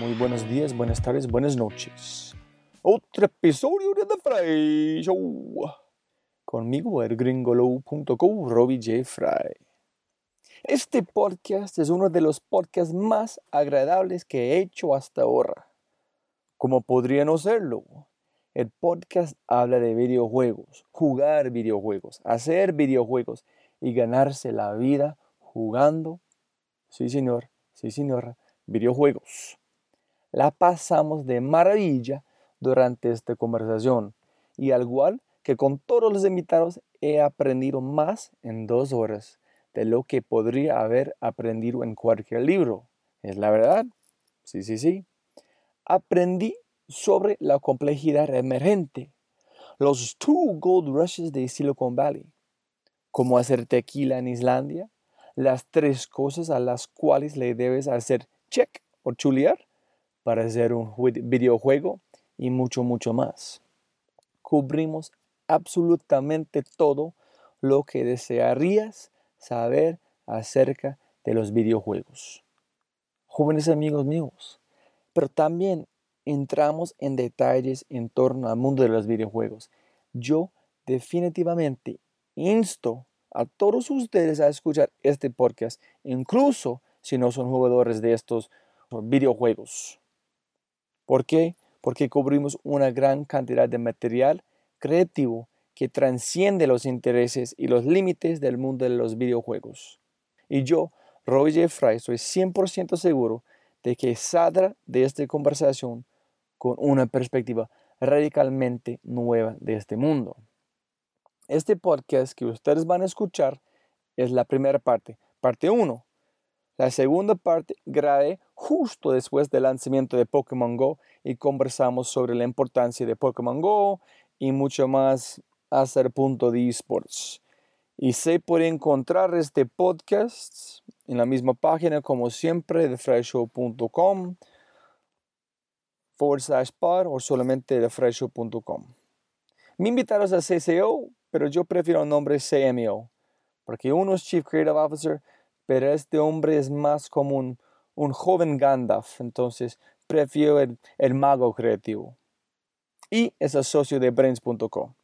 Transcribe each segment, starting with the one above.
Muy buenos días, buenas tardes, buenas noches. Otro episodio de The Fry Show. Conmigo, el gringolow.co, Robbie J. Fry. Este podcast es uno de los podcasts más agradables que he hecho hasta ahora. ¿Cómo podría no serlo? El podcast habla de videojuegos, jugar videojuegos, hacer videojuegos y ganarse la vida jugando. Sí, señor, sí, señora, videojuegos. La pasamos de maravilla durante esta conversación y al igual que con todos los invitados he aprendido más en dos horas de lo que podría haber aprendido en cualquier libro. ¿Es la verdad? Sí, sí, sí. Aprendí sobre la complejidad emergente, los two gold rushes de Silicon Valley, cómo hacer tequila en Islandia, las tres cosas a las cuales le debes hacer check o chulear para hacer un videojuego y mucho, mucho más. Cubrimos absolutamente todo lo que desearías saber acerca de los videojuegos. Jóvenes amigos míos, pero también entramos en detalles en torno al mundo de los videojuegos. Yo definitivamente insto a todos ustedes a escuchar este podcast, incluso si no son jugadores de estos videojuegos. ¿Por qué? Porque cubrimos una gran cantidad de material creativo que transciende los intereses y los límites del mundo de los videojuegos. Y yo, Roy J. Fry, estoy 100% seguro de que saldrá de esta conversación con una perspectiva radicalmente nueva de este mundo. Este podcast que ustedes van a escuchar es la primera parte, parte 1. La segunda parte grabé justo después del lanzamiento de Pokémon Go y conversamos sobre la importancia de Pokémon Go y mucho más hasta el punto de esports. Y se puede encontrar este podcast en la misma página como siempre de freshshow.com forward slash par o solamente de freshshow.com. Me invitaron a CCO, pero yo prefiero el nombre CMO, porque uno es Chief Creative Officer, pero este hombre es más como un, joven Gandalf, entonces prefiero el, el mago creativo y es socio de Brains.com.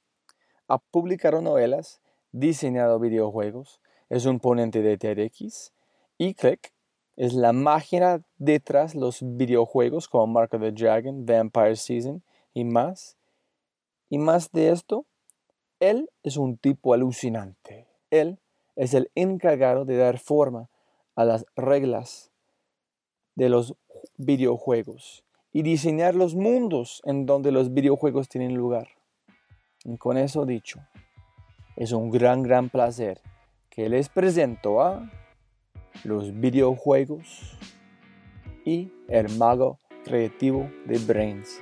Ha publicado novelas, diseñado videojuegos, es un ponente de TEDx y Click es la máquina detrás de los videojuegos como Mark of the Dragon, Vampire Season y más. Y más de esto, él es un tipo alucinante. Él es el encargado de dar forma a las reglas de los videojuegos y diseñar los mundos en donde los videojuegos tienen lugar. Y con eso dicho, es un gran, gran placer que les presento a los videojuegos y el mago creativo de Brains,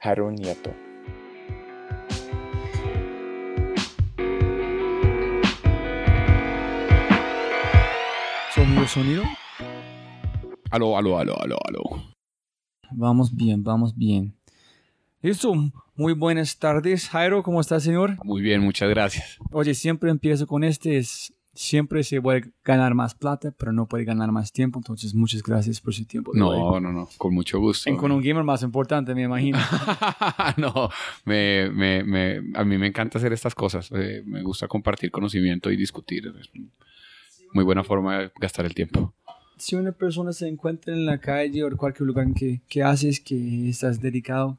Harold Nieto. Sonido, sonido. Aló, aló, aló, aló, aló. Vamos bien, vamos bien. Listo, muy buenas tardes. Jairo, ¿cómo está, señor? Muy bien, muchas gracias. Oye, siempre empiezo con este, es, siempre se puede ganar más plata, pero no puede ganar más tiempo, entonces muchas gracias por su tiempo. hoy. No, no, no, con mucho gusto. En con un gamer más importante, me imagino. no, me, me, me, a mí me encanta hacer estas cosas. Eh, me gusta compartir conocimiento y discutir. Es muy buena forma de gastar el tiempo. Si una persona se encuentra en la calle o en cualquier lugar que, que haces, que estás dedicado,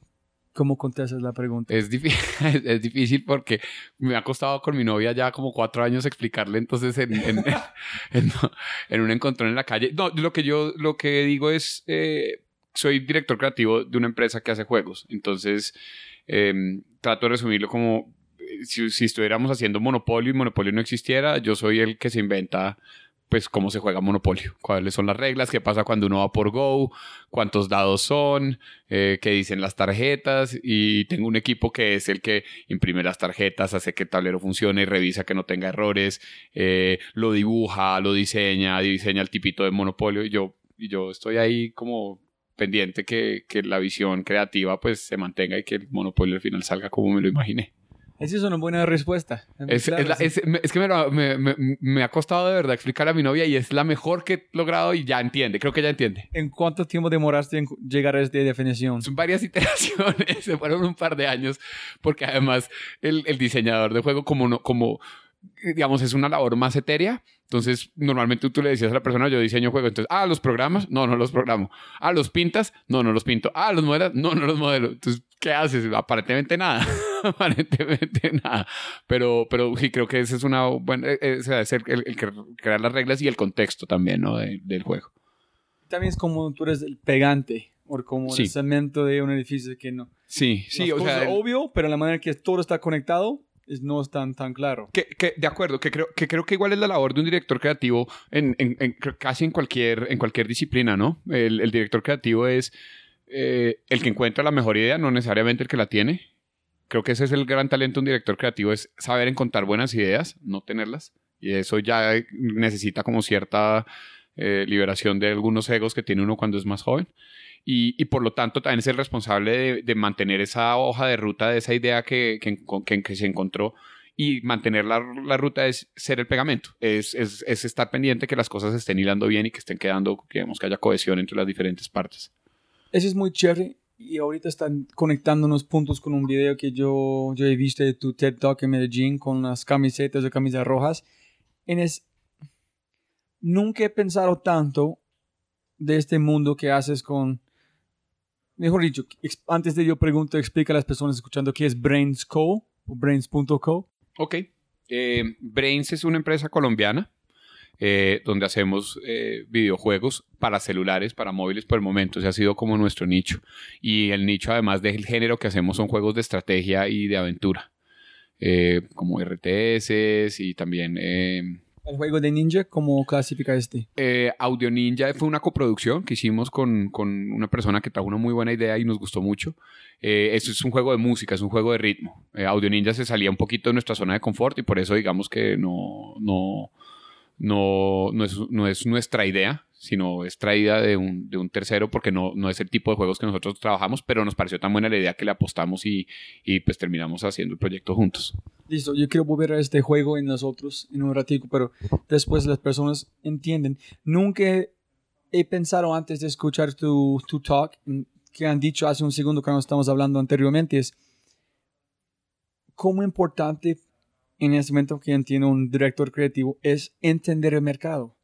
¿cómo contestas la pregunta? Es, difí- es difícil porque me ha costado con mi novia ya como cuatro años explicarle entonces en, en, en- en un encontrón en la calle. No, lo que yo lo que digo es, eh, soy director creativo de una empresa que hace juegos. Entonces, eh, trato de resumirlo como eh, si, si estuviéramos haciendo Monopolio y Monopolio no existiera, yo soy el que se inventa pues cómo se juega Monopolio, cuáles son las reglas, qué pasa cuando uno va por Go, cuántos dados son, eh, qué dicen las tarjetas y tengo un equipo que es el que imprime las tarjetas, hace que el tablero funcione, revisa que no tenga errores, eh, lo dibuja, lo diseña, diseña el tipito de Monopolio. Y yo, yo estoy ahí como pendiente que, que la visión creativa pues se mantenga y que el Monopolio al final salga como me lo imaginé. Esa es una buena respuesta. Es, Claro, es la- sí. es- me- es que me, lo- me- me- me ha costado de verdad explicar a mi novia y es la mejor que he logrado y ya entiende, creo que ya entiende. ¿En cuánto tiempo demoraste en llegar a esta definición? Son varias iteraciones, se fueron un par de años, porque además el, el diseñador de juego, como no, como digamos, es una labor más etérea. Entonces, normalmente tú le decías a la persona, yo diseño juego. Entonces, ah, ¿los programas? No, no los programo. Ah, ¿los pintas? No, no los pinto. Ah, ¿los modelas? No, no los modelo. Entonces, ¿qué haces? Aparentemente nada. Aparentemente nada. Pero, pero sí creo que ese es una buena... eh, eh, o sea, es el, el- crear las reglas y el contexto también, ¿no? De- del juego. También es como tú eres el pegante o como Sí. el cemento de un edificio que no. Sí, sí, Las o sea... cosas el- obvio, pero la manera que todo está conectado no es tan, claro. Que, que- de acuerdo, que creo, que creo que igual es la labor de un director creativo en, en- en casi en cualquier, en cualquier disciplina, ¿no? El, el director creativo es eh, el que encuentra la mejor idea, no necesariamente el que la tiene. Creo que ese es el gran talento de un director creativo, es saber encontrar buenas ideas, no tenerlas. Y eso ya necesita como cierta eh, liberación de algunos egos que tiene uno cuando es más joven. Y, y por lo tanto también es el responsable de, de mantener esa hoja de ruta de esa idea que, que, que- que se encontró y mantener la, la ruta es ser el pegamento, es, es, es estar pendiente que las cosas estén hilando bien y que estén quedando, digamos, que haya cohesión entre las diferentes partes. Eso es muy chévere y ahorita están conectando unos puntos con un video que yo, yo he visto de tu TED Talk en Medellín con las camisetas de camisas rojas. En es, nunca he pensado tanto de este mundo que haces con... Mejor dicho, antes de yo pregunto, explica a las personas escuchando qué es Brains Co. o Brains.co. Ok. Eh, Brains es una empresa colombiana eh, donde hacemos eh, videojuegos para celulares, para móviles por el momento. Ese ha sido como nuestro nicho. Y el nicho, además del género que hacemos, son juegos de estrategia y de aventura. Como RTS y también El juego de ninja, ¿cómo clasifica este? eh, Audio Ninja fue una coproducción que hicimos con, con una persona que trajo una muy buena idea y nos gustó mucho. Eh, esto es un juego de música, es un juego de ritmo. Eh, Audio Ninja se salía un poquito de nuestra zona de confort y por eso digamos que no, no, no, no, es, no es nuestra idea, sino es traída de un, de un tercero porque no, no es el tipo de juegos que nosotros trabajamos, pero nos pareció tan buena la idea que le apostamos y, y pues terminamos haciendo el proyecto juntos. Listo, yo quiero volver a este juego en los otros en un ratico, pero después las personas entienden. Nunca he pensado antes de escuchar tu, tu talk, en- que han dicho hace un segundo cuando estamos hablando anteriormente, es cómo importante en este momento que entiendo un director creativo es entender el mercado,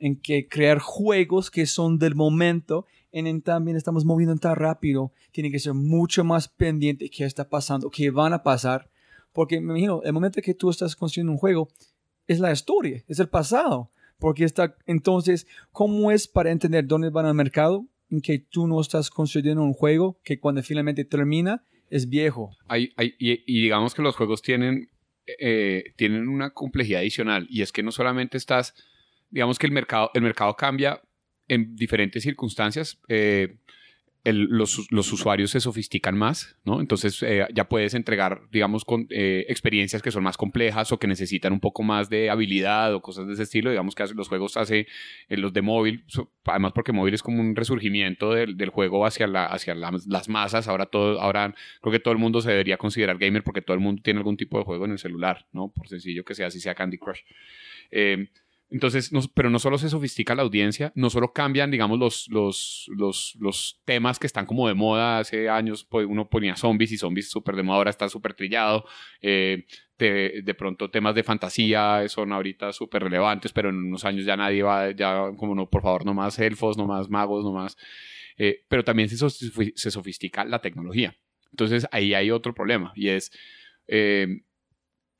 en que crear juegos que son del momento, en, en también estamos moviendo tan rápido, tiene que ser mucho más pendiente qué está pasando, qué van a pasar, porque me imagino, el momento que tú estás construyendo un juego es la historia, es el pasado. Porque está, entonces, ¿cómo es para entender dónde van al mercado? En que tú no estás construyendo un juego que cuando finalmente termina es viejo. hay, hay- y, digamos que los juegos tienen, eh, tienen una complejidad adicional y es que no solamente estás, digamos que el mercado, el mercado cambia en diferentes circunstancias. eh, los, los usuarios se sofistican más, ¿no? Entonces eh, ya puedes entregar, digamos, con, eh, experiencias que son más complejas o que necesitan un poco más de habilidad o cosas de ese estilo. Digamos que los juegos hace eh, los de móvil, además porque móvil es como un resurgimiento del, del juego hacia, la, hacia la- las masas. Ahora todo, ahora creo que todo el mundo se debería considerar gamer porque todo el mundo tiene algún tipo de juego en el celular, ¿no? Por sencillo que sea, así sea Candy Crush. Entonces, no- pero no solo se sofistica la audiencia, no solo cambian, digamos, los, los, los, los temas que están como de moda. Hace años pues, uno ponía zombies y zombies súper de moda, ahora está súper trillado. Eh, de, pronto temas de fantasía son ahorita súper relevantes, pero en unos años ya nadie va, ya como no, por favor, no más elfos, no más magos, no más. Eh, pero también se sofistica la tecnología. Entonces ahí hay otro problema y es eh,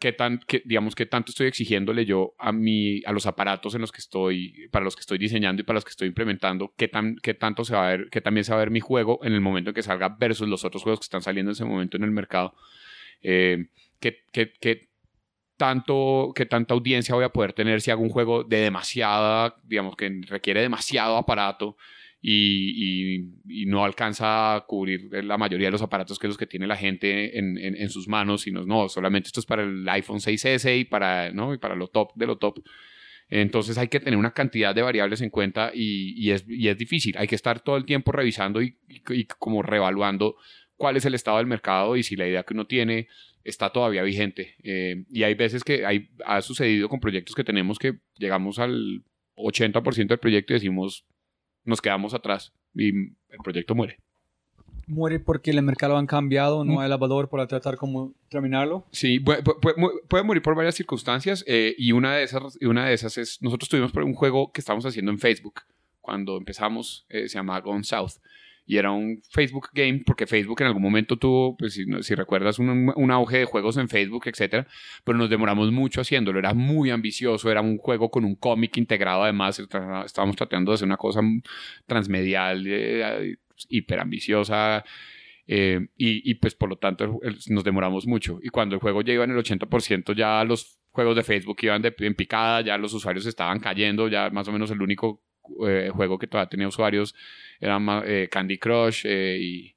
qué tan, qué- digamos, qué tanto estoy exigiéndole yo a mi, a los aparatos en los que estoy, para los que estoy diseñando y para los que estoy implementando, qué tan, qué tanto se va a ver, qué también se va a ver mi juego en el momento en que salga versus los otros juegos que están saliendo en ese momento en el mercado. Eh, qué, qué- qué- tanto, qué tanta audiencia voy a poder tener si hago un juego de demasiada, digamos que requiere demasiado aparato y, no alcanza a cubrir la mayoría de los aparatos que los que tiene la gente en, sus manos, sino no, solamente esto es para el iPhone 6S y para, ¿no? y para lo top de lo top. Entonces hay que tener una cantidad de variables en cuenta y, es, es, difícil. Hay que estar todo el tiempo revisando y, como reevaluando cuál es el estado del mercado y si la idea que uno tiene está todavía vigente. Eh, y hay veces que hay, ha sucedido con proyectos que tenemos que llegamos al 80% del proyecto y decimos, nos quedamos atrás y el proyecto muere. ¿Muere porque el mercado han cambiado? ¿No mm. hay el valor para tratar como terminarlo? Sí, puede, puede, morir por varias circunstancias eh, y una de, esas, una de esas es, nosotros tuvimos un juego que estábamos haciendo en Facebook cuando empezamos, eh, se llama Gone South y era un Facebook game, porque Facebook en algún momento tuvo, pues si, recuerdas, un, auge de juegos en Facebook, etcétera, pero nos demoramos mucho haciéndolo, era muy ambicioso, era un juego con un cómic integrado, además, estábamos tratando de hacer una cosa transmedial, eh, hiper ambiciosa. Eh, y, pues por lo tanto nos demoramos mucho. Y cuando el juego ya iba en el 80%, ya los juegos de Facebook iban de, en picada, ya los usuarios estaban cayendo, ya más o menos el único eh, juego que todavía tenía usuarios era eh, Candy Crush eh, y,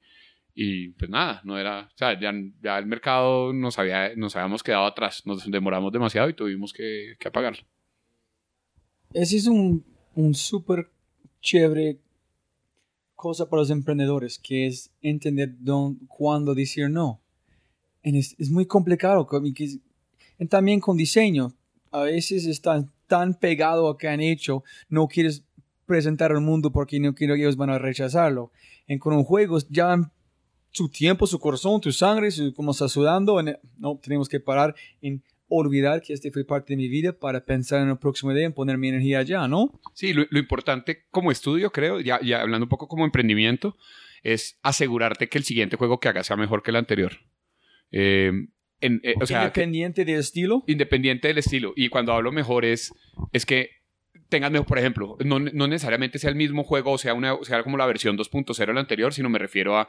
y, pues nada, no era, o sea, ya, ya, el mercado nos, había, nos habíamos quedado atrás, nos demoramos demasiado y tuvimos que, que apagarlo. Ese es un, un súper chévere cosa para los emprendedores, que es entender cuándo decir no. Es, es, muy complicado. También con diseño. A veces están tan pegado a que han hecho, no quieres presentar al mundo porque no quiero que ellos van a rechazarlo. En con un juego ya su tiempo, su corazón, tu sangre, su, como está sudando, no tenemos que parar en olvidar que este fue parte de mi vida para pensar en el próximo día, en poner mi energía allá, ¿no? Sí, lo, importante como estudio, creo, ya, ya, hablando un poco como emprendimiento, es asegurarte que el siguiente juego que hagas sea mejor que el anterior. Eh, eh, independiente del estilo. Independiente del estilo. Y cuando hablo mejor es, es que tengas mejor, por ejemplo, no, no, necesariamente sea el mismo juego o sea, una, sea como la versión 2.0 del anterior, sino me refiero a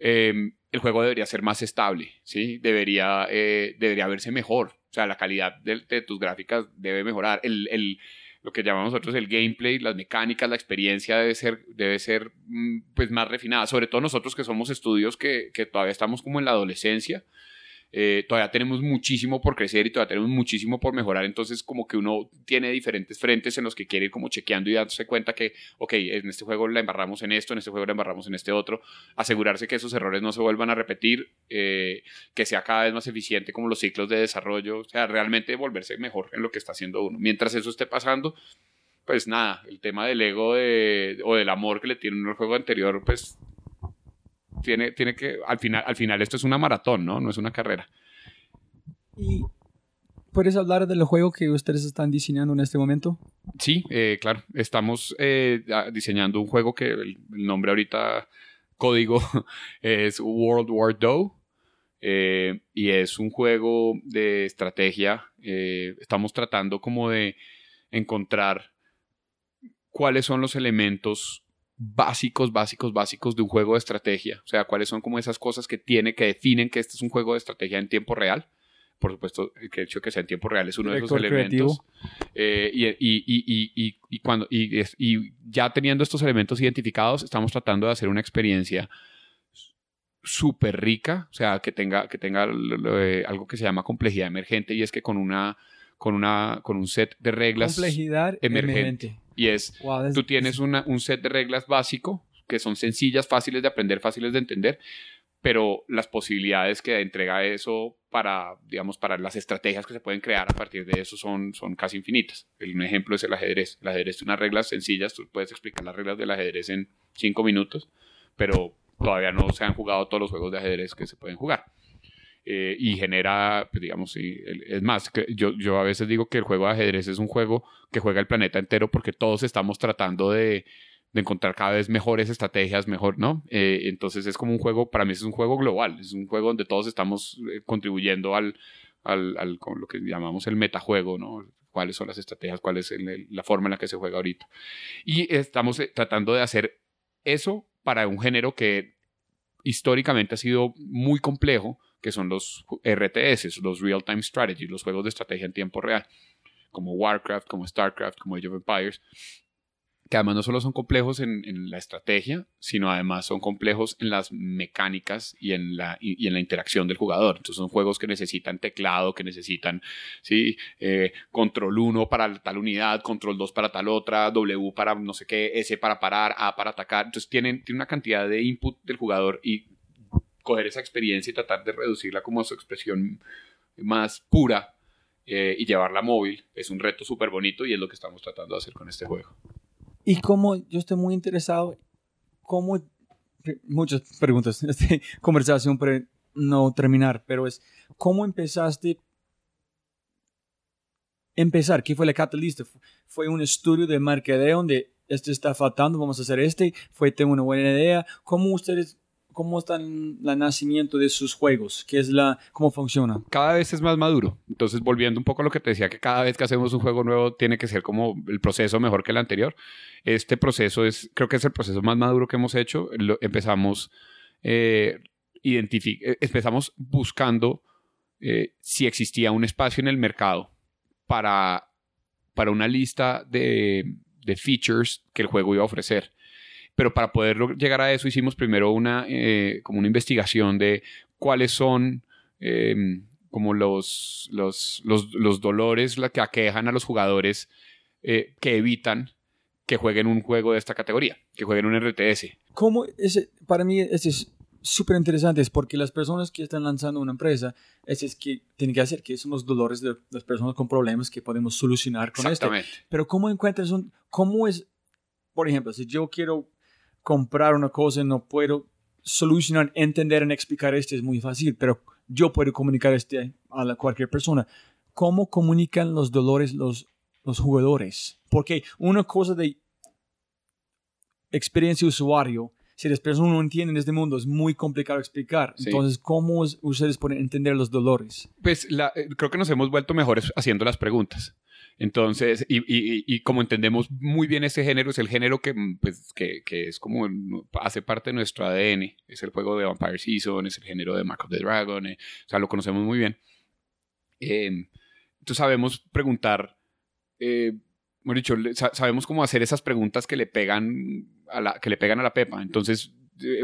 em, el juego debería ser más estable, ¿sí? Debería, eh, debería verse mejor. O sea, la calidad de, tus gráficas debe mejorar. El, el, lo que llamamos nosotros el gameplay, las mecánicas, la experiencia debe ser, debe ser mm, pues, más refinada. Sobre todo nosotros que somos estudios que, que todavía estamos como en la adolescencia. Eh, todavía tenemos muchísimo por crecer y todavía tenemos muchísimo por mejorar, entonces como que uno tiene diferentes frentes en los que quiere ir como chequeando y dándose cuenta que, ok, en este juego la embarramos en esto, en este juego la embarramos en este otro, asegurarse que esos errores no se vuelvan a repetir, eh, que sea cada vez más eficiente como los ciclos de desarrollo, o sea, realmente volverse mejor en lo que está haciendo uno. Mientras eso esté pasando, pues nada, el tema del ego de, o del amor que le tiene uno al juego anterior, pues tiene, tiene que, al final, al final esto es una maratón, ¿no? No es una carrera. ¿Y puedes hablar del juego que ustedes están diseñando en este momento? Sí, eh, claro. Estamos eh, diseñando un juego que el, nombre ahorita, código, es World War II. Eh, y es un juego de estrategia. estamos tratando como de encontrar cuáles son los elementos básicos, básicos, básicos de un juego de estrategia. O sea, cuáles son como esas cosas que tiene, que definen que este es un juego de estrategia en tiempo real. Por supuesto, que el hecho de que sea en tiempo real es uno de esos elementos. Eh, y, y, y, y, cuando, y, ya teniendo estos elementos identificados, estamos tratando de hacer una experiencia súper rica, o sea, que tenga, que tenga eh, algo que se llama complejidad emergente y es que con una con, una, con un set de reglas complejidad emergente. Y es, tú tienes una, un set de reglas básico que son sencillas, fáciles de aprender, fáciles de entender, pero las posibilidades que entrega eso para, digamos, para las estrategias que se pueden crear a partir de eso son, son casi infinitas. Un ejemplo es el ajedrez. El ajedrez tiene unas reglas sencillas, tú puedes explicar las reglas del ajedrez en cinco minutos, pero todavía no se han jugado todos los juegos de ajedrez que se pueden jugar. Eh, y genera, pues, digamos, es más, que yo, yo a veces digo que el juego de ajedrez es un juego que juega el planeta entero porque todos estamos tratando de, de encontrar cada vez mejores estrategias, mejor, ¿no? Eh, entonces es como un juego, para mí es un juego global, es un juego donde todos estamos eh, contribuyendo al, al, al con lo que llamamos el metajuego, ¿no? cuáles son las estrategias, cuál es la forma en la que se juega ahorita. Y estamos tratando de hacer eso para un género que históricamente ha sido muy complejo, que son los RTS, los Real Time Strategy, los juegos de estrategia en tiempo real, como Warcraft, como Starcraft, como Age of Empires, que además no solo son complejos en, la estrategia, sino además son complejos en las mecánicas y en la, interacción del jugador. Entonces son juegos que necesitan teclado, que necesitan ¿sí? Eh, control 1 para tal unidad, control 2 para tal otra, W para no sé qué, S para parar, A para atacar. Entonces tienen una cantidad de input del jugador y coger esa experiencia y tratar de reducirla como a su expresión más pura eh, y llevarla móvil es un reto súper bonito y es lo que estamos tratando de hacer con este juego. Y como yo estoy muy interesado, cómo, muchas preguntas, esta conversación para no terminar, pero es, ¿cómo empezaste? Empezar, ¿qué fue la catalista? ¿Fue un estudio de mercadeo donde esto está faltando, vamos a hacer este? ¿Fue, tengo una buena idea? ¿Cómo ustedes cómo está el nacimiento de sus juegos, qué es la, cómo funciona. Cada vez es más maduro. Entonces, volviendo un poco a lo que te decía, que cada vez que hacemos un juego nuevo tiene que ser como el proceso mejor que el anterior. Este proceso es, creo que es el proceso más maduro que hemos hecho. empezamos, eh, eh, empezamos buscando eh, si existía un espacio en el mercado para, para una lista de, de features que el juego iba a ofrecer pero para poder llegar a eso hicimos primero una, eh, como una investigación de cuáles son em, como los, los, los, dolores que aquejan a los jugadores eh, que evitan que jueguen un juego de esta categoría, que jueguen un RTS. ¿Cómo ese, para mí ese es súper interesante, es porque las personas que están lanzando una empresa, ese es que tienen que hacer, que son los dolores de las personas con problemas que podemos solucionar con esto. Pero ¿cómo encuentras un, cómo es, por ejemplo, si yo quiero comprar una cosa, no puedo solucionar, entender y explicar esto es muy fácil, pero yo puedo comunicar este a cualquier persona. ¿Cómo comunican los dolores los, los jugadores? Porque una cosa de experiencia de usuario, si las personas no entienden este mundo, es muy complicado explicar. Entonces, ¿cómo ustedes pueden entender los dolores? Pues eh, creo que nos hemos vuelto mejores haciendo las preguntas. Entonces, y, y, y, como entendemos muy bien ese género, es el género que, pues, que, que, es como, hace parte de nuestro ADN. Es el juego de Vampire Season, es el género de Mark of the Dragon, eh, o sea, lo conocemos muy bien. Eh, entonces sabemos preguntar, eh, dicho, sabemos cómo hacer esas preguntas que le pegan a la, que le pegan a la pepa. Entonces,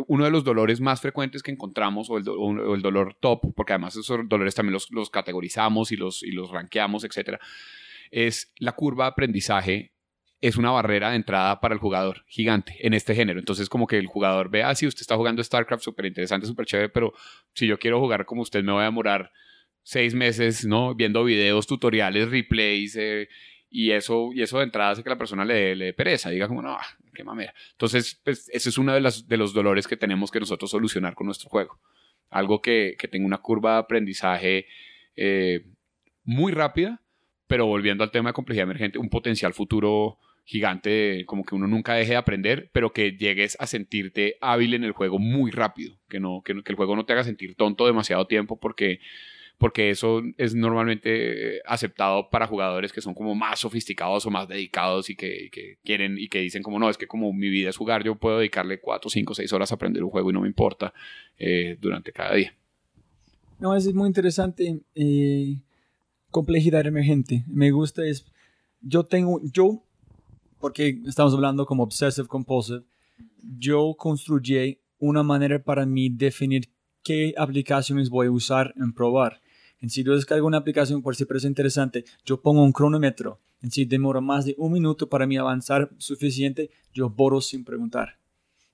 uno de los dolores más frecuentes que encontramos, o el, o el, dolor top, porque además esos dolores también los, los categorizamos y los, y los rankeamos, etcétera, es la curva de aprendizaje es una barrera de entrada para el jugador gigante en este género. Entonces, como que el jugador ve, ah, sí, usted está jugando StarCraft, súper interesante, súper chévere, pero si yo quiero jugar como usted, me voy a demorar seis meses, ¿no? Viendo videos, tutoriales, replays, eh, y, eso, y eso de entrada hace que la persona le, le dé pereza, diga como, no, qué mamera. Entonces, pues, ese es uno de, las, de los dolores que tenemos que nosotros solucionar con nuestro juego. Algo que, que tenga una curva de aprendizaje eh, muy rápida, pero volviendo al tema de complejidad emergente, un potencial futuro gigante, como que uno nunca deje de aprender, pero que llegues a sentirte hábil en el juego muy rápido, que, no, que, el juego no te haga sentir tonto demasiado tiempo porque, porque eso es normalmente aceptado para jugadores que son como más sofisticados o más dedicados y que, quieren y que dicen como no, es que como mi vida es jugar, yo puedo dedicarle 4, 5, 6 horas a aprender un juego y no me importa eh, durante cada día. No, es muy interesante. Eh, complejidad emergente. Me gusta es, yo tengo, yo, porque estamos hablando como obsessive compulsive, yo construí una manera para mí definir qué aplicaciones voy a usar en probar. En si yo descargo una aplicación por si parece interesante, yo pongo un cronómetro. En si demora más de un minuto para mí avanzar suficiente, yo borro sin preguntar.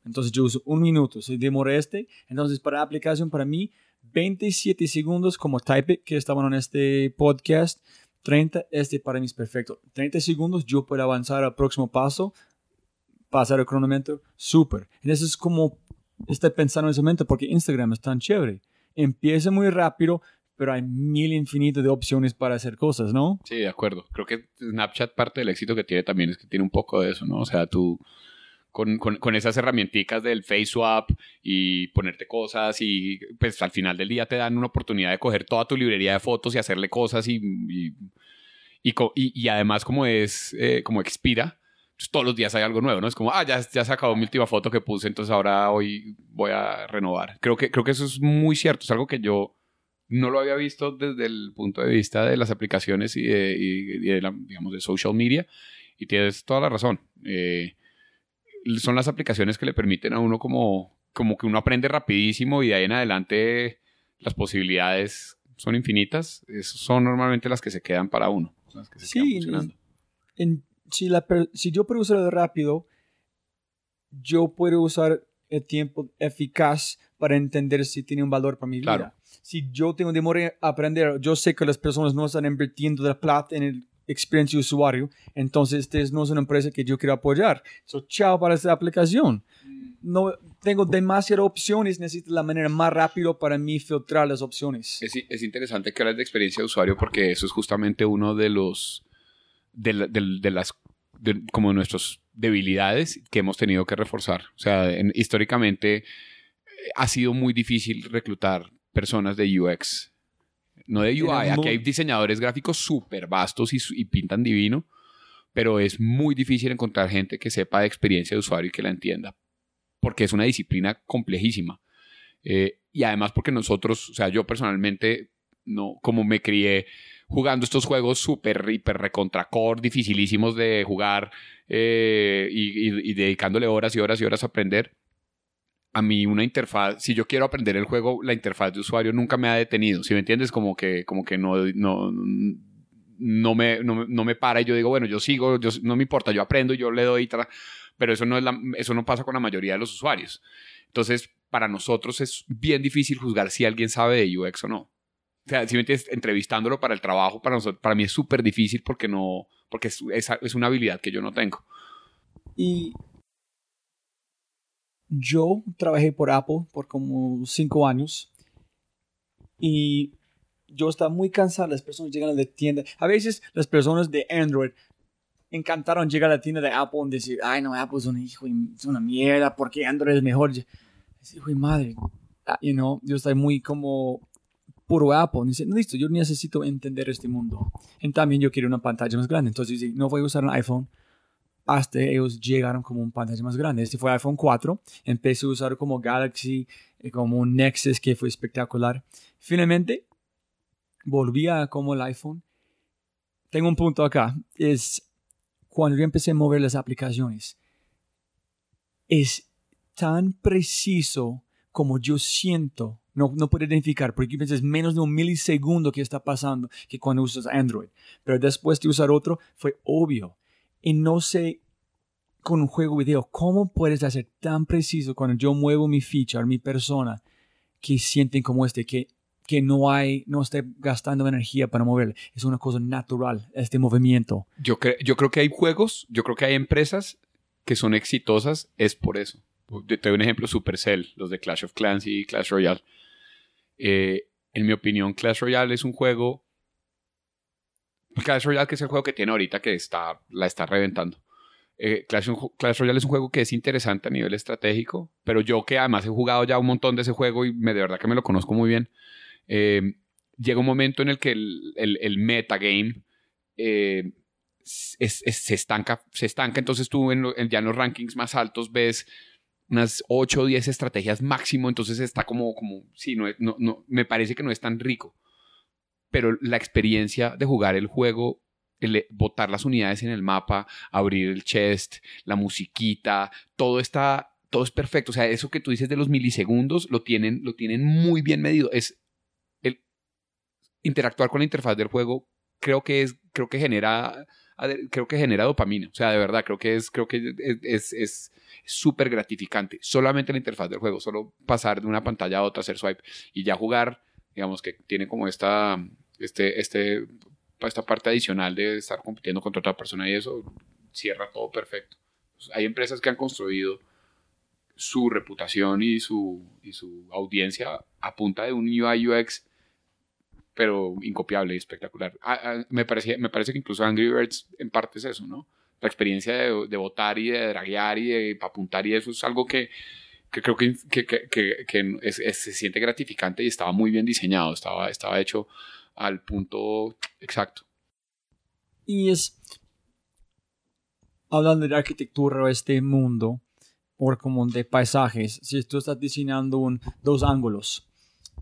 Entonces yo uso un minuto. Si demora este, entonces para la aplicación para mí 27 segundos como type que estaban en este podcast. 30, este para mí es perfecto. 30 segundos, yo puedo avanzar al próximo paso, pasar el cronómetro, súper. Eso es como estoy pensando en ese momento porque Instagram es tan chévere. Empieza muy rápido, pero hay mil infinitos de opciones para hacer cosas, ¿no? Sí, de acuerdo. Creo que Snapchat parte del éxito que tiene también es que tiene un poco de eso, ¿no? O sea, tú con, con, esas herramientas del face swap y ponerte cosas y pues al final del día te dan una oportunidad de coger toda tu librería de fotos y hacerle cosas y, y, y, además como es, eh, como expira, pues, todos los días hay algo nuevo, ¿no? Es como, ah, ya, ya se acabó mi última foto que puse, entonces ahora hoy voy a renovar. Creo que, creo que eso es muy cierto, es algo que yo no lo había visto desde el punto de vista de las aplicaciones y de, y la, digamos, de social media. Y tienes toda la razón. Eh, son las aplicaciones que le permiten a uno como, como que uno aprende rapidísimo y de ahí en adelante las posibilidades son infinitas. son normalmente las que se quedan para uno. Las que se sí, si, la, si yo puedo usarlo rápido, yo puedo usar el tiempo eficaz para entender si tiene un valor para mi vida. Si yo tengo demora a aprender, yo sé que las personas no están invirtiendo de plata en el experiencia de usuario, entonces esta no es una empresa que yo quiero apoyar. So, chao para esta aplicación. No tengo demasiadas opciones, necesito la manera más rápida para mí filtrar las opciones. Es, es interesante que hables de experiencia de usuario porque eso es justamente uno de los de, de las como nuestras debilidades que hemos tenido que reforzar. O sea, históricamente eh, ha sido muy difícil reclutar personas de UX. No de UI, aquí hay diseñadores gráficos súper vastos y, pintan divino, pero es muy difícil encontrar gente que sepa de experiencia de usuario y que la entienda, porque es una disciplina complejísima. Eh, y además porque nosotros, o sea, yo personalmente, no, como me crié jugando estos juegos súper, hiper, recontra core, dificilísimos de jugar eh, y, dedicándole horas y horas y horas a aprender. A mí una interfaz, si yo quiero aprender el juego, la interfaz de usuario nunca me ha detenido. Si me entiendes, como que, como que no, no, no, me, no, me para y yo digo, bueno, yo sigo, yo, no me importa, yo aprendo, yo le doy, pero eso no, es eso no pasa con la mayoría de los usuarios. Entonces, para nosotros es bien difícil juzgar si alguien sabe de UX o no o sea, si entrevistándolo para el trabajo, para, nosotros, para mí es súper difícil porque, no, porque es, es, una habilidad que yo no tengo. Y yo trabajé por Apple por como cinco años y yo estaba muy cansado. Las personas llegan a la tienda. A veces las personas de Android encantaron llegar a la tienda de Apple y decir, ay no, Apple es un hijo, es una mierda, porque Android es mejor. Hijo y madre. Ah, you know, yo estoy muy como puro Apple. Dice, listo, yo necesito entender este mundo. Y también yo quiero una pantalla más grande. Entonces no voy a usar un iPhone hasta ellos llegaron como un pantalla más grande. Este fue iPhone 4. Empecé a usar como Galaxy, eh, como un Nexus que fue espectacular. Finalmente, volví a como el iPhone. Tengo un punto acá. Es cuando yo empecé a mover las aplicaciones. Es tan preciso como yo siento no, no puede identificar, porque es menos de un milisegundo que está pasando que cuando usas Android. Pero después de usar otro, fue obvio. Y no sé, con un juego video, ¿cómo puedes hacer tan preciso cuando yo muevo mi feature, mi persona, que sienten como este, que, que no hay, no esté gastando energía para moverle? Es una cosa natural, este movimiento. Yo, yo creo que hay juegos, yo creo que hay empresas que son exitosas, es por eso. Te doy un ejemplo, Supercell, los de Clash of Clans y Clash Royale eh, en mi opinión, Clash Royale es un juego. Clash Royale, que es el juego que tiene ahorita que está, la está reventando. Eh, Clash, Royale es un juego que es interesante a nivel estratégico, pero yo que además he jugado ya un montón de ese juego y me, de verdad que me lo conozco muy bien, eh, llega un momento en el que el, el, metagame se, estanca, se estanca, entonces tú en, ya en los rankings más altos ves unas 8 o 10 estrategias máximo, entonces está como, como sí, no, no, no, me parece que no es tan rico. Pero la experiencia de jugar el juego, el, botar las unidades en el mapa, abrir el chest, la musiquita, todo está, todo es perfecto. O sea, eso que tú dices de los milisegundos lo tienen, lo tienen muy bien medido. Es el interactuar con la interfaz del juego, creo que es, creo que genera, creo que genera dopamina. O sea, de verdad, creo que es, creo que es, es súper gratificante. Solamente la interfaz del juego, solo pasar de una pantalla a otra, hacer swipe y ya jugar, digamos que tiene como esta, este, este, esta parte adicional de estar compitiendo contra otra persona y eso cierra todo perfecto. Pues, hay empresas que han construido su reputación y su, y su audiencia a punta de un UI UX pero incopiable y espectacular. Ah, ah, me, parece, me parece que incluso Angry Birds en parte es eso, ¿no? la experiencia de, de votar y de draguear y de apuntar y eso es algo que, que creo que, que, que, que se siente gratificante y estaba muy bien diseñado, estaba, estaba hecho al punto exacto. Y es, hablando de arquitectura o este mundo, o como de paisajes, si tú estás diseñando un, dos ángulos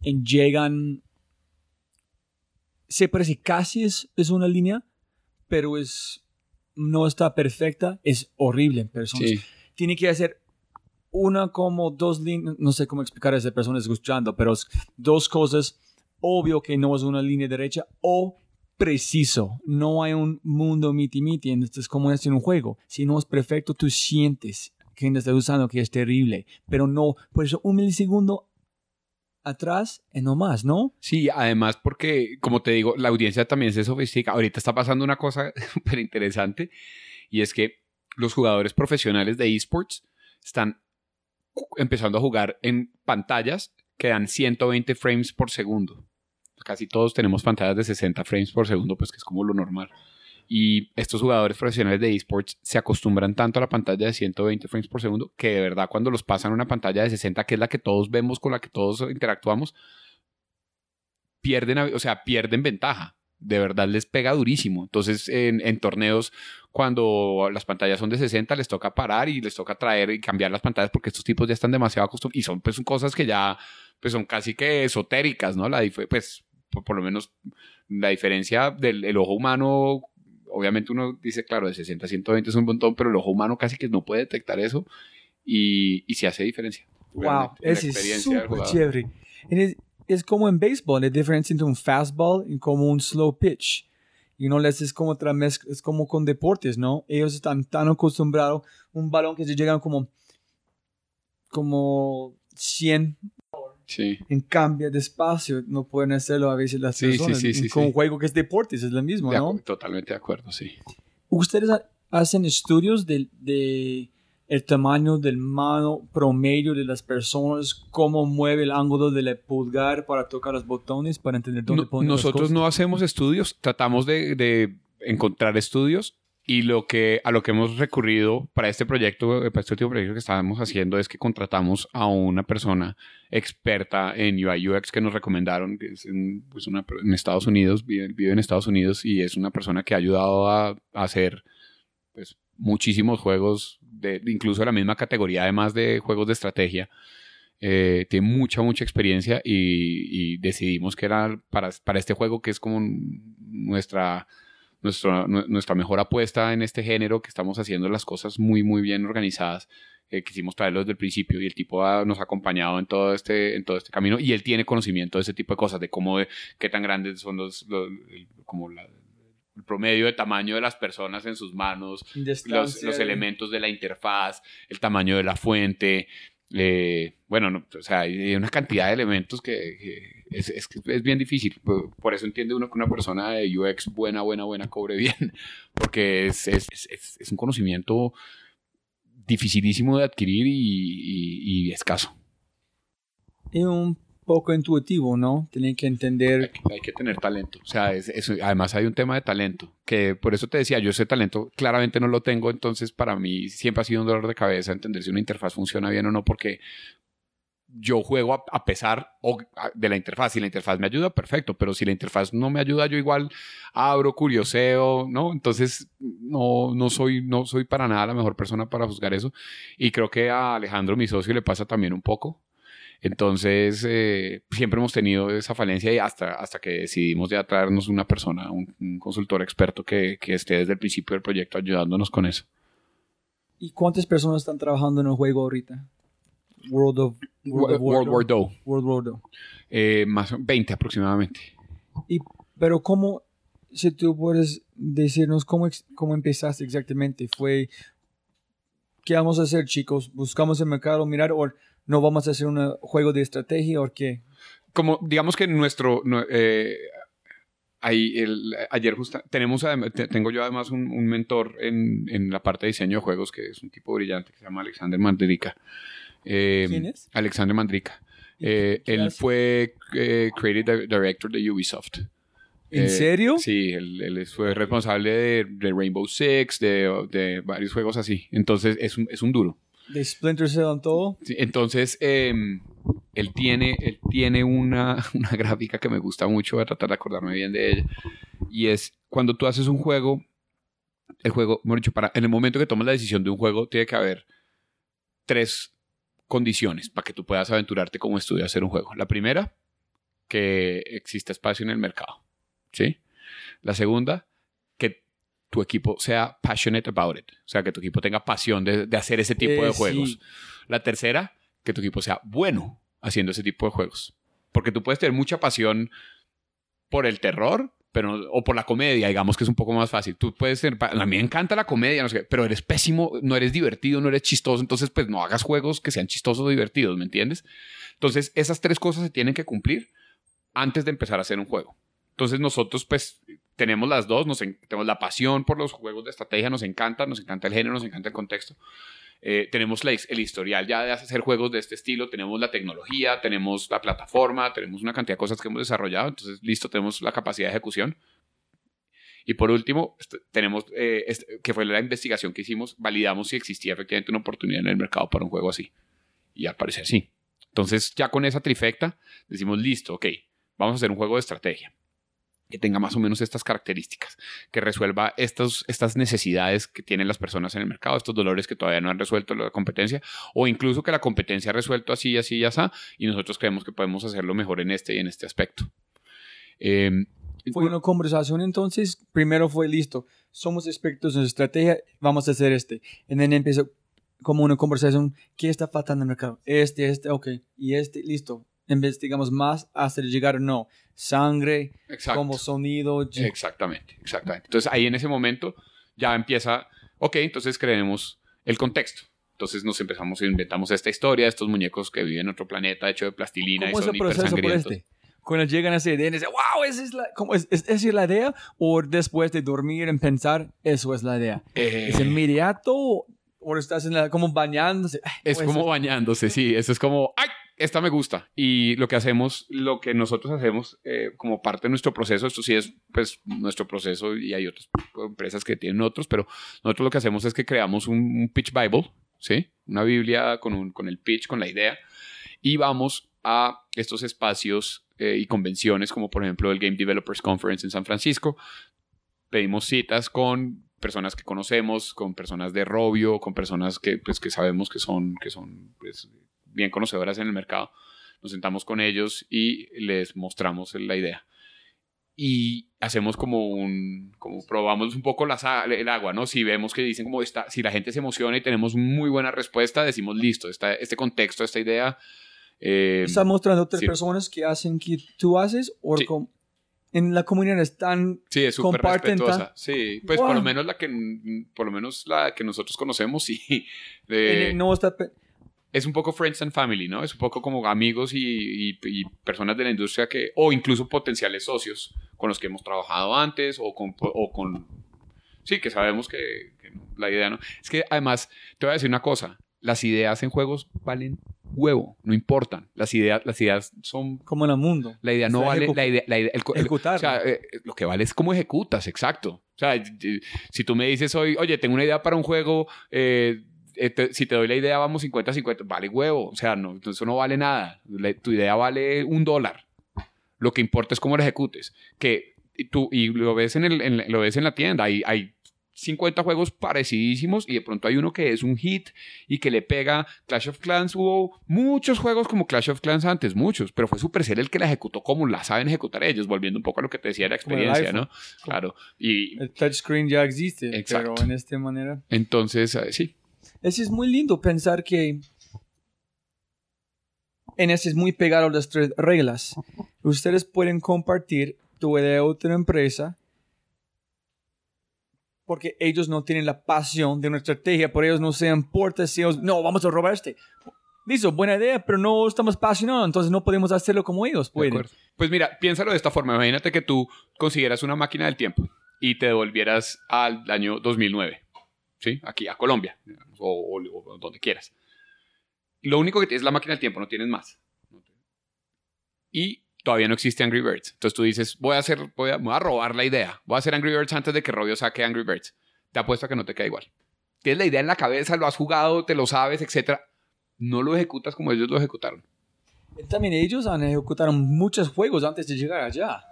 y llegan se parece casi es, es una línea, pero es no está perfecta, es horrible en personas. Sí. Tiene que hacer una como dos líneas, no sé cómo explicar a esa persona escuchando, pero dos cosas, obvio que no es una línea derecha o preciso. No hay un mundo miti-miti, entonces es como es en un juego. Si no es perfecto, tú sientes que estás usando que es terrible, pero no, por eso un milisegundo atrás y no más, ¿no? Sí, además porque, como te digo, la audiencia también se sofistica. Ahorita está pasando una cosa súper interesante y es que los jugadores profesionales de esports están empezando a jugar en pantallas que dan 120 frames por segundo. Casi todos tenemos pantallas de 60 frames por segundo, pues que es como lo normal. Y estos jugadores profesionales de esports se acostumbran tanto a la pantalla de 120 frames por segundo que de verdad cuando los pasan a una pantalla de 60, que es la que todos vemos, con la que todos interactuamos, pierden, o sea, pierden ventaja. De verdad les pega durísimo. Entonces, en, en torneos, cuando las pantallas son de 60, les toca parar y les toca traer y cambiar las pantallas porque estos tipos ya están demasiado acostumbrados. Y son pues cosas que ya pues son casi que esotéricas, ¿no? La, pues, por, por lo menos la diferencia del el ojo humano obviamente uno dice, claro, de 60 a 120 es un montón, pero el ojo humano casi que no puede detectar eso y, y se hace diferencia. Wow, es súper chévere. Es, como en béisbol, la diferencia entre un fastball y como un slow pitch. Y no les es como otra mezcla, es como con deportes, ¿no? Ellos están tan acostumbrados un balón que se llegan como como 100 Sí. En cambio de espacio, no pueden hacerlo a veces las sí, personas. Sí, sí, con un juego que es deportes, es lo mismo, de ¿no? Totalmente de acuerdo, sí. ¿Ustedes hacen estudios de, de, el tamaño del mano promedio de las personas, cómo mueve el ángulo del pulgar para tocar los botones, para entender dónde no, Nosotros las cosas? no hacemos estudios, tratamos de, de encontrar estudios y lo que, a lo que hemos recurrido para este proyecto, para este último proyecto que estábamos haciendo, es que contratamos a una persona experta en UI UX que nos recomendaron, que es en, pues una, en Estados Unidos, vive, vive, en Estados Unidos y es una persona que ha ayudado a, a hacer pues, muchísimos juegos, de, incluso de la misma categoría, además de juegos de estrategia. Eh, tiene mucha, mucha experiencia y, decidimos que era para, para este juego que es como nuestra nuestra, nuestra mejor apuesta en este género, que estamos haciendo las cosas muy, muy bien organizadas. Eh, quisimos traerlo desde el principio y el tipo nos ha acompañado en todo, este, en todo este camino y él tiene conocimiento de ese tipo de cosas, de cómo, de, qué tan grandes son los, los como la, el promedio de tamaño de las personas en sus manos, los, los, elementos de la interfaz, el tamaño de la fuente. Eh, bueno, no, o sea, hay una cantidad de elementos que, que es, es, es, bien difícil. Por eso entiende uno que una persona de UX buena, buena, buena cobre bien, porque es, es, es un conocimiento dificilísimo de adquirir y, y, y escaso. Y un poco intuitivo, ¿no? Tienen que entender. Hay que, hay que tener talento. O sea, es, es, además hay un tema de talento, que por eso te decía, yo ese talento claramente no lo tengo, entonces para mí siempre ha sido un dolor de cabeza entender si una interfaz funciona bien o no, porque yo juego a, a, pesar de la interfaz. Si la interfaz me ayuda, perfecto, pero si la interfaz no me ayuda, yo igual abro, curioseo, ¿no? Entonces, no, no, soy, no soy para nada la mejor persona para juzgar eso. Y creo que a Alejandro, mi socio, le pasa también un poco. Entonces, eh, siempre hemos tenido esa falencia y hasta, hasta que decidimos ya traernos una persona, un, un consultor experto que, que esté desde el principio del proyecto ayudándonos con eso. ¿Y cuántas personas están trabajando en el juego ahorita? World of World, of World War II. World War II. Eh, más 20 aproximadamente. Y, pero cómo, si tú puedes decirnos cómo, cómo empezaste exactamente, fue, ¿qué vamos a hacer chicos? ¿Buscamos el mercado, mirar, o no vamos a hacer un juego de estrategia o qué? Como, digamos que nuestro, eh, ahí el, ayer justo tenemos tengo yo además un, un mentor en, en, la parte de diseño de juegos que es un tipo brillante que se llama Alexander Mandrica eh, ¿Quién es? Alexander Mandrica eh, él fue eh, Creative Director de Ubisoft ¿En serio? Sí, él, él, fue responsable de, de Rainbow Six, de, de, varios juegos así. Entonces es un, es un duro. ¿De Splinter Cell en todo? Sí, entonces, eh, él tiene, él tiene una, una, gráfica que me gusta mucho, voy a tratar de acordarme bien de ella. Y es cuando tú haces un juego, el juego, mejor dicho, para, en el momento que tomas la decisión de un juego, tiene que haber tres condiciones para que tú puedas aventurarte como estudio a hacer un juego. La primera, que exista espacio en el mercado. ¿sí? La segunda, tu equipo sea passionate about it. O sea, que tu equipo tenga pasión de, de hacer ese tipo Eh, de juegos. sí. La tercera, que tu equipo sea bueno haciendo ese tipo de juegos. Porque tú puedes tener mucha pasión por el terror, pero o por la comedia, digamos que es un poco más fácil. Tú puedes ser, a mí me encanta la comedia, no sé qué, pero eres pésimo, no eres divertido, no eres chistoso, entonces pues no hagas juegos que sean chistosos o divertidos, ¿me entiendes? Entonces esas tres cosas se tienen que cumplir antes de empezar a hacer un juego. Entonces nosotros pues tenemos las dos, nos en- tenemos la pasión por los juegos de estrategia, nos encanta, nos encanta el género, nos encanta el contexto. Eh, tenemos la el historial ya de hacer juegos de este estilo, tenemos la tecnología, tenemos la plataforma, tenemos una cantidad de cosas que hemos desarrollado, entonces listo, tenemos la capacidad de ejecución. Y por último, tenemos, eh, este- que fue la investigación que hicimos, validamos si existía efectivamente una oportunidad en el mercado para un juego así. Y al parecer sí. Entonces ya con esa trifecta decimos, listo, ok, vamos a hacer un juego de estrategia que tenga más o menos estas características, que resuelva estos, estas necesidades que tienen las personas en el mercado, estos dolores que todavía no han resuelto la competencia, o incluso que la competencia ha resuelto así, así y así, y nosotros creemos que podemos hacerlo mejor en este y en este aspecto. Eh, Fue una conversación entonces, primero fue listo, somos expertos en estrategia, vamos a hacer este. Y then empezó como una conversación, ¿qué está faltando en el mercado? Este, este, ok, y este, listo. Investigamos más hasta llegar, no, sangre, exacto. como sonido. Exactamente, exactamente. Entonces ahí en ese momento ya empieza, ok, entonces creemos el contexto. Entonces nos empezamos, inventamos esta historia, estos muñecos que viven en otro planeta hecho de plastilina y ¿Cómo es son el proceso por este? Cuando llegan a esa idea, dicen, wow, esa es la, ¿cómo es, es, esa es la idea, o después de dormir en pensar, eso es la idea. Eh, ¿Es inmediato o estás en la, como bañándose? Es ¿cómo como bañándose, sí. Eso es como, ¡ay! Esta me gusta. Y lo que hacemos, lo que nosotros hacemos eh, como parte de nuestro proceso, esto sí es pues nuestro proceso y hay otras empresas que tienen otros, pero nosotros lo que hacemos es que creamos un, pitch Bible, ¿sí? Una Biblia con, un, con el pitch, con la idea, y vamos a estos espacios eh, y convenciones como por ejemplo el Game Developers Conference en San Francisco. Pedimos citas con personas que conocemos, con personas de Robio, con personas que, pues, que sabemos que son, que son pues, bien conocedoras en el mercado. Nos sentamos con ellos y les mostramos la idea. Y hacemos como un, como probamos un poco la el agua, ¿no? Si vemos que dicen como está, si la gente se emociona y tenemos muy buena respuesta, decimos listo, esta, este contexto, esta idea. eh, ¿Estás mostrando a otras sí. personas que hacen que tú haces? ¿O Sí. en la comunidad están Sí, es súper respetuosa. Sí, pues por lo Wow. menos la que por lo menos la que nosotros conocemos, sí. en Eh, no está es un poco friends and family, ¿no? Es un poco como amigos y, y- y personas de la industria que, o incluso potenciales socios con los que hemos trabajado antes o con, o con sí, que sabemos que, que la idea, ¿no? Es que además, te voy a decir una cosa, las ideas en juegos valen huevo, no importan. Las ideas, las ideas son como en el mundo. la idea no vale, la idea, la idea- el, el- Ejecutar. o sea, eh, lo que vale es cómo ejecutas, exacto. O sea, si tú me dices hoy, oye, tengo una idea para un juego, eh, eh, te- si te doy la idea, vamos 50-50, vale huevo. O sea, no, eso no vale nada. La- tu idea vale un dólar. Lo que importa es cómo la ejecutes. Que y tú, y lo ves en, el, en- lo ves en la tienda, hay, hay 50 juegos parecidísimos y de pronto hay uno que es un hit y que le pega Clash of Clans. Hubo muchos juegos como Clash of Clans antes, muchos, pero fue Supercell el que la ejecutó como la saben ejecutar ellos, volviendo un poco a lo que te decía de la experiencia. ¿no? Claro. Y El touchscreen ya existe, Exacto. pero en esta manera. entonces, eh, sí, Eso es muy lindo pensar que en ese es muy pegado a las tres reglas. Ustedes pueden compartir tu idea a otra empresa porque ellos no tienen la pasión de una estrategia, por ellos no se importa si ellos, no, vamos a robar este. Listo, buena idea, pero no estamos apasionados, entonces no podemos hacerlo como ellos de pueden. Pues mira, piénsalo de esta forma. Imagínate que tú consiguieras una máquina del tiempo y te devolvieras al año 2009, ¿sí? Aquí, a Colombia, o, donde quieras. Lo único que es la máquina del tiempo, no tienes más. Y todavía no existe Angry Birds. Entonces tú dices, voy a hacer, voy a, robar la idea. Voy a hacer Angry Birds antes de que Robio saque Angry Birds. Te apuesto a que no te queda igual. Tienes la idea en la cabeza, lo has jugado, te lo sabes, etcétera. No lo ejecutas como ellos lo ejecutaron. También ellos han ejecutado muchos juegos antes de llegar allá.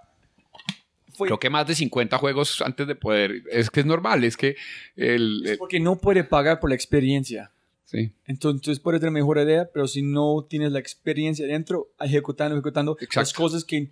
Fue Creo que más de 50 juegos antes de poder. Es que es normal, es que el. el- porque no puede pagar por la experiencia. sí, Entonces puedes tener mejor idea, pero si no tienes la experiencia dentro, ejecutando, ejecutando las Exacto. cosas que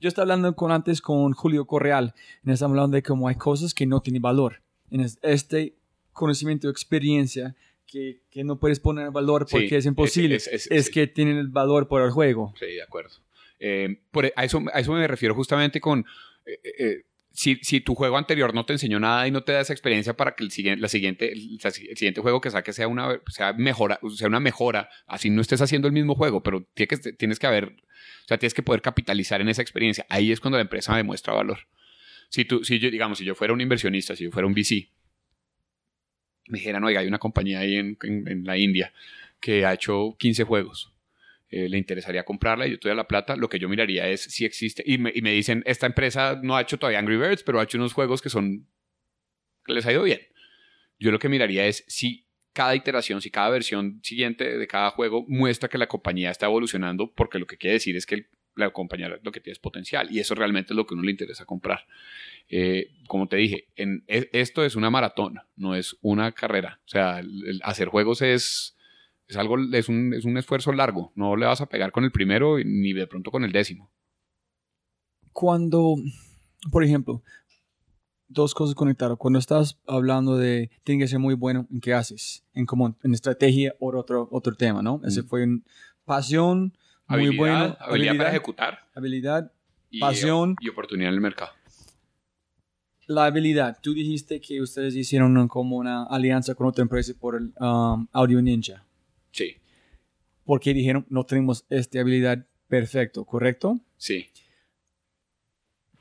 yo estaba hablando con antes con Julio Correal, y estamos hablando de cómo hay cosas que no tienen valor. En es- este conocimiento, experiencia, que, que no puedes poner en valor Sí, porque es imposible, es- es, es- sí. que tienen el valor por el juego. Sí, de acuerdo. Eh, por, a, eso, a eso me refiero justamente con... eh, eh, si, tu juego anterior no te enseñó nada y no te da esa experiencia para que el siguiente, la siguiente, el, siguiente juego que saques sea una, sea, mejora, sea una mejora, así no estés haciendo el mismo juego, pero tienes que, que haber, o sea, tienes que poder capitalizar en esa experiencia. Ahí es cuando la empresa demuestra valor. Si tú, si yo, digamos, si yo fuera un inversionista, si yo fuera un VC, me dijeran, oiga, hay una compañía ahí en, en- en la India que ha hecho 15 juegos. Eh, le interesaría comprarla y yo tuviera la plata, lo que yo miraría es si existe. Y me, y me dicen, esta empresa no ha hecho todavía Angry Birds, pero ha hecho unos juegos que son. que les ha ido bien. Yo lo que miraría es si cada iteración, si cada versión siguiente de cada juego muestra que la compañía está evolucionando, porque lo que quiere decir es que la compañía lo que tiene es potencial y eso realmente es lo que a uno le interesa comprar. Eh, como te dije, en, e- esto es una maratón, no es una carrera. O sea, hacer juegos es, es algo, es un, es un esfuerzo largo. No le vas a pegar con el primero ni de pronto con el décimo. Cuando, por ejemplo, dos cosas conectadas. Cuando estás hablando de tiene que ser muy bueno en qué haces, en común, en estrategia o otro, otro tema, ¿no? Ese Mm. fue un pasión, muy Habilidad, bueno, habilidad, para ejecutar habilidad, y, Pasión. y oportunidad en el mercado. la habilidad. Tú dijiste que ustedes hicieron como una alianza con otra empresa por el um, Audio Ninja. Sí, Porque dijeron, no tenemos esta habilidad perfecto, ¿correcto? sí.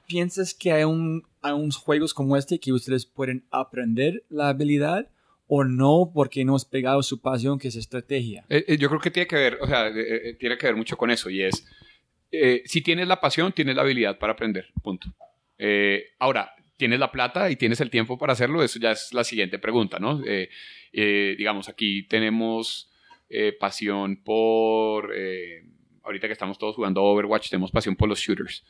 ¿Piensas que hay, un, hay unos juegos como este que ustedes pueden aprender la habilidad o no porque no es pegado a su pasión que es estrategia? Eh, eh, yo creo que tiene que ver, o sea, eh, eh, tiene que ver mucho con eso y es, eh, si tienes la pasión, tienes la habilidad para aprender, punto. Eh, ahora, tienes la plata y tienes el tiempo para hacerlo, eso ya es la siguiente pregunta, ¿no? Digamos, aquí tenemos eh, pasión por, eh, ahorita que estamos todos jugando Overwatch, tenemos pasión por los shooters.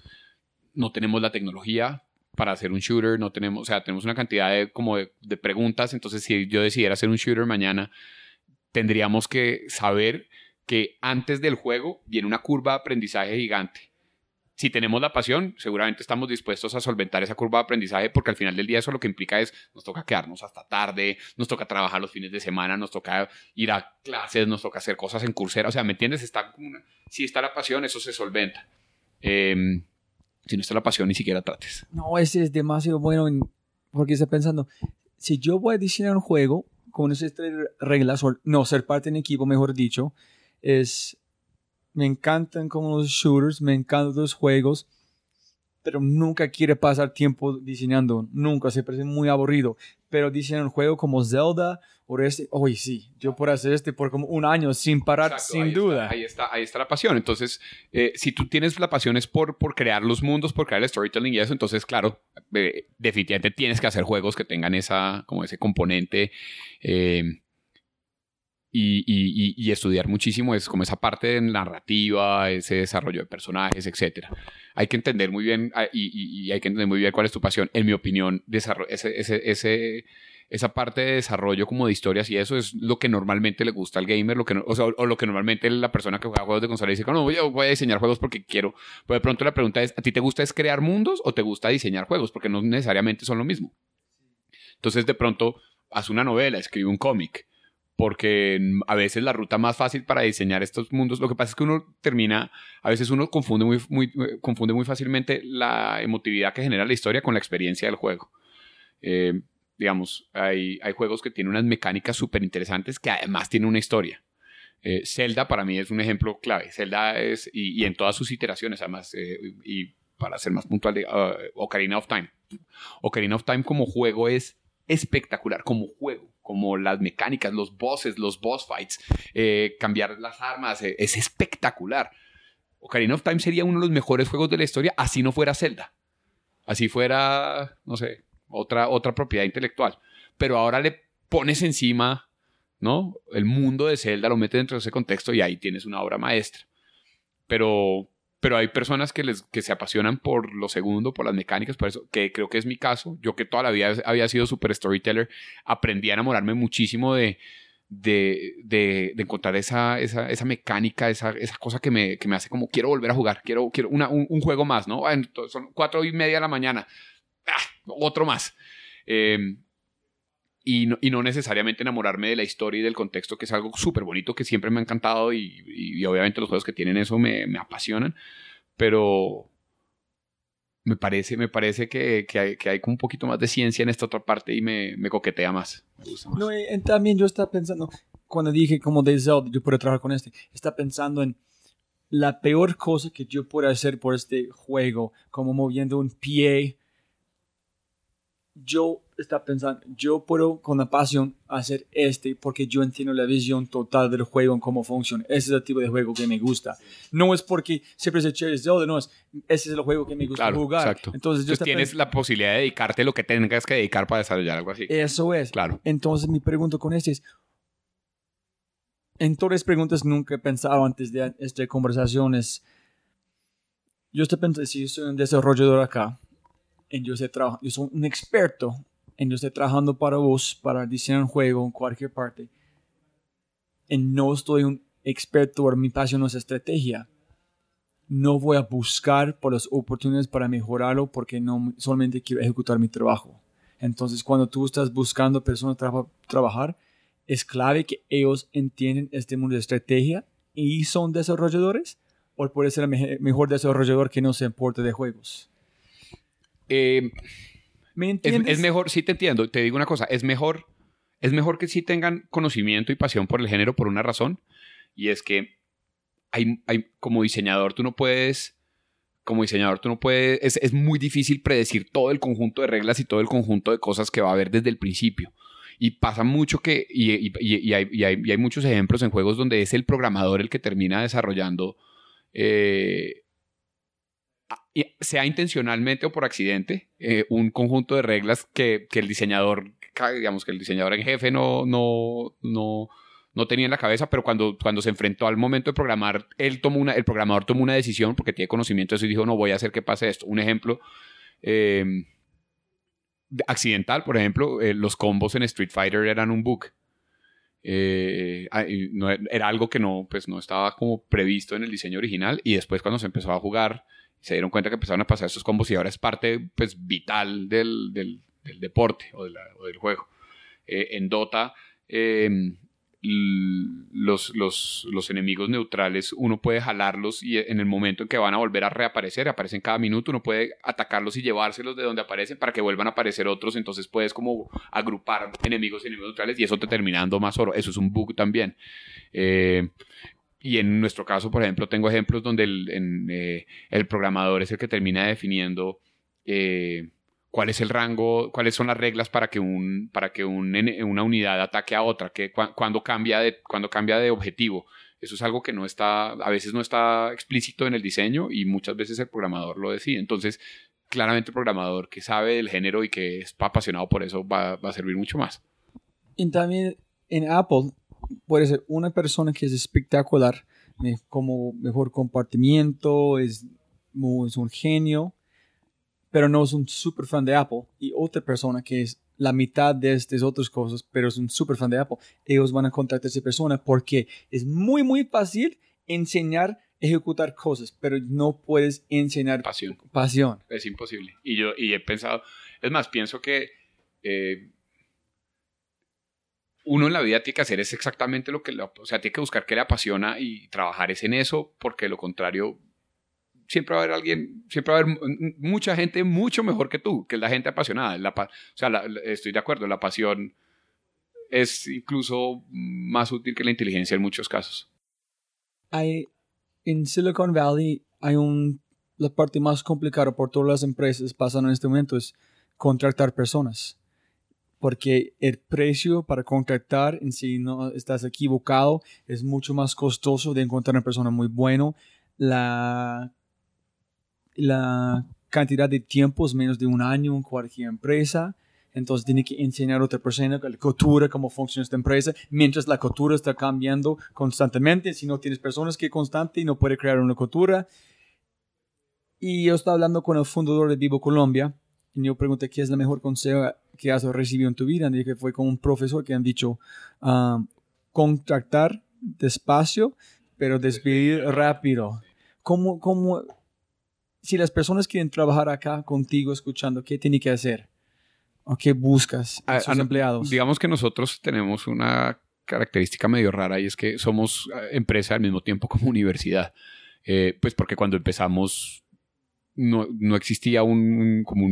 No tenemos la tecnología para hacer un shooter, no tenemos, o sea, tenemos una cantidad de, como de, de preguntas, entonces si yo decidiera hacer un shooter mañana, tendríamos que saber que antes del juego viene una curva de aprendizaje gigante. Si tenemos la pasión, seguramente estamos dispuestos a solventar esa curva de aprendizaje porque al final del día eso lo que implica es nos toca quedarnos hasta tarde, nos toca trabajar los fines de semana, nos toca ir a clases, nos toca hacer cosas en cursera, o sea, ¿me entiendes? Está una- si está la pasión, eso se solventa. Em, si no está la pasión, ni siquiera trates. No, ese es demasiado bueno en- porque está pensando, si yo voy a diseñar un juego con esas tres reglas, o no, ser parte de un equipo, mejor dicho, es, me encantan como los shooters, me encantan los juegos, pero nunca quiere pasar tiempo diseñando, nunca, se parece muy aburrido, pero diseñar un juego como Zelda o este, oye, sí, yo puedo hacer este por como un año sin parar, Exacto, sin ahí duda. Está, ahí, está, ahí está la pasión. Entonces, eh, si tú tienes la pasión es por, por crear los mundos, por crear el storytelling y eso, entonces, claro, eh, definitivamente tienes que hacer juegos que tengan esa, como ese componente eh, y, estudiar muchísimo es como esa parte de narrativa, ese desarrollo de personajes, etcétera. Hay que entender muy bien ah, y, hay que entender muy bien cuál es tu pasión. En mi opinión, ese, ese, esa parte de desarrollo como de historias y eso es lo que normalmente le gusta al gamer, lo que o, sea, o lo que normalmente la persona que juega juegos de consola dice, no, yo voy a diseñar juegos porque quiero. Pero de pronto la pregunta es, ¿a ti te gusta es crear mundos o te gusta diseñar juegos? Porque no necesariamente son lo mismo. Entonces de pronto haz una novela, escribe un cómic, porque a veces la ruta más fácil para diseñar estos mundos, lo que pasa es que uno termina, a veces uno confunde muy, muy, confunde muy fácilmente la emotividad que genera la historia con la experiencia del juego. Eh, digamos, hay, hay juegos que tienen unas mecánicas súper interesantes que además tienen una historia. Eh, Zelda para mí es un ejemplo clave. Zelda es, y, y en todas sus iteraciones, además, eh, y para ser más puntual, uh, Ocarina of Time. Ocarina of Time como juego es espectacular, como juego, como las mecánicas, los bosses, los boss fights, eh, cambiar las armas, eh, es espectacular. Ocarina of Time sería uno de los mejores juegos de la historia, así no fuera Zelda. Así fuera, no sé, otra, otra propiedad intelectual. Pero ahora le pones encima, ¿no? El mundo de Zelda, lo metes dentro de ese contexto y ahí tienes una obra maestra. Pero, pero hay personas que, les, que se apasionan por lo segundo, por las mecánicas, por eso, que creo que es mi caso. Yo que toda la vida había sido super storyteller, aprendí a enamorarme muchísimo de, de, de, encontrar esa, esa, esa mecánica, esa, esa cosa que me, que me hace como quiero volver a jugar, quiero, quiero una, un, juego más, ¿no? Son cuatro y media de la mañana, ah, otro más. Eh, y no, necesariamente enamorarme de la historia y del contexto, que es algo súper bonito que siempre me ha encantado y, obviamente los juegos que tienen eso me, apasionan, pero me parece, me parece que, hay, que hay un poquito más de ciencia en esta otra parte y me, me coquetea más. Me y, también yo estaba pensando, cuando dije como de Zelda, yo puedo trabajar con este, está pensando en la peor cosa que yo puedo hacer por este juego, como moviendo un pie. Yo está pensando, yo puedo con la pasión hacer este porque yo entiendo la visión total del juego en cómo funciona. Ese es el tipo de juego que me gusta. No es porque siempre se chévere Zelda, no es, ese es el juego que me gusta claro, jugar. Exacto. Entonces, yo Entonces tienes la posibilidad de dedicarte lo que tengas que dedicar para desarrollar algo así. Eso es. Claro. Entonces mi pregunta con este es, en todas las preguntas nunca he pensado antes de esta conversación es, yo estoy pensando, si yo soy un desarrollador acá, y yo, sé yo soy un experto en yo estoy trabajando para vos, para diseñar un juego en cualquier parte, y no estoy un experto, mi pasión no es estrategia, no voy a buscar por las oportunidades para mejorarlo porque no solamente quiero ejecutar mi trabajo. Entonces, cuando tú estás buscando personas para trabajar, es clave que ellos entienden este mundo de estrategia y son desarrolladores, o puede ser el mejor desarrollador que no se importa de juegos. Eh, ¿Me es, entiendes? es, mejor, sí te entiendo, te digo una cosa, es mejor, es mejor que sí tengan conocimiento y pasión por el género por una razón, y es que hay, hay como diseñador tú no puedes, como diseñador tú no puedes, es, es muy difícil predecir todo el conjunto de reglas y todo el conjunto de cosas que va a haber desde el principio. Y pasa mucho que, y, y, y, hay, y, hay, y, hay, muchos ejemplos en juegos donde es el programador el que termina desarrollando, eh, sea intencionalmente o por accidente, eh, un conjunto de reglas que, que, el diseñador, digamos que el diseñador en jefe no, no, no, no tenía en la cabeza, pero cuando, cuando se enfrentó al momento de programar, él tomó una, el programador tomó una decisión porque tiene conocimiento de eso y dijo, no voy a hacer que pase esto. Un ejemplo... Eh, accidental, por ejemplo, eh, los combos en Street Fighter eran un bug. Eh, no, era algo que no, pues no estaba como previsto en el diseño original y después cuando se empezó a jugar se dieron cuenta que empezaron a pasar esos combos y ahora es parte pues vital del, del, del deporte o, de la, o, del juego. Eh, en Dota los, los, los, enemigos neutrales, uno puede jalarlos y en el momento en que van a volver a reaparecer, aparecen cada minuto, uno puede atacarlos y llevárselos de donde aparecen para que vuelvan a aparecer otros, entonces puedes como agrupar enemigos y enemigos neutrales y eso te termina dando más oro, eso es un bug también. Eh, y en nuestro caso, por ejemplo, tengo ejemplos donde el, en, eh, el programador es el que termina definiendo eh, cuál es el rango, cuáles son las reglas para que, un, para que un, una unidad ataque a otra, que cu cuando, cambia de, cuando cambia de objetivo. Eso es algo que no está, a veces no está explícito en el diseño y muchas veces el programador lo decide. Entonces, claramente el programador que sabe del género y que es apasionado por eso va, va a servir mucho más. Y también en Apple puede ser una persona que es espectacular, como mejor compartimiento, es, es un genio, pero no es un super fan de Apple, y otra persona que es la mitad de estas otras cosas, pero es un super fan de Apple, ellos van a contactar a esa persona porque es muy, muy fácil enseñar, ejecutar cosas, pero no puedes enseñar pasión. pasión. Es imposible. Y yo y he pensado, es más, pienso que eh, uno en la vida tiene que hacer es exactamente lo que, le, o sea, tiene que buscar qué le apasiona y trabajar es en eso, porque lo contrario siempre va a haber alguien, siempre va a haber mucha gente mucho mejor que tú, que es la gente apasionada. La, o sea, la, estoy de acuerdo, la pasión es incluso más útil que la inteligencia en muchos casos. Hay, en Silicon Valley hay un, la parte más complicada por todas las empresas pasando en este momento es contratar personas. Porque el precio para contratar, en si no estás equivocado, es mucho más costoso de encontrar una persona muy buena. La la cantidad de tiempo es menos de un año en cualquier empresa. Entonces tiene que enseñar a otra persona la cultura, cómo funciona esta empresa, mientras la cultura está cambiando constantemente. Si no tienes personas que constante no puede crear una cultura. Y yo estaba hablando con el fundador de Vivo Colombia yo pregunté qué es el mejor consejo que has recibido en tu vida. Y que fue con un profesor que han dicho, um, contratar despacio, pero despedir rápido. ¿Cómo, cómo, si las personas quieren trabajar acá contigo escuchando, ¿qué tiene que hacer? ¿O qué buscas a, sus empleados? Digamos que nosotros tenemos una característica medio rara y es que somos eh, empresa al mismo tiempo como universidad. Eh, pues porque cuando empezamos no, no existía un, como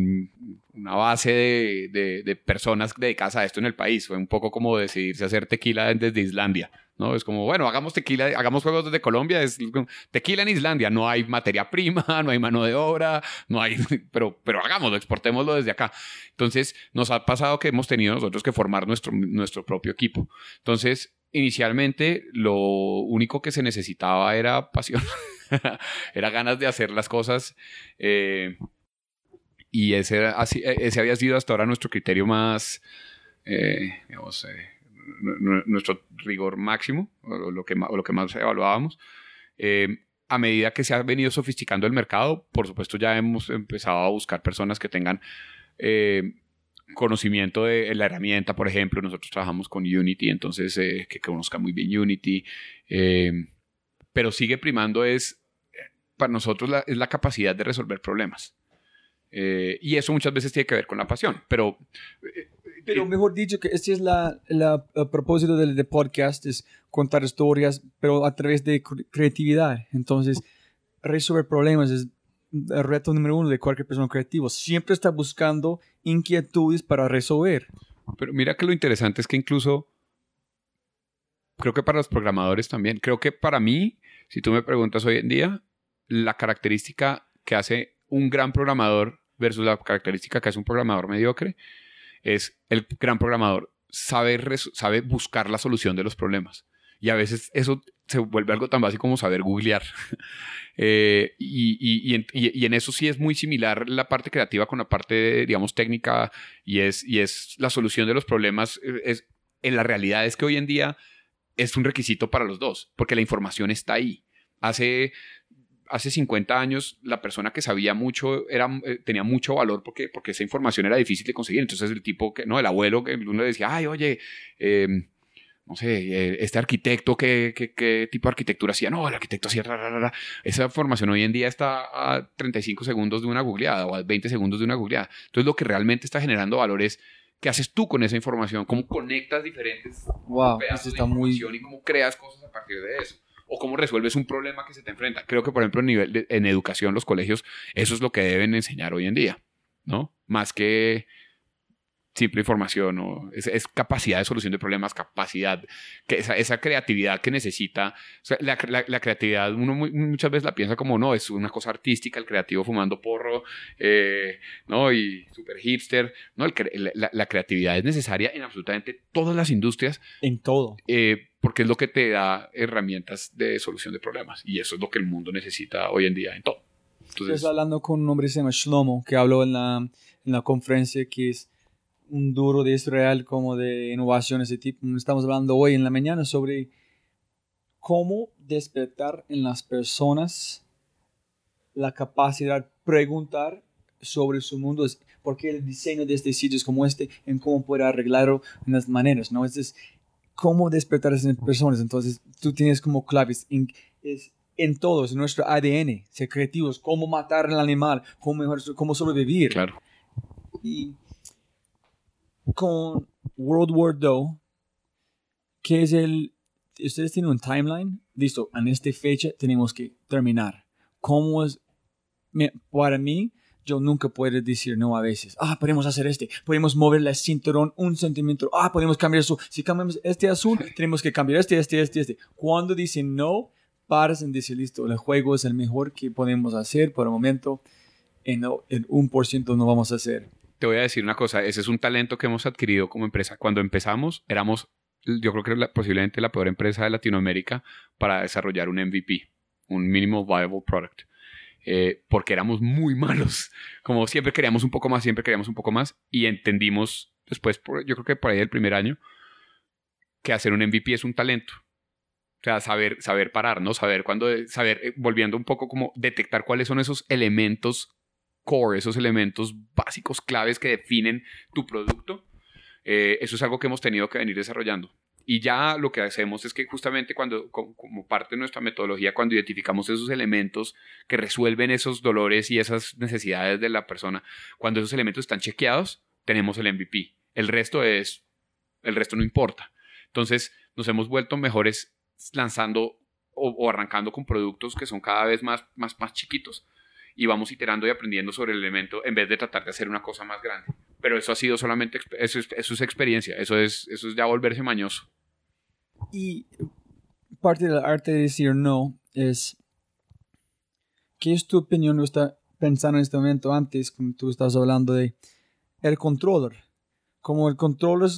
una base de, de, personas dedicadas a esto en el país. Fue un poco como decidirse hacer tequila desde Islandia. ¿no? Es como, bueno, hagamos tequila, hagamos juegos desde Colombia, es tequila en Islandia, no hay materia prima, no hay mano de obra, no hay, pero, pero hagámoslo, exportémoslo desde acá. Entonces, nos ha pasado que hemos tenido nosotros que formar nuestro, nuestro propio equipo. Entonces, inicialmente, lo único que se necesitaba era pasión. era ganas de hacer las cosas. Eh, y ese, así, ese había sido hasta ahora nuestro criterio más, eh, digamos, eh, nuestro rigor máximo, o lo que, lo que más evaluábamos. a medida que se ha venido sofisticando el mercado, por supuesto ya hemos empezado a buscar personas que tengan conocimiento de la herramienta, por ejemplo, nosotros trabajamos con Unity, entonces que conozcan muy bien Unity pero sigue primando es, para nosotros, la, es la capacidad de resolver problemas. Eh, y eso muchas veces tiene que ver con la pasión, pero... Eh, pero eh, mejor dicho, que este es la, la el propósito del, podcast, es contar historias, pero a través de creatividad. Entonces, resolver problemas es el reto número uno de cualquier persona creativa. Siempre está buscando inquietudes para resolver. Pero mira que lo interesante es que incluso, creo que para los programadores también, creo que para mí si tú me preguntas hoy en día, la característica que hace un gran programador versus la característica que hace un programador mediocre es el gran programador sabe, sabe buscar la solución de los problemas. Y a veces eso se vuelve algo tan básico como saber googlear. Eh, y, en, eso sí es muy similar la parte creativa con la parte, digamos, técnica y es, y es la solución de los problemas. Es, en la realidad es que hoy en día es un requisito para los dos, porque la información está ahí. Hace, hace 50 años la persona que sabía mucho era, eh, tenía mucho valor porque, porque esa información era difícil de conseguir. Entonces el tipo, que, no, el abuelo, que uno le decía, ay, oye, em, no sé, eh, este arquitecto, ¿qué, ¿qué, tipo de arquitectura hacía? No, el arquitecto hacía... Esa información hoy en día está a 35 segundos de una googleada o a 20 segundos de una googleada. Entonces lo que realmente está generando valor es ¿Qué haces tú con esa información? ¿Cómo conectas diferentes wow, pedazos está muy... y cómo creas cosas a partir de eso? O cómo resuelves un problema que se te enfrenta. Creo que, por ejemplo, en, nivel en educación, los colegios, eso es lo que deben enseñar hoy en día, ¿no? Más que simple información o es, capacidad de solución de problemas, capacidad, que esa, creatividad que necesita. la, creatividad uno muchas veces la piensa como no, es una cosa artística, el creativo fumando porro, eh, ¿no? Y super hipster. No, la, creatividad es necesaria en absolutamente todas las industrias. En todo. Eh, porque es lo que te da herramientas de solución de problemas y eso es lo que el mundo necesita hoy en día en todo. Entonces, Estoy hablando con un hombre que se llama Shlomo, que habló en la, en la conferencia que es un duro de Israel como de innovación ese tipo. Estamos hablando hoy en la mañana sobre cómo despertar en las personas la capacidad de preguntar sobre su mundo, por qué el diseño de este sitio es como este, en cómo puede arreglarlo en las maneras, ¿no? Es, cómo despertar a esas personas. Entonces, tú tienes como claves en, es, en todos, en nuestro ADN, secretivos, cómo matar al animal, cómo, mejor, cómo sobrevivir. Claro. Y con World War II, que es el... Ustedes tienen un timeline, listo, en esta fecha tenemos que terminar. ¿Cómo es? Para mí, yo nunca puedo decir no a veces. Ah, podemos hacer este. Podemos mover el cinturón un centímetro. Ah, podemos cambiar eso. Si cambiamos este azul, tenemos que cambiar este, este, este, este. Cuando dicen no, paras en decir, listo, el juego es el mejor que podemos hacer por el momento. En, en un por ciento no vamos a hacer te voy a decir una cosa, ese es un talento que hemos adquirido como empresa. Cuando empezamos, éramos, yo creo que era posiblemente la peor empresa de Latinoamérica para desarrollar un MVP, un Minimal Viable Product. Eh, porque éramos muy malos. Como siempre queríamos un poco más, siempre queríamos un poco más. Y entendimos después, yo creo que por ahí el primer año, que hacer un MVP es un talento. O sea, saber, saber parar, ¿no? Saber cuándo, saber, eh, volviendo un poco como detectar cuáles son esos elementos core, esos elementos básicos, claves que definen tu producto, eh, eso es algo que hemos tenido que venir desarrollando. Y ya lo que hacemos es que justamente cuando, como parte de nuestra metodología, cuando identificamos esos elementos que resuelven esos dolores y esas necesidades de la persona, cuando esos elementos están chequeados, tenemos el MVP. El resto es, el resto no importa. Entonces, nos hemos vuelto mejores lanzando o, arrancando con productos que son cada vez más, más, más chiquitos y vamos iterando y aprendiendo sobre el elemento en vez de tratar de hacer una cosa más grande. Pero eso ha sido solamente, eso es, eso es experiencia, eso es, eso es ya volverse mañoso. Y parte del arte de decir no es, ¿qué es tu opinión? está pensando en este momento antes, como tú estás hablando de el controller. Como el controller,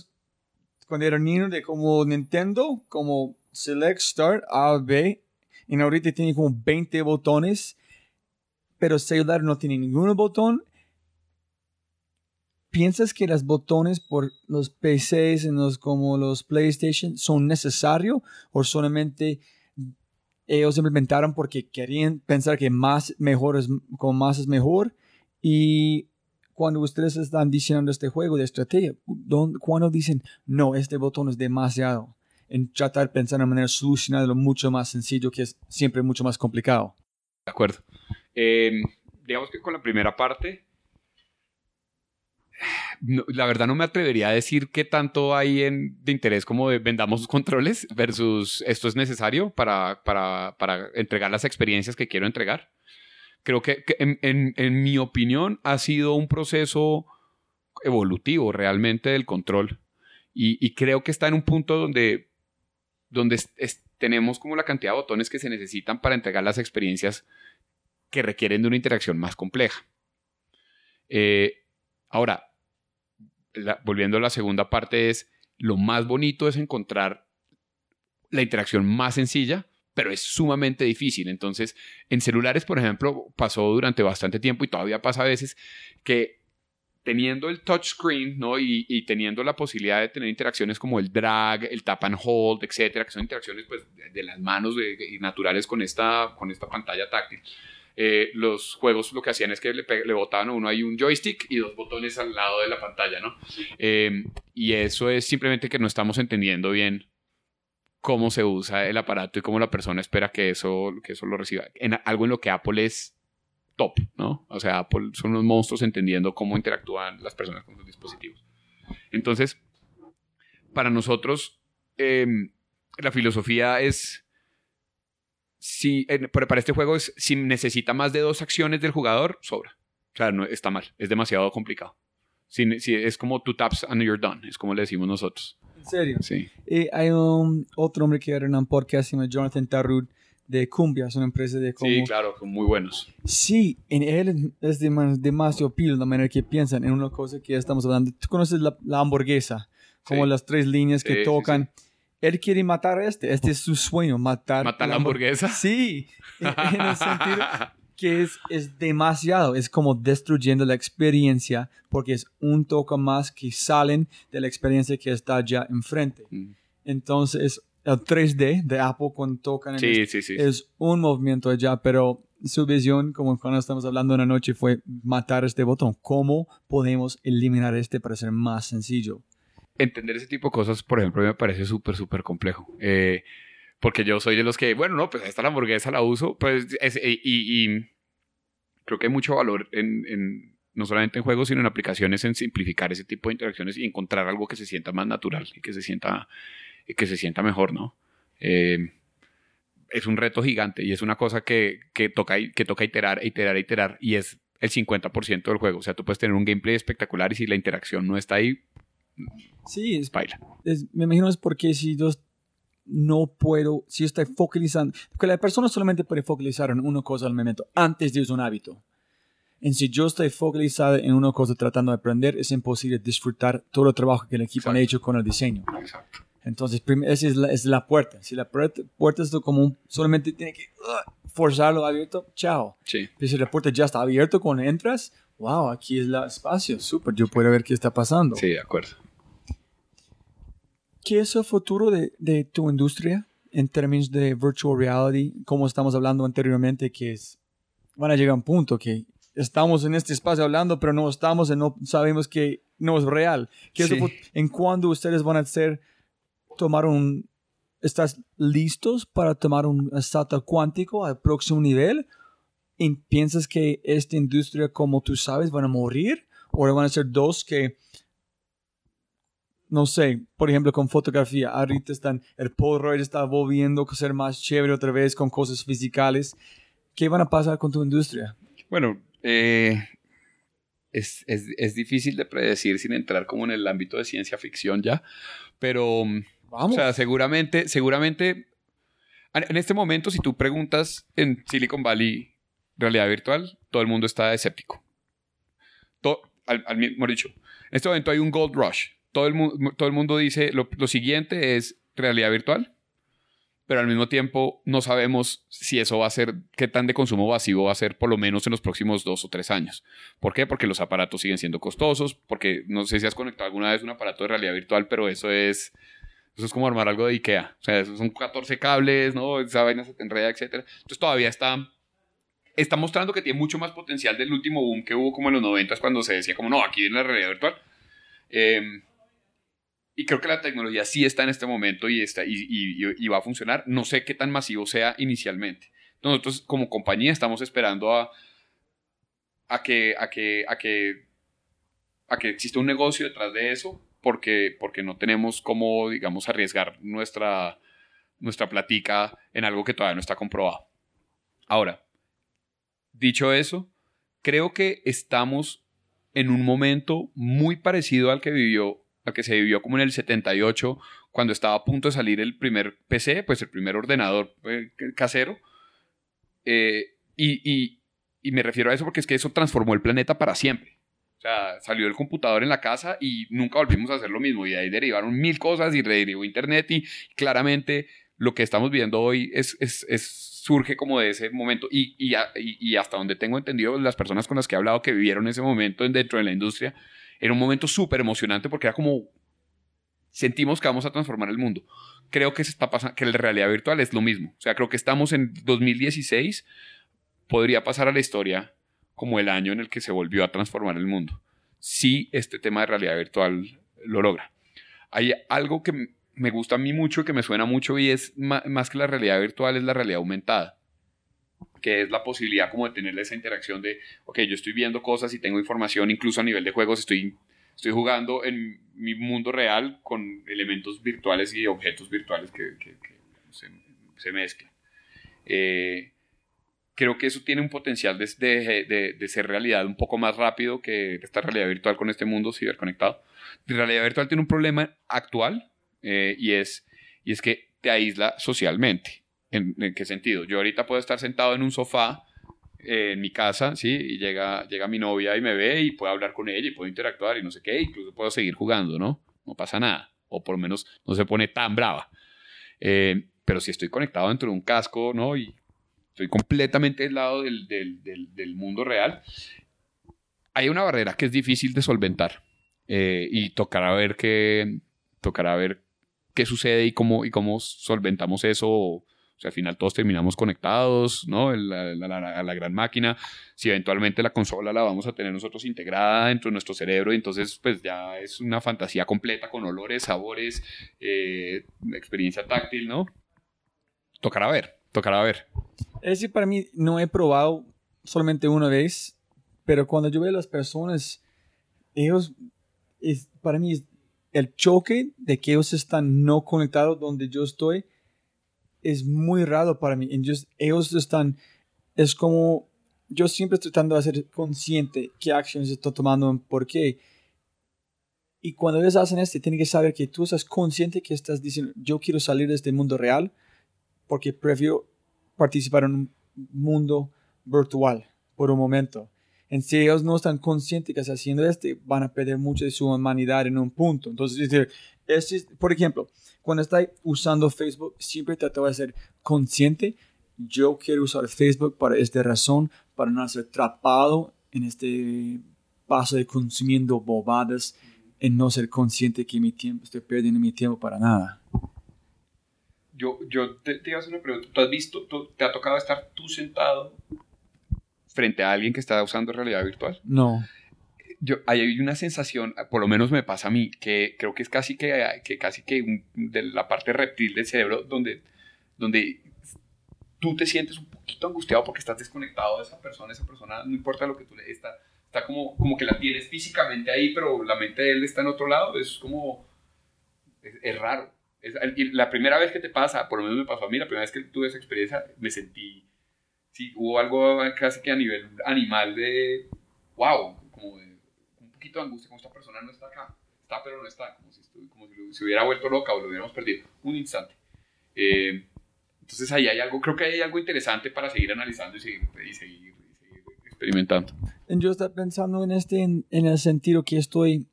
cuando era niño de como Nintendo, como Select, Start, A, B, y ahorita tiene como 20 botones, pero celular no tiene ningún botón ¿Piensas que los botones por los PCs en los, como los PlayStation son necesarios o solamente ellos implementaron porque querían pensar que más mejor es, como más es mejor? Y cuando ustedes están diseñando este juego de estrategia, cuando dicen, no, este botón es demasiado, en tratar de pensar de manera de solucionarlo mucho más sencillo, que es siempre mucho más complicado. De acuerdo. Eh, digamos que con la primera parte, la verdad no me atrevería a decir qué tanto hay en, de interés como de vendamos controles versus esto es necesario para, para, para entregar las experiencias que quiero entregar. Creo que, en, en, mi opinión ha sido un proceso evolutivo realmente del control y, y creo que está en un punto donde, donde tenemos como la cantidad de botones que se necesitan para entregar las experiencias que requieren de una interacción más compleja. Eh, ahora, volviendo a la segunda parte, es lo más bonito es encontrar la interacción más sencilla, pero es sumamente difícil. Entonces, en celulares, por ejemplo, pasó durante bastante tiempo y todavía pasa a veces que teniendo el touchscreen ¿no? Y, teniendo la posibilidad de tener interacciones como el drag, el tap and hold, etcétera, que son interacciones pues, de, las manos naturales con esta, con esta pantalla táctil eh, los juegos lo que hacían es que le, le botaban a uno ahí un joystick y dos botones al lado de la pantalla, ¿no? Eh, y eso es simplemente que no estamos entendiendo bien cómo se usa el aparato y cómo la persona espera que eso, que eso lo reciba. En, algo en lo que Apple es top, ¿no? O sea, Apple son unos monstruos entendiendo cómo interactúan las personas con sus dispositivos. Entonces, para nosotros, eh, la filosofía es si para este juego es, si necesita más de dos acciones del jugador, sobra. O sea, no, está mal, es demasiado complicado. Si, si, es como two taps and you're done, es como le decimos nosotros. ¿En serio? Sí. Eh, hay un otro hombre que era un podcast, se llama Jonathan Tarrud, de Cumbia, es una empresa de como... Sí, claro, son muy buenos. Sí, en él es demasiado pil la manera que piensan en una cosa que estamos hablando. Tú conoces la, hamburguesa, como las tres líneas que tocan él quiere matar a este. Este es su sueño, matar. ¿Matar la, hamburguesa? Sí, en el sentido que es, es demasiado. Es como destruyendo la experiencia porque es un toque más que salen de la experiencia que está ya enfrente. Mm. Entonces, el 3D de Apple cuando tocan sí, sí, sí. es un movimiento allá, pero su visión, como cuando estamos hablando una noche, fue matar este botón. ¿Cómo podemos eliminar este para ser más sencillo? Entender ese tipo de cosas, por ejemplo, me parece súper, súper complejo. Eh, porque yo soy de los que, bueno, no, pues esta la hamburguesa la uso, pues, y, creo que hay mucho valor en, no solamente en juegos, sino en aplicaciones, en simplificar ese tipo de interacciones y encontrar algo que se sienta más natural y que se sienta, que se sienta mejor, ¿no? Eh, es un reto gigante y es una cosa que, que, toca, que toca iterar, iterar, iterar y es el 50% del juego. O sea, tú puedes tener un gameplay espectacular y si la interacción no está ahí, Sí, es, me imagino es porque si yo no puedo, si estoy focalizando, porque la persona solamente puede focalizar en una cosa al momento, antes de usar un hábito. En si yo estoy focalizado en una cosa tratando de aprender, es imposible disfrutar todo el trabajo que el equipo ha hecho con el diseño. Exacto. Entonces, esa es la, es la, puerta. Si la puerta, puerta es como solamente tiene que uh, forzarlo abierto, chao. Sí. Pero si la puerta ya está abierta cuando entras, wow, aquí es el espacio, súper, yo puedo ver qué está pasando. Sí, de acuerdo. ¿Qué es el futuro de, de, tu industria en términos de virtual reality? Como estamos hablando anteriormente, que es, van a llegar a un punto que estamos en este espacio hablando, pero no estamos y no sabemos que no es real. ¿Qué es ¿En cuándo ustedes van a ser tomar un... ¿Estás listos para tomar un salto cuántico al próximo nivel? ¿Y piensas que esta industria, como tú sabes, van a morir? ¿O van a ser dos que no sé, por ejemplo, con fotografía, ahorita están, el Polaroid está volviendo a ser más chévere otra vez con cosas fisicales. ¿Qué van a pasar con tu industria? Bueno, eh, es, es, difícil de predecir sin entrar como en el ámbito de ciencia ficción ya, pero, Vamos. o sea, seguramente, seguramente, en este momento, si tú preguntas en Silicon Valley realidad virtual, todo el mundo está escéptico. Todo, al, al, mejor dicho, en este momento hay un gold rush todo el, mundo dice lo, siguiente es realidad virtual, pero al mismo tiempo no sabemos si eso va a ser, qué tan de consumo masivo va a ser por lo menos en los próximos dos o tres años. ¿Por qué? Porque los aparatos siguen siendo costosos, porque no sé si has conectado alguna vez un aparato de realidad virtual, pero eso es... Eso es como armar algo de Ikea. O sea, son 14 cables, ¿no? Esa vaina se te enreda, etc. Entonces todavía está está mostrando que tiene mucho más potencial del último boom que hubo como en los 90 cuando se decía como no, aquí viene la realidad virtual. Eh, y creo que la tecnología sí está en este momento y, está, y, va a funcionar. No sé qué tan masivo sea inicialmente. Nosotros como compañía estamos esperando a, a, que, a, que, a, que, a que exista un negocio detrás de eso porque, porque no tenemos cómo, digamos, arriesgar nuestra, nuestra platica en algo que todavía no está comprobado. Ahora, dicho eso, creo que estamos en un momento muy parecido al que vivió que se vivió como en el 78, cuando estaba a punto de salir el primer PC, pues el primer ordenador eh, casero. Eh, y, me refiero a eso porque es que eso transformó el planeta para siempre. O sea, salió el computador en la casa y nunca volvimos a hacer lo mismo. Y ahí derivaron mil cosas y derivó Internet y claramente lo que estamos viendo hoy es, surge como de ese momento. Y, y, hasta donde tengo entendido, las personas con las que he hablado que vivieron ese momento dentro de la industria, era un momento súper emocionante porque era como sentimos que vamos a transformar el mundo. Creo que se está pasando, que la realidad virtual es lo mismo. O sea, creo que estamos en 2016, podría pasar a la historia como el año en el que se volvió a transformar el mundo. Si este tema de realidad virtual lo logra. Hay algo que me gusta a mí mucho, que me suena mucho y es más que la realidad virtual, es la realidad aumentada que es la posibilidad como de tener esa interacción de, ok, yo estoy viendo cosas y tengo información, incluso a nivel de juegos estoy, estoy jugando en mi mundo real con elementos virtuales y objetos virtuales que, se, mezclan. Eh, creo que eso tiene un potencial de, de, de, ser realidad un poco más rápido que esta realidad virtual con este mundo ciberconectado. La realidad virtual tiene un problema actual eh, y, es, y es que te aísla socialmente. ¿En, qué sentido? Yo ahorita puedo estar sentado en un sofá eh, en mi casa, ¿sí? Y llega, llega mi novia y me ve y puedo hablar con ella y puedo interactuar y no sé qué, incluso puedo seguir jugando, ¿no? No pasa nada. O por lo menos no se pone tan brava. Eh, pero si estoy conectado dentro de un casco, ¿no? Y estoy completamente aislado del, del, del, mundo real, hay una barrera que es difícil de solventar. Eh, y tocará ver qué, tocará ver qué sucede y cómo, y cómo solventamos eso o sea, al final todos terminamos conectados, ¿no? a la, gran máquina. Si eventualmente la consola la vamos a tener nosotros integrada dentro de nuestro cerebro, entonces pues ya es una fantasía completa con olores, sabores, eh, experiencia táctil, ¿no? Tocará ver, tocará ver. Es decir, para mí no he probado solamente una vez, pero cuando yo veo a las personas, ellos, es, para mí el choque de que ellos están no conectados donde yo estoy, es muy raro para mí. Ellos, ellos están, es como, yo siempre tratando de ser consciente qué acciones estoy tomando, por qué. Y cuando ellos hacen esto, tienen que saber que tú estás consciente que estás diciendo, yo quiero salir de este mundo real porque prefiero participar en un mundo virtual por un momento. En si ellos no están conscientes que están haciendo esto, van a perder mucho de su humanidad en un punto. Entonces, es, por ejemplo, cuando estoy usando Facebook, siempre trato de ser consciente. Yo quiero usar Facebook para esta razón, para no ser atrapado en este paso de consumiendo bobadas, en no ser consciente que mi tiempo, estoy perdiendo mi tiempo para nada. Yo, yo te, iba a hacer una pregunta. ¿Tú has visto, te ha tocado estar tú sentado frente a alguien que está usando realidad virtual? No. Yo, hay una sensación, por lo menos me pasa a mí, que creo que es casi que, que casi que de la parte reptil del cerebro donde, donde tú te sientes un poquito angustiado porque estás desconectado de esa persona, esa persona, no importa lo que tú le está, está como, como que la tienes físicamente ahí, pero la mente de él está en otro lado, es como, es, raro. Es, la primera vez que te pasa, por lo menos me pasó a mí, la primera vez que tuve esa experiencia, me sentí, sí, hubo algo casi que a nivel animal de, wow, como de un poquito de angustia, como esta persona no está acá, está pero no está, como si, como si se hubiera vuelto loca o lo hubiéramos perdido, un instante. Eh, entonces ahí hay algo, creo que hay algo interesante para seguir analizando y seguir, y seguir, experimentando. Yo estaba pensando en este, en, el sentido que estoy,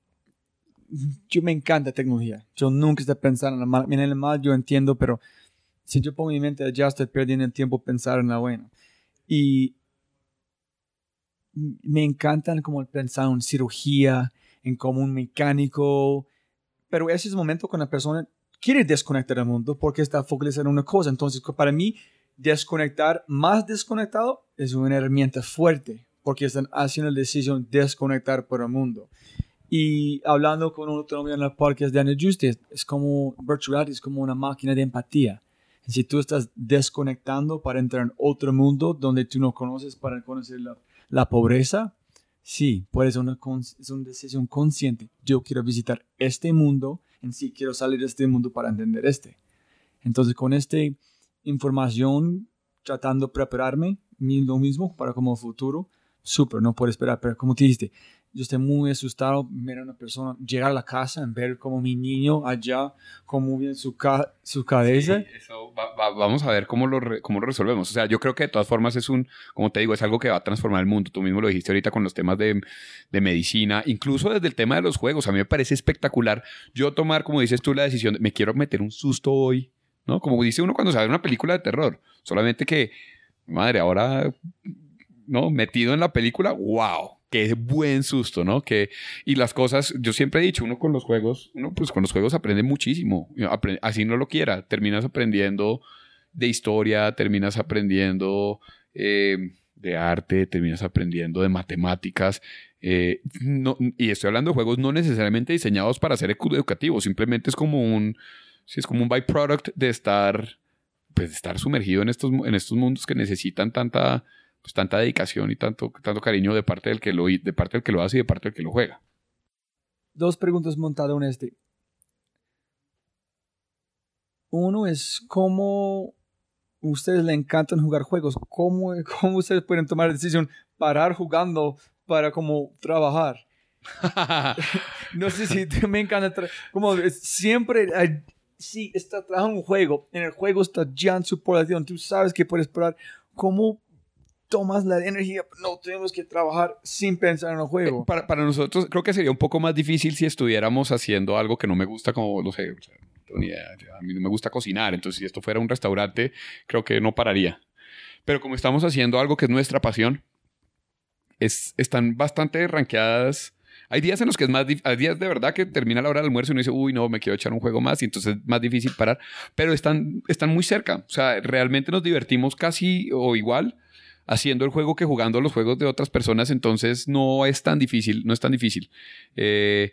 yo me encanta tecnología. Yo nunca estoy pensando en el mal, en el mal yo entiendo, pero si yo pongo mi mente allá, estoy perdiendo el tiempo pensar en la buena. Y me encantan como pensar en cirugía, en como un mecánico, pero ese es el momento cuando la persona quiere desconectar del mundo porque está focalizado en una cosa. Entonces, para mí, desconectar más desconectado es una herramienta fuerte porque están haciendo la decisión de desconectar por el mundo. Y hablando con otro hombre en el parque de Daniel Justice, es como virtual, es como una máquina de empatía. Si tú estás desconectando para entrar en otro mundo donde tú no conoces para conocer la, la pobreza, sí, puede ser una, es una decisión consciente. Yo quiero visitar este mundo en sí quiero salir de este mundo para entender este. Entonces, con esta información, tratando de prepararme, lo mismo para como futuro, súper, no puedo esperar, pero como te dijiste, yo estoy muy asustado ver a una persona llegar a la casa, ver como mi niño allá, cómo viene su, su cabeza. Eso vamos a ver cómo lo, cómo lo resolvemos. O sea, yo creo que de todas formas es un, como te digo, es algo que va a transformar el mundo. Tú mismo lo dijiste ahorita con los temas de, de medicina, incluso desde el tema de los juegos. A mí me parece espectacular yo tomar, como dices tú, la decisión de me quiero meter un susto hoy, ¿no? Como dice uno cuando se ve una película de terror. Solamente que, madre, ahora, ¿no? Metido en la película, wow qué buen susto, ¿no? Que, y las cosas, yo siempre he dicho, uno con los juegos, uno pues con los juegos aprende muchísimo, así no lo quiera, terminas aprendiendo de historia, terminas aprendiendo eh, de arte, terminas aprendiendo de matemáticas, eh, y estoy hablando de juegos no necesariamente diseñados para ser educativos, simplemente es como un, es como un byproduct de estar, pues estar sumergido en estos, en estos mundos que necesitan tanta pues, tanta dedicación y tanto, tanto cariño de parte, del que lo, de parte del que lo hace y de parte del que lo juega. Dos preguntas montadas en este. Uno es cómo ustedes le encantan jugar juegos, cómo, cómo ustedes pueden tomar la decisión parar jugando para como trabajar. no sé si me encanta, como siempre, si está trabajando un juego, en el juego está ya en su población, tú sabes que puedes parar, ¿cómo tomas la energía, no tenemos que trabajar sin pensar en el juego. Eh, para, para, nosotros creo que sería un poco más difícil si estuviéramos haciendo algo que no me gusta, como, no sé, a mí no me gusta cocinar, entonces si esto fuera un restaurante, creo que no pararía. Pero como estamos haciendo algo que es nuestra pasión, es, están bastante ranqueadas. Hay días en los que es más hay días de verdad que termina la hora del almuerzo y uno dice, uy, no, me quiero echar un juego más y entonces es más difícil parar, pero están, están muy cerca. O sea, realmente nos divertimos casi o igual haciendo el juego que jugando los juegos de otras personas, entonces no es tan difícil, no es tan difícil. Eh,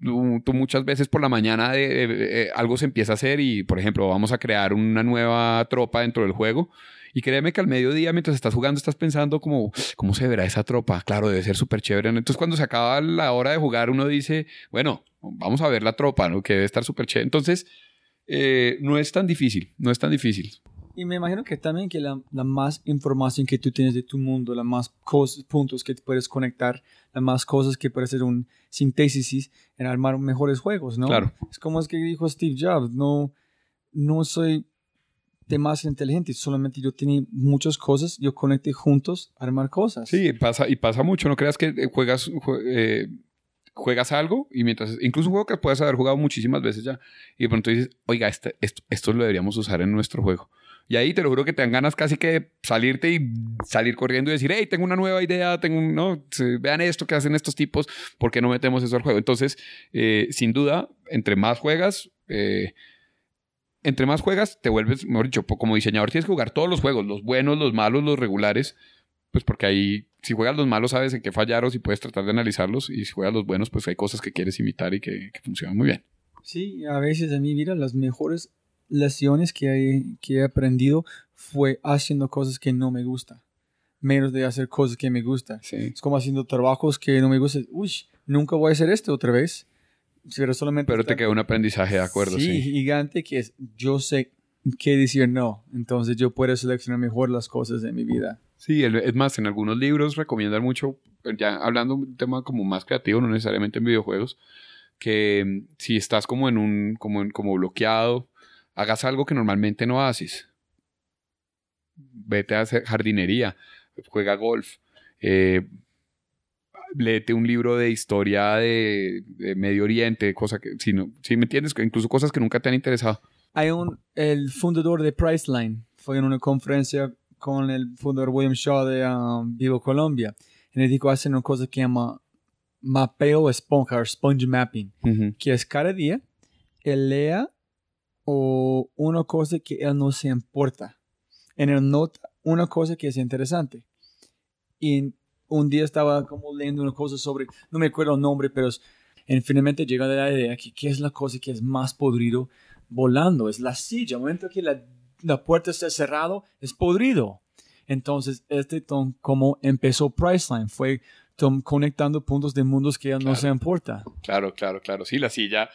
tú, muchas veces por la mañana eh, algo se empieza a hacer y, por ejemplo, vamos a crear una nueva tropa dentro del juego. Y créeme que al mediodía, mientras estás jugando, estás pensando como, ¿cómo se verá esa tropa? Claro, debe ser súper chévere. Entonces, cuando se acaba la hora de jugar, uno dice, bueno, vamos a ver la tropa, ¿no? Que debe estar súper chévere. Entonces, eh, no es tan difícil, no es tan difícil. Y me imagino que también que la, la, más información que tú tienes de tu mundo, las más cosas, puntos que puedes conectar, las más cosas que puedes hacer un síntesis en armar mejores juegos, ¿no? Claro. Es como es que dijo Steve Jobs, no, no soy de más inteligente, solamente yo tenía muchas cosas, yo conecté juntos a armar cosas. Sí, pasa, y pasa mucho, no creas que eh, juegas... Eh, juegas algo y mientras, incluso un juego que puedes haber jugado muchísimas veces ya, y de pronto dices, oiga, este, esto, esto lo deberíamos usar en nuestro juego. Y ahí te lo juro que te dan ganas casi que salirte y salir corriendo y decir, hey, tengo una nueva idea, tengo un, no, vean esto que hacen estos tipos, ¿por qué no metemos eso al juego? Entonces, eh, sin duda, entre más juegas, eh, entre más juegas, te vuelves, mejor dicho, como diseñador tienes que jugar todos los juegos, los buenos, los malos, los regulares, pues porque ahí si juegas los malos sabes en qué fallaron y puedes tratar de analizarlos y si juegas los buenos pues hay cosas que quieres imitar y que, que funcionan muy bien. Sí, a veces en mi vida las mejores lecciones que he, que he aprendido fue haciendo cosas que no me gustan, menos de hacer cosas que me gustan. Sí. Es como haciendo trabajos que no me gustan. Uy, nunca voy a hacer esto otra vez. Pero solamente... Pero te queda un aprendizaje de acuerdo, sí, sí. gigante que es, yo sé qué decir no. Entonces yo puedo seleccionar mejor las cosas de mi vida. Sí, es más, en algunos libros recomiendan mucho, ya hablando de un tema como más creativo, no necesariamente en videojuegos, que mm, si estás como en un, como, en- como bloqueado, hagas algo que normalmente no haces. Vete a hacer jardinería, juega golf, eh, léete un libro de historia de, de Medio Oriente, cosa que, si, no, si me entiendes, incluso cosas que nunca te han interesado. Hay un, el fundador de Priceline fue en una conferencia con el fundador William Shaw de um, Vivo Colombia. Y él dijo hacer una cosa que llama mapeo esponja, o sponge mapping, que es cada día él lea o una cosa que él no se importa. En él nota una cosa que es interesante. Y un día estaba como leyendo una cosa sobre, no me acuerdo el nombre, pero es- en finalmente llega la idea que qué es la cosa que es más podrido volando, es la silla. El momento que la, la puerta está cerrado, es podrido. Entonces, este tom, como empezó Priceline, fue tom, conectando puntos de mundos que él no se importa. Claro, claro, claro. Sí, la silla,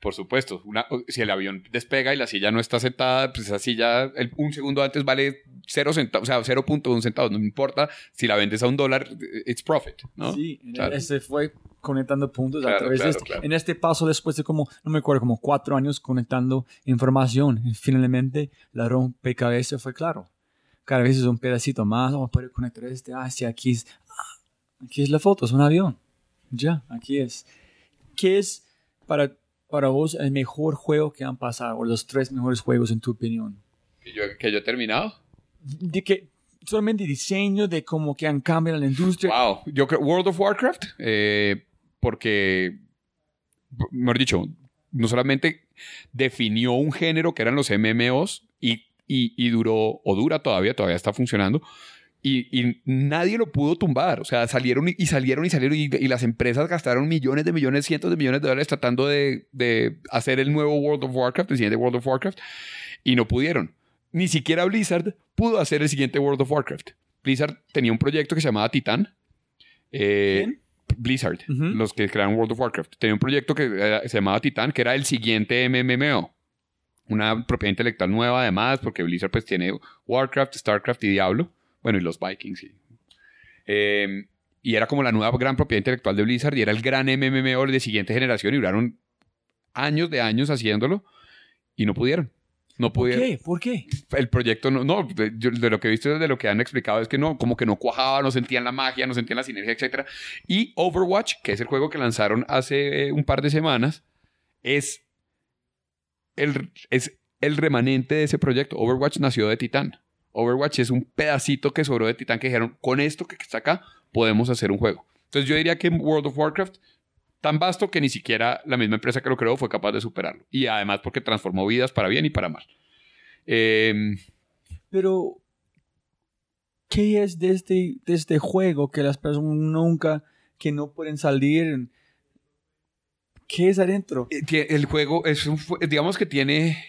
por supuesto. Una- si el avión despega y la silla no está sentada, pues esa silla el- un segundo antes vale cero centavos, o sea, 0.1 centavos. No me importa si la vendes a un dólar, it's profit, ¿no? Sí, Claro. ese fue conectando puntos a Claro, través claro, de este. claro. En este paso, después de como, no me acuerdo, como cuatro años conectando información, finalmente la rompecabezas fue claro. Cada vez es un pedacito más, vamos a poder conectar este, ah, sí, aquí es, ah, aquí es la foto, es un avión. Ya, aquí es. ¿Qué es para, para vos el mejor juego que han pasado, o los tres mejores juegos en tu opinión? Que yo, que yo he terminado. De que solamente diseño, de cómo que han cambiado la industria. Wow. Yo creo World of Warcraft, eh, porque, mejor dicho, no solamente definió un género que eran los MMOs y, y, y duró, o dura todavía, todavía está funcionando. Y, y nadie lo pudo tumbar. O sea, salieron y, y salieron y salieron y, y las empresas gastaron millones de millones, cientos de millones de dólares tratando de, de hacer el nuevo World of Warcraft, el siguiente World of Warcraft, y no pudieron. Ni siquiera Blizzard pudo hacer el siguiente World of Warcraft. Blizzard tenía un proyecto que se llamaba Titan. Eh, ¿Quién? Blizzard, los que crearon World of Warcraft. Tenía un proyecto que era- se llamaba Titan, que era el siguiente MMO. Una propiedad intelectual nueva además, porque Blizzard pues tiene Warcraft, Starcraft y Diablo. Bueno, y los Vikings. sí. Eh, y era como la nueva gran propiedad intelectual de Blizzard y era el gran MMO de siguiente generación y duraron años de años haciéndolo y no pudieron. No ¿Por pudieron qué? ¿Por qué? el proyecto no, no de, lo que he visto, de lo que han explicado es que no, como que no cuajaba, no sentían la magia, no sentían la sinergia, etcétera. Y Overwatch, que es el juego que lanzaron hace eh, un par de semanas, es el, es el remanente de ese proyecto. Overwatch nació de Titán. Overwatch es un pedacito que sobró de Titán que dijeron, con esto que está acá, podemos hacer un juego. Entonces yo diría que World of Warcraft, tan vasto que ni siquiera la misma empresa que lo creó fue capaz de superarlo. Y además porque transformó vidas para bien y para mal. Em, Pero, ¿qué es de este, de este juego que las personas nunca, que no pueden salir? ¿Qué es adentro? Eh, el juego es un digamos que tiene,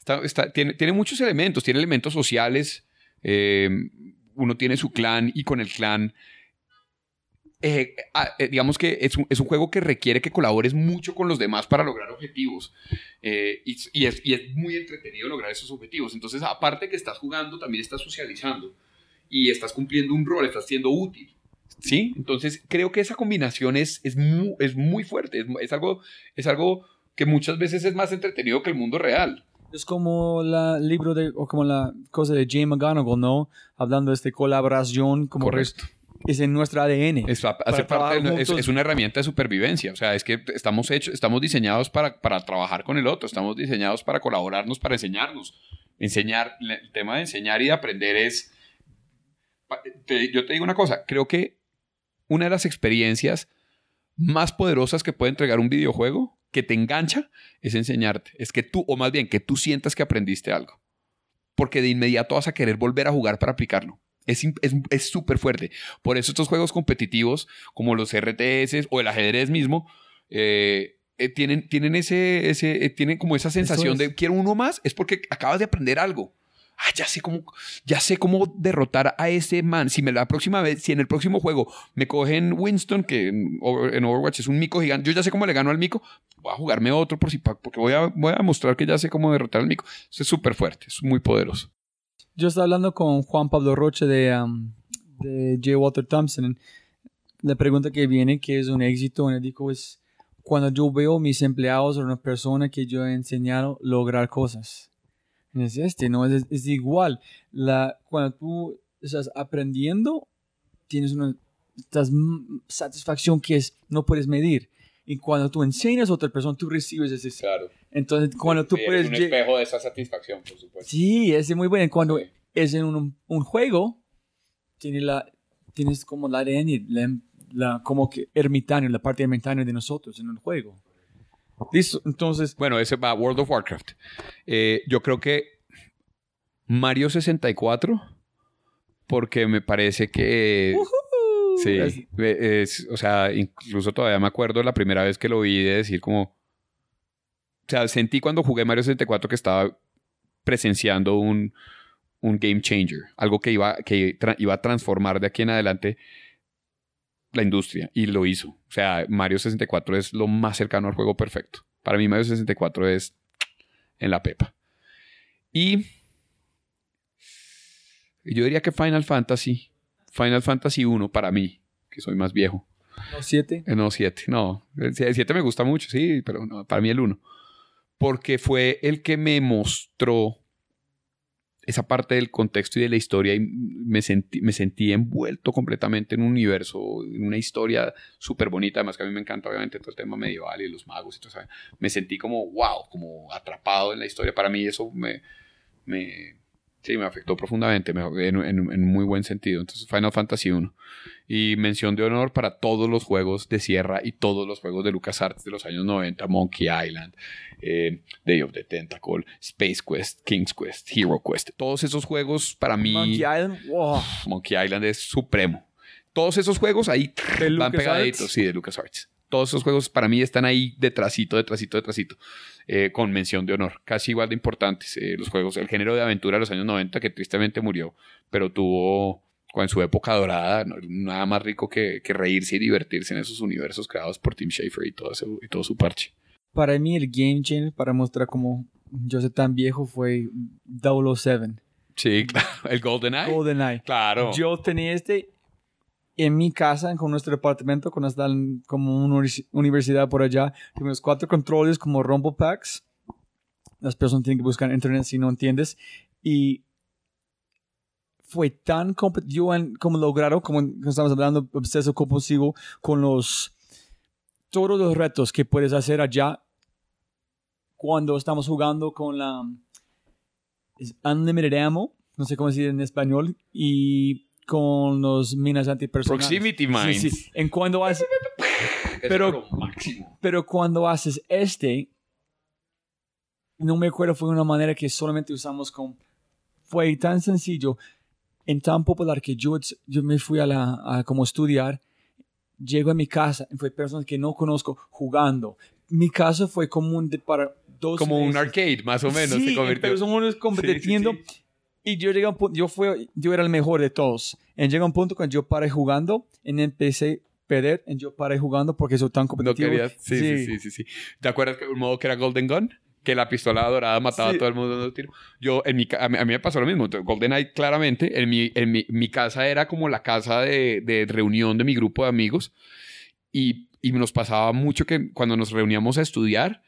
está- está- tiene, tiene muchos elementos, tiene elementos sociales, eh, uno tiene su clan y con el clan, eh, eh, digamos que es un, es un juego que requiere que colabores mucho con los demás para lograr objetivos eh, y, y es, y es muy entretenido lograr esos objetivos. Entonces, aparte que estás jugando, también estás socializando y estás cumpliendo un rol, estás siendo útil. ¿Sí? Entonces, creo que esa combinación es, es, muy, es muy fuerte, es, es algo, es algo que muchas veces es más entretenido que el mundo real. Es como la libro de, o como la cosa de Jane McGonagall, ¿no? Hablando de esta colaboración, como que es, Correcto. es en nuestra ADN. Es, hace parte de- es, es una herramienta de supervivencia. O sea, es que estamos hechos, estamos diseñados para, para trabajar con el otro, estamos diseñados para colaborarnos, para enseñarnos. Enseñar, el tema de enseñar y de aprender es. te- yo te digo una cosa, creo que una de las experiencias más poderosas que puede entregar un videojuego que te engancha es enseñarte. Es que tú, o más bien que tú sientas que aprendiste algo. Porque de inmediato vas a querer volver a jugar para aplicarlo. Es im- es es súper fuerte. Por eso estos juegos competitivos, como los RTS o el ajedrez mismo, eh, eh, tienen, tienen, ese, ese, eh, tienen como esa sensación es. de quiero uno más, es porque acabas de aprender algo. Ah, ya sé cómo, ya sé cómo derrotar a ese man. Si me la próxima vez, si en el próximo juego me cogen Winston, que en Over- en Overwatch es un mico gigante, yo ya sé cómo le gano al mico, voy a jugarme otro por si porque voy a, voy a mostrar que ya sé cómo derrotar al mico. Eso es súper fuerte, es muy poderoso. Yo estaba hablando con Juan Pablo Rocha de, um, J. Walter Thompson. La pregunta que viene, que es un éxito, él dijo, es cuando yo veo mis empleados o una persona que yo he enseñado lograr cosas. Es este, ¿no? Es, es igual. La, cuando tú estás aprendiendo, tienes una estás, mm, satisfacción que es, no puedes medir. Y cuando tú enseñas a otra persona, tú recibes ese... Claro. Entonces, cuando tú puedes... lle- espejo de esa satisfacción, por supuesto. Sí, es muy bueno. Cuando Sí. es en un, un juego, tiene la, tienes como la ADN, la, la- como que ermitaño, la parte ermitaña de nosotros en un juego. Listo, entonces, Bueno, ese va World of Warcraft. Eh, yo creo que Mario 64, porque me parece que... Sí, Es- es- o sea, incluso todavía me acuerdo la primera vez que lo vi de decir como... O sea, sentí cuando jugué Mario 64 que estaba presenciando un, un game changer, algo que iba, que iba a transformar de aquí en adelante la industria, y lo hizo. O sea, Mario 64 es lo más cercano al juego perfecto. Para mí Mario 64 es en la pepa. Y yo diría que Final Fantasy, Final Fantasy 1 para mí, que soy más viejo. los siete. Eh, No, 7, no. El 7 me gusta mucho, sí, pero no, para mí el 1. Porque fue el que me mostró esa parte del contexto y de la historia y me sentí, me sentí envuelto completamente en un universo, en una historia súper bonita. Además que a mí me encanta obviamente todo el tema medieval y los magos y todo eso. Me sentí como, wow, como atrapado en la historia. Para mí eso me, me, sí, me afectó profundamente, me- en, en, en muy buen sentido. Entonces Final Fantasy 1. Y mención de honor para todos los juegos de Sierra y todos los juegos de LucasArts de los años 90, Monkey Island, eh, Day of the Tentacle, Space Quest, King's Quest, Hero Quest. Todos esos juegos para mí, Monkey Island, wow. Monkey Island es supremo. Todos esos juegos ahí ¿De van pegaditos, sí, de LucasArts. Todos esos juegos para mí están ahí detrásito, detrásito, detrásito, eh, con mención de honor. Casi igual de importantes eh, los juegos. El género de aventura de los años 90 que tristemente murió, pero tuvo en su época dorada nada más rico que, que reírse y divertirse en esos universos creados por Tim Schafer y todo, eso- y todo su parche. Para mí el game changer para mostrar cómo yo soy tan viejo fue 007, Sí. El GoldenEye. GoldenEye. Claro. Yo tenía este en mi casa, con nuestro departamento, estaba en como una univers- universidad por allá. Tuvimos cuatro controles como Rumble Packs. Las personas tienen que buscar en internet si no entiendes. Y fue tan competitivo en como lograron, como estamos hablando, obseso compulsivo, con los todos los retos que puedes hacer allá cuando estamos jugando con la Unlimited Ammo, no sé cómo decir en español, y con los minas antipersonales. Proximity Sí, Mines. sí. En cuando haces, pero- máximo. pero cuando haces este, no me acuerdo, fue una manera que solamente usamos con... Fue tan sencillo, en tan popular que yo, yo me fui a la, a como estudiar, llego a mi casa y fue personas que no conozco jugando. Mi casa fue como un de, para dos Como un meses. arcade, más o menos, sí, se convirtió. personas compitiendo. Sí, sí, Y yo llegué a un punto, yo, fue, yo era el mejor de todos. Y llegó un punto cuando yo paré jugando, y empecé a perder, y yo paré jugando porque soy tan No competitivo. querías. Sí, sí, sí, sí, sí. ¿Te acuerdas que un modo que era Golden Gun? Que la pistola dorada mataba Sí. a todo el mundo dando tiro. Yo, en mi, a, mí, a mí me pasó lo mismo. GoldenEye, claramente, en mi, en mi, mi casa era como la casa de, de reunión de mi grupo de amigos. Y, y nos pasaba mucho que cuando nos reuníamos a estudiar,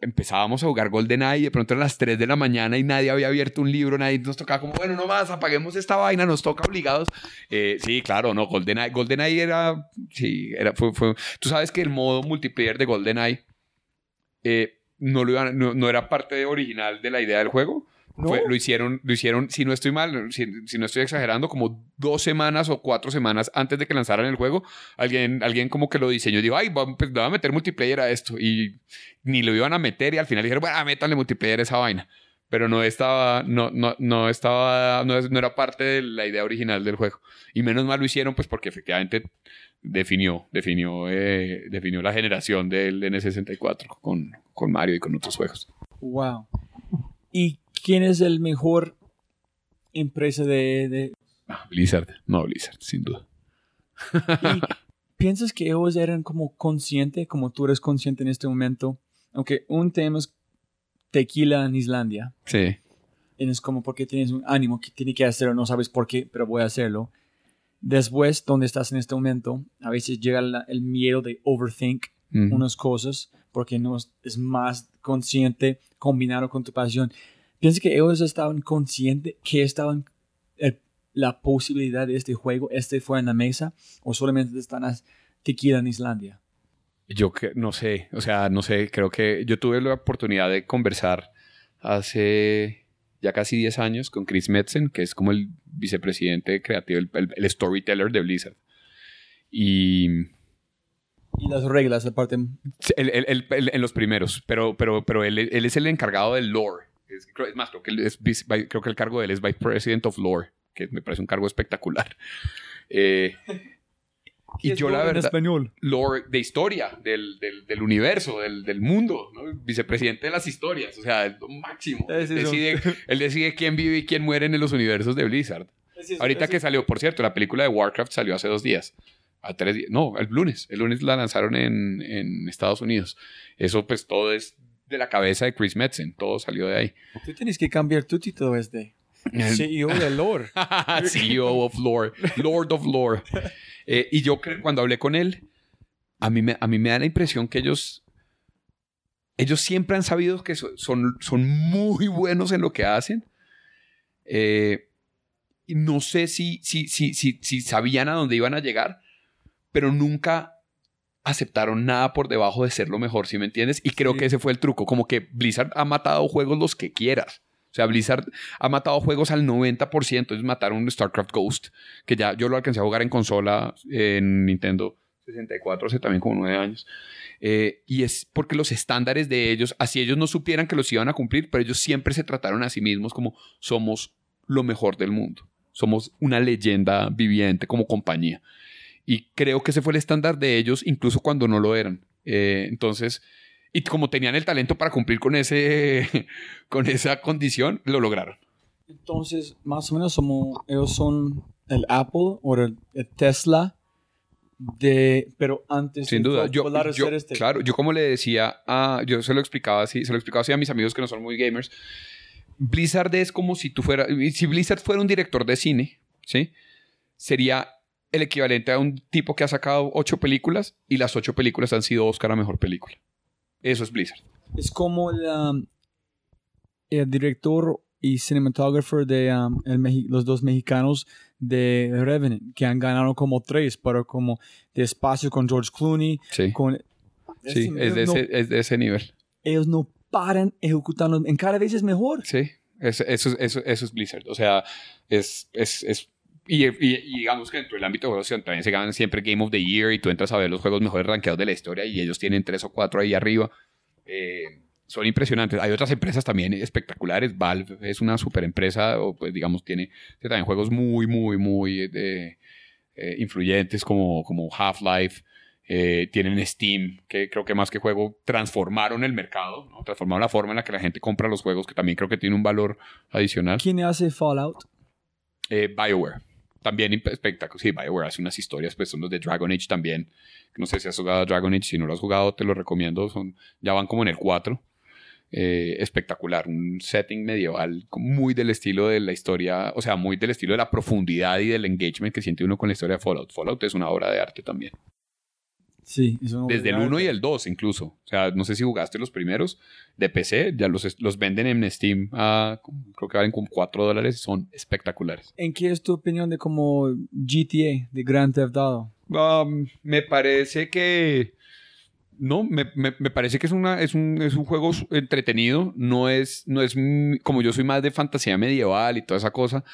empezábamos a jugar GoldenEye y de pronto eran las 3 de la mañana y nadie había abierto un libro, nadie nos tocaba como, bueno, no más, apaguemos esta vaina, nos toca obligados. Eh, sí, claro, no, GoldenEye, GoldenEye era, sí, era, fue, fue, tú sabes que el modo multiplayer de GoldenEye eh, no, lo iban- no, no era parte original de la idea del juego. ¿No? Fue- lo hicieron, lo hicieron, si no estoy mal, si, si no estoy exagerando, como dos semanas o cuatro semanas antes de que lanzaran el juego, alguien, alguien como que lo diseñó y dijo, ay, pues, voy a meter multiplayer a esto. Y ni lo iban a meter y al final dijeron, bueno, métanle multiplayer a esa vaina. pero no estaba, no, no, no estaba, no, no era parte de la idea original del juego. Y menos mal lo hicieron, pues porque efectivamente definió, definió, eh, definió la generación del N64 con, con Mario y con otros juegos. Wow. ¿Y quién es el mejor empresa de, de- Ah, Blizzard, no Blizzard, sin duda. y piensas que ellos eran como conscientes, como tú eres consciente en este momento? Aunque un tema es tequila en Islandia. Sí. Y es como porque tienes un ánimo que tiene que hacerlo, no sabes por qué, pero voy a hacerlo. Después, donde estás en este momento, a veces llega la- el miedo de overthink unas cosas porque no es, más consciente combinado con tu pasión. Piensa que ellos estaban conscientes que estaban el- la posibilidad de este juego, este fue en la mesa, o solamente están tequila en Islandia. Yo que no sé, o sea, no sé, creo que yo tuve la oportunidad de conversar hace ya casi 10 años con Chris Metzen, que es como el vicepresidente creativo, el, el- el storyteller de Blizzard. Y Y las reglas, aparte, él- él- él- en los primeros, pero, pero, pero él, él es el encargado del lore. Es, es más, creo que, él es creo que el cargo de él es Vice President of Lore, que me parece un cargo espectacular. Eh, y yo la en verdad, español. lore de historia, del, del, del universo, del, del mundo, ¿no? vicepresidente de las historias, o sea, es lo máximo. Es Él decide, él decide quién vive y quién muere en los universos de Blizzard. Ahorita que salió, por cierto, la película de Warcraft salió hace dos días. A tres días. No, el lunes. El lunes la lanzaron en, en Estados Unidos. Eso, pues, todo es de la cabeza de Chris Metzen. Todo salió de ahí. Tú tienes que cambiar tu título este. CEO de lore. CEO of Lore. Lord of Lore. Eh, y yo, cuando hablé con él, a mí, me, a mí me da la impresión que ellos. Ellos siempre han sabido que so- son, son muy buenos en lo que hacen. Eh, no sé si, si, si, si, si sabían a dónde iban a llegar, pero nunca aceptaron nada por debajo de ser lo mejor, ¿sí me entiendes? Y creo Sí. que ese fue el truco, como que Blizzard ha matado juegos los que quieras. Sea, Blizzard ha matado juegos al 90%, es mataron StarCraft Ghost, que ya yo lo alcancé a jugar en consola en Nintendo 64 hace también como nueve años. Eh, y es porque los estándares de ellos, así ellos no supieran que los iban a cumplir, pero ellos siempre se trataron a sí mismos como somos lo mejor del mundo. Somos una leyenda viviente como compañía. Y creo que ese fue el estándar de ellos, incluso cuando no lo eran. Eh, entonces, y como tenían el talento para cumplir con, ese, con esa condición, lo lograron. Entonces, más o menos como ellos son el Apple o el, el Tesla de, pero antes Sin de duda. Yo, poder yo- este. Claro, yo como le decía a. Yo se lo explicaba así, se lo explicaba así a mis amigos que no son muy gamers. Blizzard es como si tú fueras. Si Blizzard fuera un director de cine, ¿sí? Sería el equivalente a un tipo que ha sacado ocho películas y las ocho películas han sido Oscar a mejor película. Eso es Blizzard. Es como la- el director y cinematógrafo de um, el los dos mexicanos de Revenant, que han ganado como tres, pero como de espacio con George Clooney. Sí. Con, Sí, es de, no- ese, es de ese nivel. ellos no paran ejecutando, en cada vez es mejor. Sí, es- eso, eso, eso es Blizzard. O sea, es. es, es- y, y- y digamos que dentro del ámbito de juegos también se ganan siempre Game of the Year y tú entras a ver los juegos mejores rankeados de la historia y ellos tienen tres o cuatro ahí arriba. Eh, son impresionantes. Hay otras empresas también espectaculares. Valve es una super empresa, o pues digamos, tiene, tiene también juegos muy, muy, muy eh, eh, influyentes como, como Half-Life. Tienen Steam, que creo que más que juego transformaron el mercado, ¿no? transformaron la forma en la que la gente compra los juegos, que también creo que tiene un valor adicional. ¿Quién hace Fallout? BioWare, también espectacular. Sí, BioWare hace unas historias, pues son los de Dragon Age también. No sé si has jugado a Dragon Age, si no lo has jugado te lo recomiendo, son, ya van como en el 4. Eh, espectacular, un setting medieval muy del estilo de la historia, o sea, muy del estilo de la profundidad y del engagement que siente uno con la historia de Fallout. Fallout es una obra de arte también. Sí, Desde el 1 y el 2 incluso. O sea, no sé si jugaste los primeros de PC, ya los, los venden en Steam a, creo que valen como 4 dólares, son espectaculares. ¿En qué es tu opinión de como GTA, de Grand Theft Auto? Um, me parece que... No, me, me- me parece que es, una, es, un, es un juego entretenido. No es, no es como yo soy más de fantasía medieval y toda esa cosa.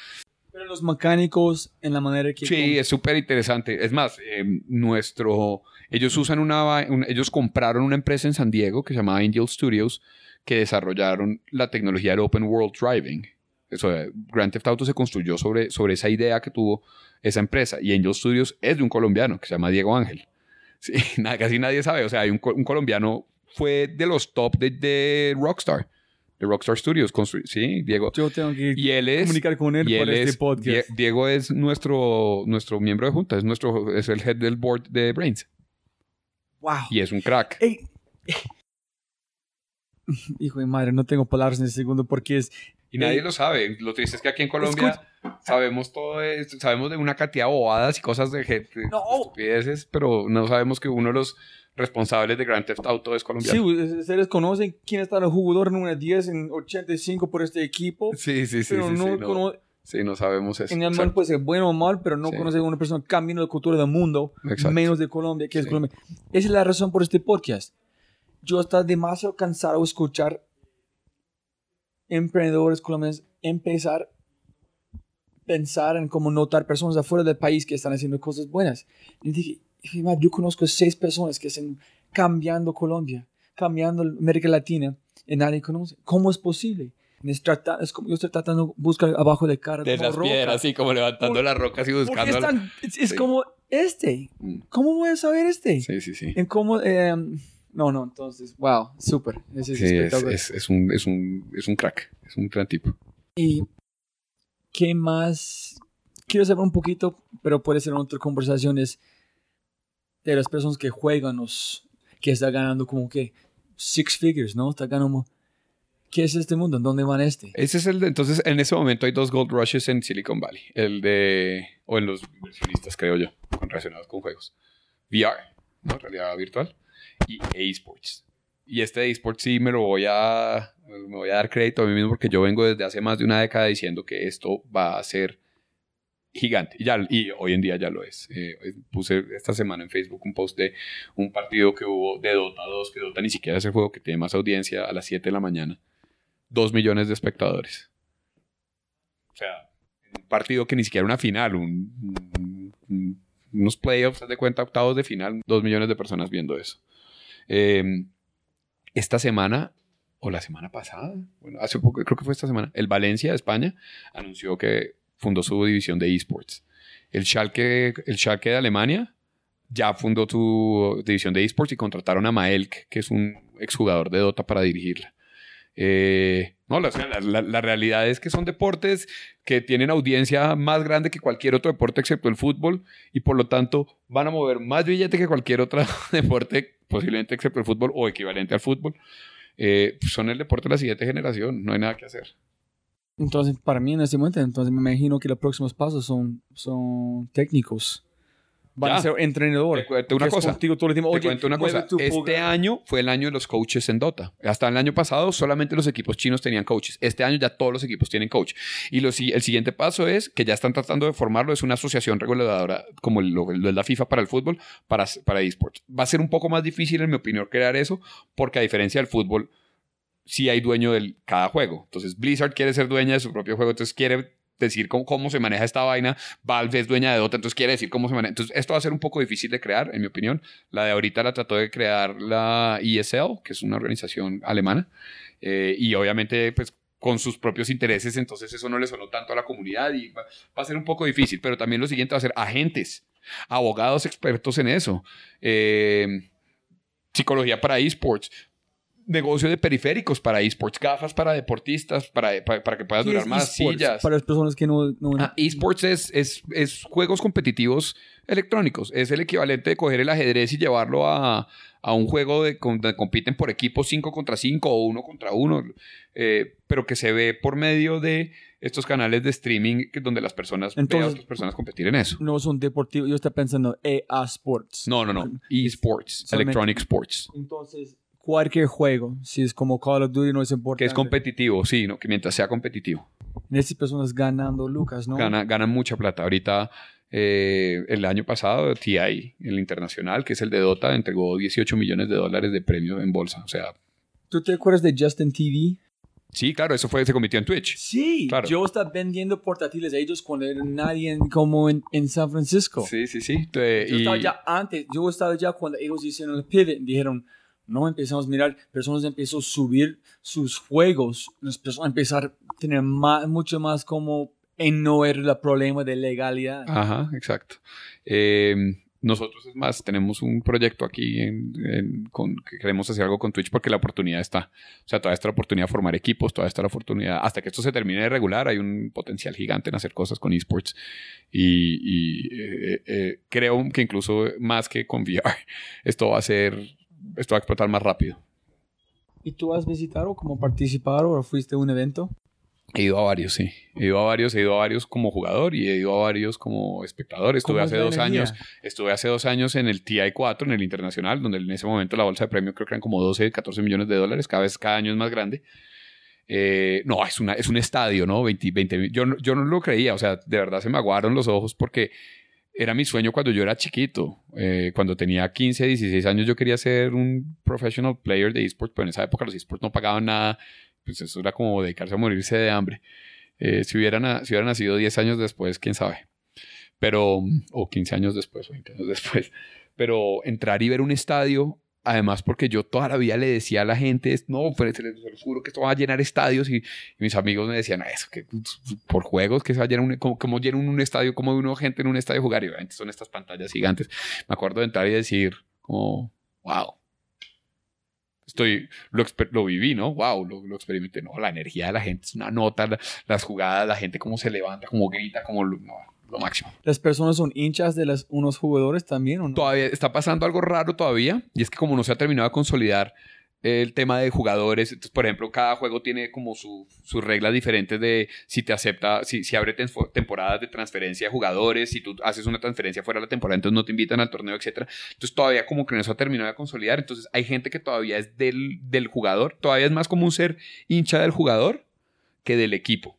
Pero los mecánicos en la manera que... Sí, es súper interesante. Es más, eh, nuestro... Ellos usan una, un- Ellos compraron una empresa en San Diego que se llama Angel Studios que desarrollaron la tecnología del Open World Driving. Eso, eh, Grand Theft Auto se construyó sobre, sobre esa idea que tuvo esa empresa. Y Angel Studios es de un colombiano que se llama Diego Ángel. Sí, nada, casi nadie sabe. O sea, hay un, un colombiano, fue de los top de, de Rockstar, de Rockstar Studios. sí, Diego. Yo tengo que Y él es... comunicar con él y por él este es, podcast. Die- Diego es nuestro, nuestro miembro de junta, es, nuestro, es el head del board de Brains. Wow. Y es un crack. Ey. Hijo de madre, no tengo palabras en este segundo porque es... Y nadie lo sabe. Lo triste es que aquí en Colombia sabemos todo esto, sabemos de una cantidad de bobadas y cosas de gente, No. estupideces, pero no sabemos que uno de los responsables de Grand Theft Auto es Sí, colombiano. ustedes conocen quién está el jugador en una 10 en 85 por este equipo, Sí, sí, sí. pero sí, no, sí, no, sí, no sabemos eso. en el Exacto. puede ser bueno o mal, pero no Sí. conoce a una persona cambiando la cultura del mundo, Exacto. menos de Colombia, que es Sí. Colombia. Esa es la razón por este podcast. Yo estoy demasiado cansado de escuchar emprendedores colombianos empezar a pensar en cómo notar personas afuera del país que están haciendo cosas buenas. Y dije, dije, "Man, yo conozco seis personas que están cambiando Colombia, cambiando América Latina, y nadie conoce. ¿Cómo es posible? Es, trata- es como yo estoy tratando de buscar abajo de cara De las roca. piedras, así como levantando las rocas y buscando. es, tan- es- es Sí. como este. Mm. ¿Cómo voy a saber este? Sí, sí, sí. En cómo, eh, no, no, entonces, wow, súper. Es Sí, es, un, es, un, es un crack, es un gran tipo. Y qué más quiero saber un poquito, pero puede ser en otra conversación, es de las personas que juegan, los, que está ganando como que six figures, ¿no? Está ganando. ¿Qué es este mundo? ¿En dónde van este? Ese es el de, entonces en ese momento hay dos gold rushes en Silicon Valley, el de, o en los inversionistas creo yo, relacionados con juegos. VR, ¿no? Realidad virtual, y esports. Y este esports sí me lo voy a, me voy a dar crédito a mí mismo porque yo vengo desde hace más de una década diciendo que esto va a ser gigante. Y, ya, y hoy en día ya lo es. Eh, puse esta semana en Facebook un post de un partido que hubo de Dota 2, que Dota ni siquiera es el juego que tiene más audiencia a las 7 de la mañana. 2 millones de espectadores. O sea, un partido que ni siquiera una final, un, un- un- unos playoffs, de cuenta, octavos de final, 2 millones de personas viendo eso. Eh, esta semana, o la semana pasada, bueno, hace poco, creo que fue esta semana, el Valencia de España anunció que fundó su división de esports. El Schalke, el Schalke de Alemania ya fundó su división de esports y contrataron a Maelk, que es un exjugador de Dota, para dirigirla. Eh, no, la, realidad es que son deportes que tienen audiencia más grande que cualquier otro deporte excepto el fútbol y por lo tanto van a mover más billete que cualquier otro deporte, posiblemente excepto el fútbol o equivalente al fútbol. Eh, son el deporte de la siguiente generación, no hay nada que hacer. Entonces, para mí en este momento, entonces me imagino que los próximos pasos son, son técnicos. Van Ya. a ser entrenador. Te una cosa. contigo todo el tiempo. Te Oye, cuento una cosa. Este año fue el año de los coaches en Dota. Hasta el año pasado solamente los equipos chinos tenían coaches. Este año ya todos los equipos tienen coach. Y el siguiente paso es que ya están tratando de formarlo. Es una asociación reguladora como lo, lo es la FIFA para el fútbol, para, para esports. Va a ser un poco más difícil, en mi opinión, crear eso, porque a diferencia del fútbol, sí hay dueño de cada juego. Entonces Blizzard quiere ser dueña de su propio juego, entonces quiere decir cómo, se maneja esta vaina. Valve es dueña de Dota, entonces quiere decir cómo se maneja. Entonces esto va a ser un poco difícil de crear, en mi opinión. La de ahorita la trató de crear la ESL, que es una organización alemana, eh, y obviamente pues con sus propios intereses, entonces eso no le sonó tanto a la comunidad y va, va a ser un poco difícil, pero también lo siguiente va a ser agentes, abogados expertos en eso, eh, psicología para esports, negocio de periféricos para esports, gafas para deportistas, para, para, para que puedas ¿Qué durar es más sillas. Para las personas que no... no Ah, esports es, es, es juegos competitivos electrónicos. Es el equivalente de coger el ajedrez y llevarlo a, a un juego de, donde compiten por equipos 5 contra 5 o 1 contra 1, pero que se ve por medio de estos canales de streaming donde las personas ven a Entonces- otras personas competir en eso. no son deportivos. Yo estoy pensando EA Sports. No, no, no. eSports, Electronic Sports. Entonces, cualquier juego, si es como Call of Duty, no es importante. Que es competitivo, sí, ¿no? que mientras sea competitivo. Estas personas ganando lucas, ¿no? Gana, ganan mucha plata. Ahorita, eh, el año pasado, TI, el internacional, que es el de Dota, entregó 18 millones de dólares de premio en bolsa. O sea, ¿Tú te acuerdas de Justin TV? Sí, claro, eso fue, se convirtió en Twitch. Sí, Claro. yo estaba vendiendo portátiles a ellos cuando era nadie en- como en, en San Francisco. Sí, sí, sí. Eh, Yo y- estaba ya antes, yo estaba ya cuando ellos hicieron el pivot, dijeron, no empezamos a mirar, personas empezó a subir sus juegos, nos empezó a tener más, mucho más como en no era el problema de legalidad. Ajá, exacto. Eh, nosotros, es más, tenemos un proyecto aquí en, con, que queremos hacer algo con Twitch porque la oportunidad está. O sea, todavía está la oportunidad de formar equipos, todavía está la oportunidad. Hasta que esto se termine de regular, hay un potencial gigante en hacer cosas con esports. Y, y, eh, eh, creo que incluso más que con VR, esto va a ser. Esto va a explotar más rápido. ¿Y tú has visitado como participar o fuiste a un evento? He ido a varios, sí. He ido a varios, he ido a varios como jugador y he ido a varios como espectador. Estuve ¿Cómo es hace la dos energía? años, estuve hace dos años en el TI4, en el internacional, donde en ese momento la bolsa de premio creo que eran como 12, 14 millones de dólares, cada vez, cada año es más grande. Eh, no, es, una, es un estadio, ¿no? 20, 20 mil- yo, yo no lo creía, o sea, de verdad se me aguaron los ojos porque era mi sueño cuando yo era chiquito. Eh, cuando tenía 15, 16 años yo quería ser un professional player de esports, pero en esa época los esports no pagaban nada, pues eso era como dedicarse a morirse de hambre. Eh, si, hubiera na- si hubiera nacido 10 años después, quién sabe. Pero, o 15 años después, o 20 años después. Pero entrar y ver un estadio, además porque yo toda la vida le decía a la gente, no, pero se les, juro que esto va a llenar estadios. Y, mis amigos me decían, "Ah, eso, que por juegos, que se va a llenar un, como, como llena un estadio, como uno gente en un estadio jugar. Y obviamente son estas pantallas gigantes. Me acuerdo de entrar y decir, como, wow. Estoy, lo, lo viví, ¿no? Wow, lo, lo experimenté. No, la energía de la gente es una nota, la- las jugadas, la gente cómo se levanta, cómo grita, como lo, no, lo máximo. ¿Las personas son hinchas de las, unos jugadores también o no? Todavía está pasando algo raro todavía, y es que como no se ha terminado de consolidar el tema de jugadores, entonces, por ejemplo, cada juego tiene como su- sus reglas diferentes de si te acepta, si, si abre tem- temporadas de transferencia de jugadores, si tú haces una transferencia fuera de la temporada, entonces no te invitan al torneo, etcétera. Entonces todavía como que no se ha terminado de consolidar, entonces hay gente que todavía es del, del jugador, todavía es más común ser hincha del jugador que del equipo.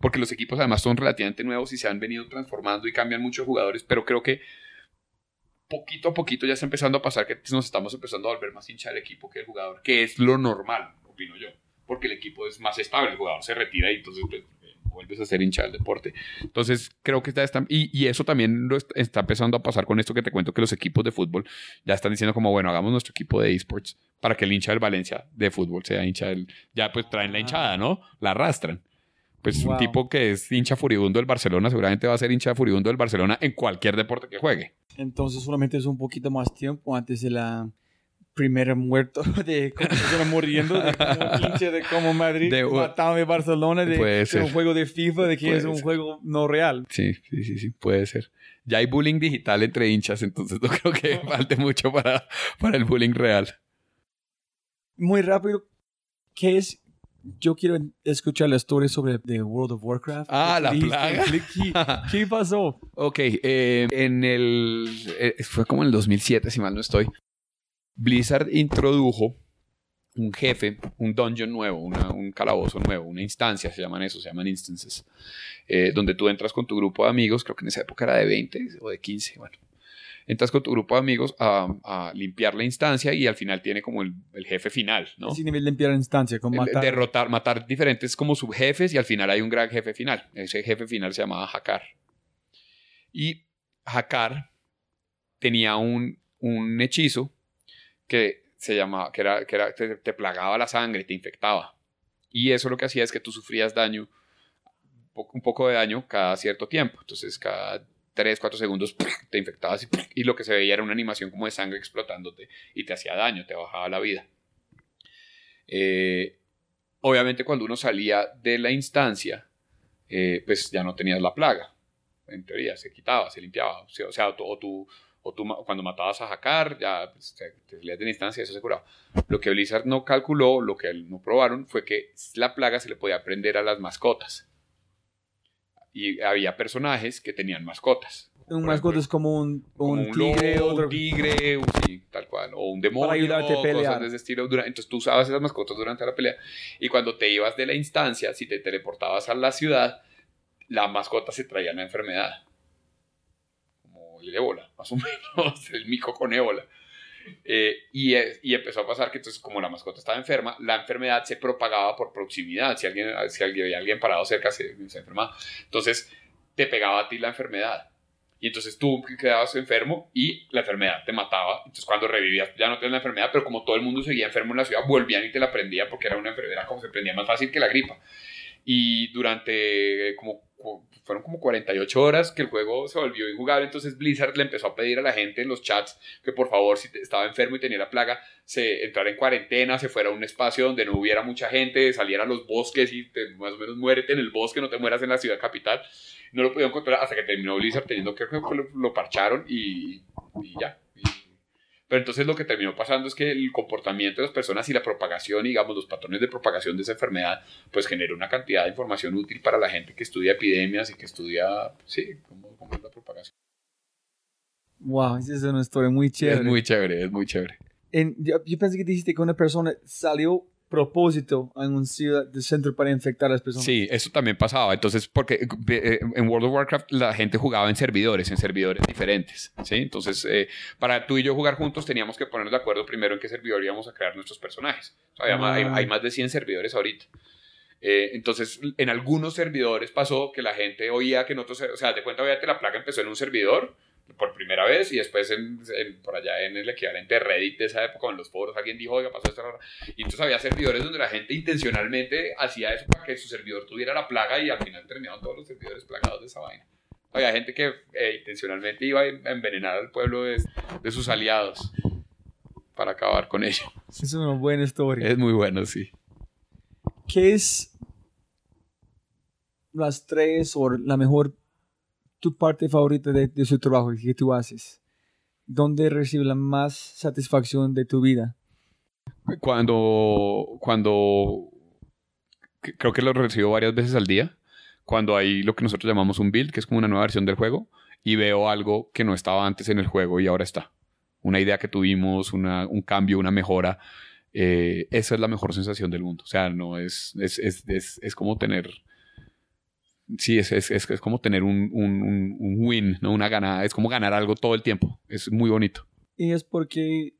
Porque los equipos además son relativamente nuevos y se han venido transformando y cambian muchos jugadores, pero creo que poquito a poquito ya está empezando a pasar que nos estamos empezando a volver más hincha del equipo que el jugador, que es lo normal, opino yo, porque el equipo es más estable, el jugador se retira y entonces pues, eh, vuelves a ser hincha del deporte. Entonces creo que está, está- y, y eso también lo est- está empezando a pasar con esto que te cuento que los equipos de fútbol ya están diciendo como, bueno, hagamos nuestro equipo de esports para que el hincha del Valencia de fútbol sea hincha del... Ya pues traen la hinchada, ¿no? La arrastran. Pues un tipo que es hincha furibundo del Barcelona seguramente va a ser hincha furibundo del Barcelona en cualquier deporte que juegue. Entonces solamente es un poquito más tiempo antes de la primera muerto de como persona muriendo de como hincha de como Madrid De- matado de Barcelona de, de un juego de FIFA de que Puede es un ser. juego no real. Sí, sí, sí, sí, puede ser. Ya hay bullying digital entre hinchas, entonces no creo que falte mucho para, para el bullying real. Muy rápido, ¿qué es? Yo quiero escuchar la historia sobre The World of Warcraft. Ah, la plaga. ¿Qué, qué pasó? Ok, eh, en el... eh, fue como en el 2007, si mal no estoy. Blizzard introdujo un jefe, un dungeon nuevo, una- un calabozo nuevo, una instancia, se llaman eso, se llaman instances, eh, donde tú entras con tu grupo de amigos, creo que en esa época era de 20 o de 15, bueno. Entras con tu grupo de amigos a, a limpiar la instancia y al final tiene como el, el jefe final, ¿no? Sin nivel limpiar la instancia, como matar. derrotar, matar diferentes como subjefes y al final hay un gran jefe final. Ese jefe final se llamaba Hakar. Y Hakar tenía un, un hechizo que se llamaba, que era, que era, te, te plagaba la sangre, te infectaba. Y eso lo que hacía es que tú sufrías daño, un poco de daño cada cierto tiempo. Entonces cada 3, 4 segundos te infectabas y, y lo que se veía era una animación como de sangre explotándote y te hacía daño, te bajaba la vida. Eh, obviamente cuando uno salía de la instancia, eh, pues ya no tenías la plaga. En teoría, se quitaba, se limpiaba. O sea, o sea, o o cuando matabas a Hakar, ya pues, te, te salías de la instancia, eso se curaba. Lo que Blizzard no calculó, lo que no probaron, fue que la plaga se le podía prender a las mascotas. Y había personajes que tenían mascotas. Un mascota es como un, como un tigre, lobo, otro. un tigre, sí, tal cual, o un demonio, ayudarte a cosas pelear. de ese estilo. dura- Entonces tú usabas esas mascotas durante la pelea y cuando te ibas de la instancia, si te teleportabas a la ciudad, la mascota se traía la enfermedad, como el ébola, más o menos, el mico con ébola. Eh, y, eh, y, empezó a pasar que entonces como la mascota estaba enferma, la enfermedad se propagaba por proximidad. Si alguien, si alguien, había alguien parado cerca, se, se enfermaba. Entonces te pegaba a ti la enfermedad. Y entonces tú quedabas enfermo y la enfermedad te mataba. Entonces cuando revivías ya no tenías la enfermedad, pero como todo el mundo seguía enfermo en la ciudad, volvían y te la prendían porque era una enfermedad como se prendía más fácil que la gripa. Y durante como fueron como 48 horas que el juego se volvió injugable, entonces Blizzard le empezó a pedir a la gente en los chats que por favor si estaba enfermo y tenía la plaga, se entrara en cuarentena, se fuera a un espacio donde no hubiera mucha gente, saliera a los bosques y más o menos muérete en el bosque, no te mueras en la ciudad capital. No lo pudieron controlar hasta que terminó Blizzard teniendo que lo, parcharon y ya. Pero entonces lo que terminó pasando es que el comportamiento de las personas y la propagación, digamos, los patrones de propagación de esa enfermedad, pues generó una cantidad de información útil para la gente que estudia epidemias y que estudia, sí, cómo, cómo es la propagación. Wow, esa es una historia muy chévere. Es muy chévere, es muy chévere. En, yo, yo, pensé que dijiste que una persona salió propósito en un ciudad de centro para infectar a las personas. Sí, eso también pasaba. Entonces, porque eh, en World of Warcraft la gente jugaba en servidores, en servidores diferentes. ¿sí? Entonces, eh, para tú y yo jugar juntos teníamos que ponernos de acuerdo primero en qué servidor íbamos a crear nuestros personajes. O sea, hay, hay, más de 100 servidores ahorita. Eh, entonces, en algunos servidores pasó que la gente oía que en otros, o sea, de cuenta, que la plaga empezó en un servidor por primera vez y después en, por allá en el equivalente de Reddit de esa época, en los foros, alguien dijo, oiga, pasó esto. Y entonces había servidores donde la gente intencionalmente hacía eso para que su servidor tuviera la plaga y al final terminaron todos los servidores plagados de esa vaina. Había gente que eh, intencionalmente iba a envenenar al pueblo de, de, sus aliados para acabar con ello. Es una buena historia. Es muy bueno, sí. ¿Qué es las tres o la mejor tu parte favorita de, de su trabajo que tú haces? ¿Dónde recibes la más satisfacción de tu vida? Cuando, cuando, creo que lo recibo varias veces al día, cuando hay lo que nosotros llamamos un build, que es como una nueva versión del juego, y veo algo que no estaba antes en el juego y ahora está. Una idea que tuvimos, una, un cambio, una mejora. Eh, esa es la mejor sensación del mundo. O sea, no es, es, es, es, como tener sí, es, es, es, como tener un, un, un, win, ¿no? Una ganada. Es como ganar algo todo el tiempo. Es muy bonito. Y es porque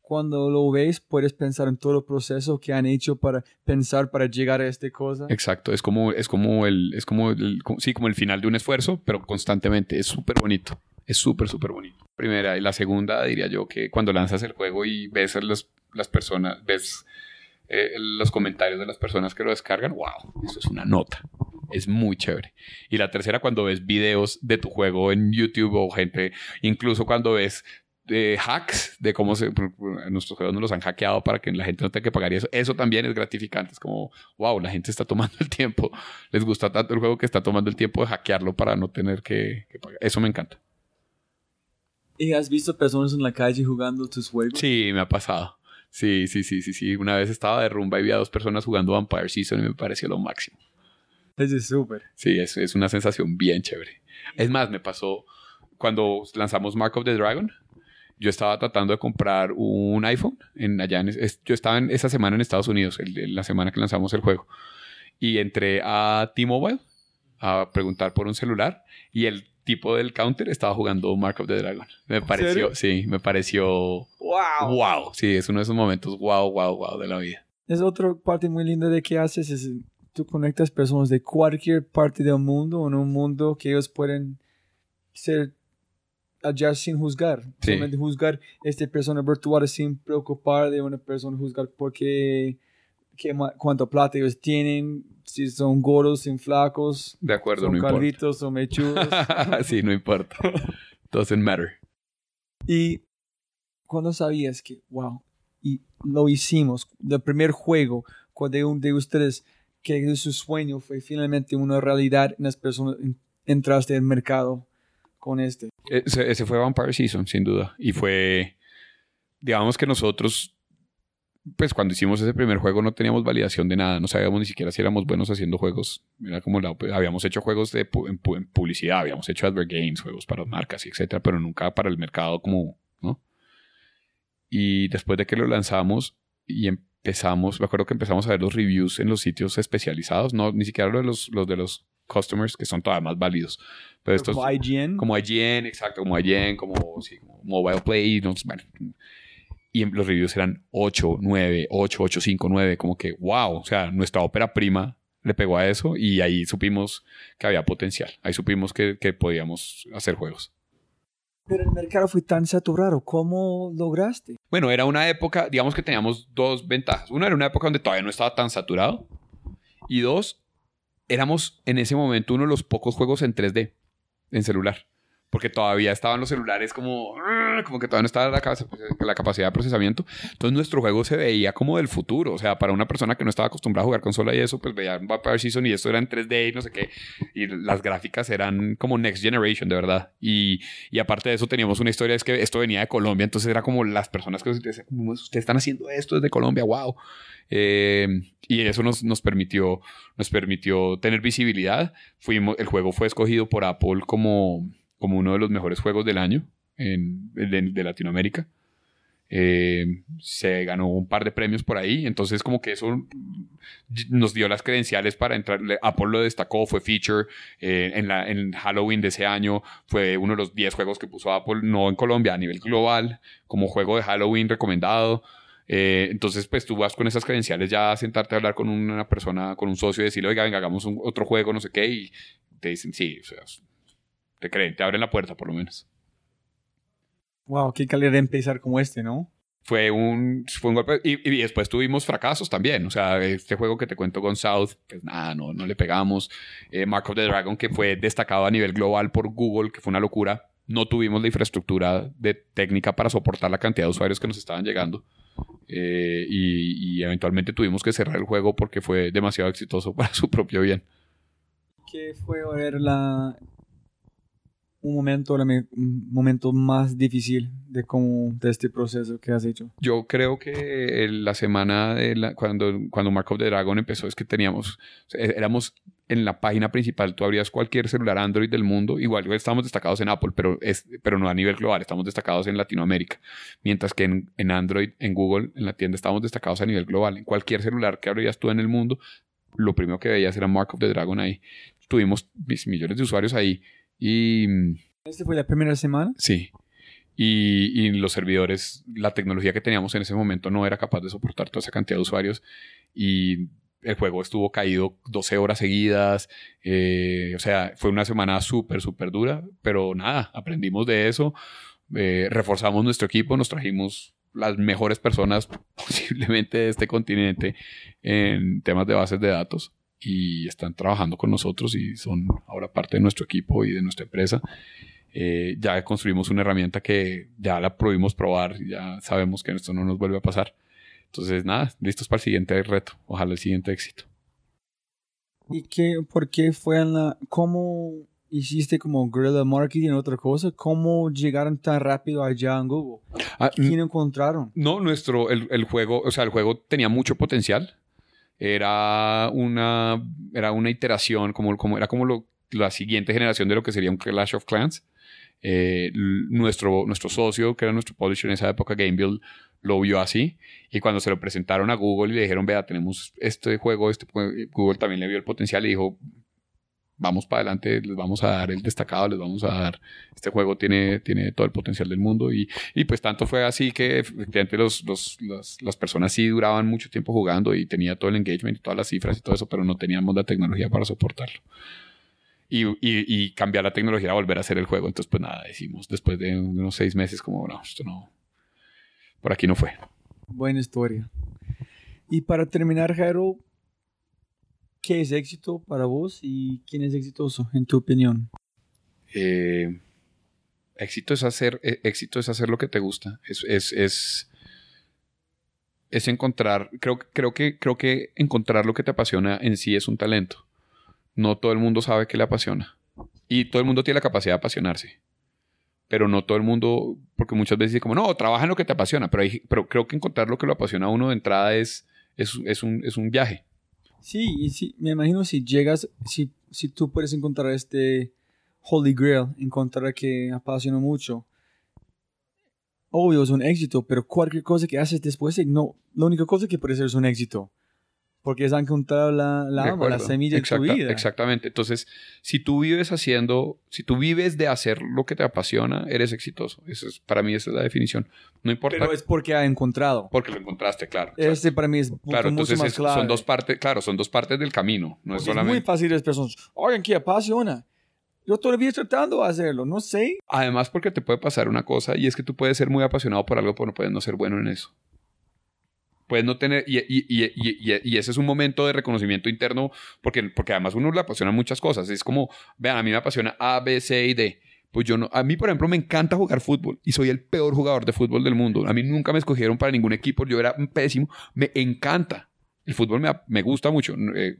cuando lo ves puedes pensar en todo el proceso que han hecho para pensar para llegar a esta cosa. Exacto, es como es como el es como el, sí, como el final de un esfuerzo, pero constantemente es súper bonito. Es súper súper bonito. Primera y la segunda diría yo que cuando lanzas el juego y ves a las, las personas, ves eh, los comentarios de las personas que lo descargan, wow, eso es una nota es muy chévere. Y la tercera, cuando ves videos de tu juego en YouTube o gente, incluso cuando ves eh, hacks de cómo se, nuestros juegos nos los han hackeado para que la gente no tenga que pagar y eso, eso también es gratificante. Es como, wow, la gente está tomando el tiempo. Les gusta tanto el juego que está tomando el tiempo de hackearlo para no tener que, que pagar. Eso me encanta. ¿Y has visto personas en la calle jugando tus juegos? Sí, me ha pasado. Sí, sí, sí, sí, sí. Una vez estaba de rumba y vi a dos personas jugando Vampire Season y me pareció lo máximo. Es súper. Sí, es, es una sensación bien chévere. Es más, me pasó cuando lanzamos Mark of the Dragon. Yo estaba tratando de comprar un iPhone. En, allá yo estaba en, esa semana en Estados Unidos, la semana que lanzamos el juego. Y entré a T-Mobile a preguntar por un celular y el tipo del counter estaba jugando Mark of the Dragon. Me pareció, sí, me pareció. ¡Wow! ¡Wow! Sí, es uno de esos momentos wow, wow, wow de la vida. Es otra parte muy linda de que haces, es tú conectas personas de cualquier parte del mundo en un mundo que ellos pueden ser allá sin juzgar. Sí. Solamente juzgar esta persona virtual sin preocupar de una persona juzgar porque qué, cuánto plata ellos tienen, si son gordos, sin flacos, de acuerdo, son no calvitos o mechudos. sí, no importa. Doesn't matter. Y cuando sabías que, wow, y lo hicimos, el primer juego, cuando de ustedes que su sueño fue finalmente una realidad en las personas entraste al mercado con este. Ese, ese, fue Vampire Season, sin duda. Y fue, digamos que nosotros, pues cuando hicimos ese primer juego no teníamos validación de nada, no sabíamos ni siquiera si éramos buenos haciendo juegos. Era como la, habíamos hecho juegos de en, publicidad, habíamos hecho advert games, juegos para marcas, etcétera, pero nunca para el mercado como, ¿no? Y después de que lo lanzamos y empezamos, me acuerdo que empezamos a ver los reviews en los sitios especializados, no, ni siquiera los, los de los customers que son todavía más válidos. Pero estos, como IGN. como IGN, exacto, como IGN, como, sí, como Mobile Play, no, bueno. Y los reviews eran 8, 9, 8, 8, 5, 9, como que wow, o sea, nuestra ópera prima le pegó a eso y ahí supimos que había potencial, ahí supimos que, que podíamos hacer juegos. Pero el mercado fue tan saturado, ¿cómo lograste? Bueno, era una época, digamos que teníamos dos ventajas. Una era una época donde todavía no estaba tan saturado y dos, éramos en ese momento uno de los pocos juegos en 3D en celular. Porque todavía estaban los celulares como, ah, como que todavía no estaba la, la, capacidad de procesamiento. Entonces nuestro juego se veía como del futuro. O sea, para una persona que no estaba acostumbrada a jugar consola y eso, pues veía Vampire Season y esto era en 3D y no sé qué. Y las gráficas eran como Next Generation, de verdad. Y, y aparte de eso teníamos una historia, es que esto venía de Colombia. Entonces era como las personas que ustedes, ustedes están haciendo esto desde Colombia, wow. Eh, y eso nos, nos, permitió, nos permitió tener visibilidad. Fuimos, el juego fue escogido por Apple como como uno de los mejores juegos del año de, Latinoamérica. Eh, se ganó un par de premios por ahí, entonces como que eso nos dio las credenciales para entrar. Apple lo destacó, fue feature eh, en, la, en Halloween de ese año, fue uno de los 10 juegos que puso Apple, no en Colombia, a nivel global, como juego de Halloween recomendado. Eh, entonces, pues tú vas con esas credenciales ya a sentarte a hablar con una persona, con un socio y decirle, oiga, venga, hagamos un, otro juego, no sé qué, y te dicen, sí, o sea, te creen, te abren la puerta por lo menos. Wow, qué calidad de empezar como este, ¿no? Fue un, fue un golpe. Y, y, después tuvimos fracasos también. O sea, este juego que te cuento con South, pues nada, no, no le pegamos. Eh, Mark of the Dragon, que fue destacado a nivel global por Google, que fue una locura. No tuvimos la infraestructura de técnica para soportar la cantidad de usuarios que nos estaban llegando. Eh, y, y, eventualmente tuvimos que cerrar el juego porque fue demasiado exitoso para su propio bien. ¿Qué fue ver la, un momento, momento más difícil de, cómo, de este proceso que has hecho? Yo creo que la semana de cuando, cuando Mark of the Dragon empezó es que teníamos, éramos en la página principal, tú abrías cualquier celular Android del mundo, igual estamos destacados en Apple, pero, es, pero no a nivel global, estamos destacados en Latinoamérica, mientras que en, en Android, en Google, en la tienda estamos destacados a nivel global. En cualquier celular que abrías tú en el mundo, lo primero que veías era Mark of the Dragon ahí. Tuvimos millones de usuarios ahí y... ¿Este fue la primera semana? Sí. Y, y, los servidores, la tecnología que teníamos en ese momento no era capaz de soportar toda esa cantidad de usuarios. Y el juego estuvo caído 12 horas seguidas, eh, o sea, fue una semana súper, súper dura, pero nada, aprendimos de eso, eh, reforzamos nuestro equipo, nos trajimos las mejores personas posiblemente de este continente en temas de bases de datos y están trabajando con nosotros y son ahora parte de nuestro equipo y de nuestra empresa. Eh, ya construimos una herramienta que ya la pudimos probar, ya sabemos que esto no nos vuelve a pasar. Entonces, nada, listos para el siguiente reto, ojalá el siguiente éxito. ¿Y qué, por qué fue en la, cómo hiciste como guerrilla marketing otra cosa? ¿Cómo llegaron tan rápido allá en Google? Ah, ¿Quién encontraron? No, nuestro, el, el, juego, o sea, el juego tenía mucho potencial era una, era una iteración, como, como, era como lo, la siguiente generación de lo que sería un Clash of Clans. Eh, nuestro, nuestro socio, que era nuestro publisher en esa época, GameBuild, lo vio así. Y cuando se lo presentaron a Google y le dijeron, vea, tenemos este juego, este, Google también le vio el potencial y dijo, vamos para adelante, les vamos a dar el destacado, les vamos a dar, este juego tiene, tiene todo el potencial del mundo y, y pues tanto fue así que efectivamente los, los, las personas sí duraban mucho tiempo jugando y tenía todo el engagement y todas las cifras y todo eso, pero no teníamos la tecnología para soportarlo. Y, y, y cambiar la tecnología a volver a hacer el juego. Entonces, pues nada, decimos después de unos seis meses como, no, esto no, por aquí no fue. Buena historia. Y para terminar, Jairo, ¿Qué es éxito para vos y quién es exitoso, en tu opinión? Eh, éxito, es hacer, eh, éxito es hacer lo que te gusta. Es, es, es, encontrar, creo, creo, que, creo que encontrar lo que te apasiona en sí es un talento. No todo el mundo sabe que le apasiona. Y todo el mundo tiene la capacidad de apasionarse. Pero no todo el mundo, porque muchas veces dice como, no, trabaja en lo que te apasiona. Pero, pero creo que encontrar lo que lo apasiona a uno de entrada es, es, es, un, es un viaje. Sí, y sí, me imagino si llegas, si, si tú puedes encontrar este Holy Grail, encontrar que apasiona mucho, obvio es un éxito, pero cualquier cosa que haces después, no, la única cosa que puede ser es un éxito. Porque es han encontrado la, la, la semilla de tu Exacta- vida. Exactamente. Entonces, si tú vives haciendo, si tú vives de hacer lo que te apasiona, eres exitoso. Eso es, para mí esa es la definición. No importa Pero es porque ha encontrado. porque lo encontraste, claro. Exacto. Este para mí es Claro, mucho entonces más es- claro. son dos partes, claro, son dos partes del camino. No es Porque es muy solamente. fácil las personas, oigan, ¿qué apasiona? Yo todavía tratando de hacerlo, no sé. Además, porque te puede pasar una cosa y es que tú puedes ser muy apasionado por algo, pero no puedes no ser bueno en eso. Puedes no tener, y, y- y- y- ese es un momento de reconocimiento interno, porque, porque además uno le apasiona muchas cosas. Es como, vean, a mí me apasiona A, B, C y D. Pues yo no, a mí, por ejemplo, me encanta jugar fútbol y soy el peor jugador de fútbol del mundo. A mí nunca me escogieron para ningún equipo, yo era pésimo. Me encanta. El fútbol me, me gusta mucho eh,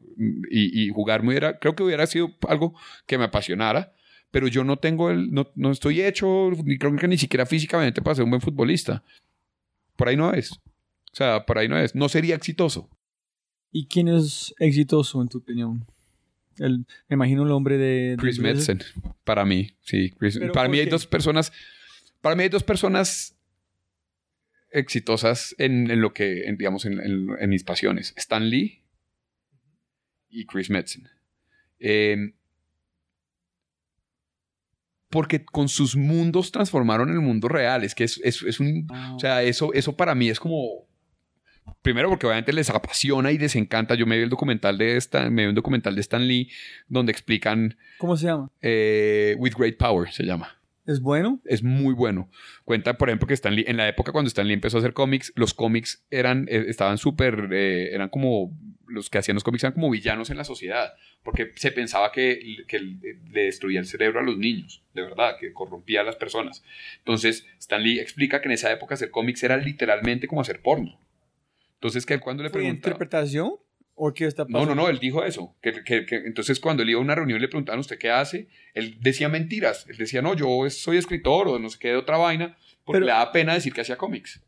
y, y jugar me hubiera, creo que hubiera sido algo que me apasionara, pero yo no tengo el, no, no estoy hecho, ni creo que ni siquiera físicamente para ser un buen futbolista. Por ahí no es. O sea, por ahí no es. No sería exitoso. ¿Y quién es exitoso en tu opinión? El, me imagino el hombre de... de- Chris Metzen, para mí, sí. Chris- ¿Pero para mí hay dos personas, para mí hay dos personas exitosas en, en lo que, en, digamos, en, en- mis pasiones. Stan Lee y Chris Metzen. Eh, porque con sus mundos transformaron el mundo real. Es que es, es- es un... Ah, O sea, eso, eso para mí es como... Primero porque obviamente les apasiona y les encanta. Yo me vi el documental de Stan, me vi un documental de Stan Lee donde explican ¿Cómo se llama? eh, With Great Power se llama. ¿Es bueno? Es muy bueno. Cuenta, por ejemplo, que Stan Lee, en la época cuando Stan Lee empezó a hacer cómics, los cómics eran, eh, estaban súper, eh, eran como, los que hacían los cómics eran como villanos en la sociedad, porque se pensaba que, que le destruía el cerebro a los niños, de verdad, que corrompía a las personas. Entonces, Stan Lee explica que en esa época hacer cómics era literalmente como hacer porno. Entonces, que él cuando le ¿Fue preguntaba... interpretación? ¿O qué está No, pasando? no, no, él dijo eso. Que, que- que- entonces, cuando él iba a una reunión y le preguntaban, ¿usted qué hace? Él decía mentiras. Él decía, no, yo soy escritor o no sé qué de otra vaina, porque Pero- le daba pena decir que hacía cómics.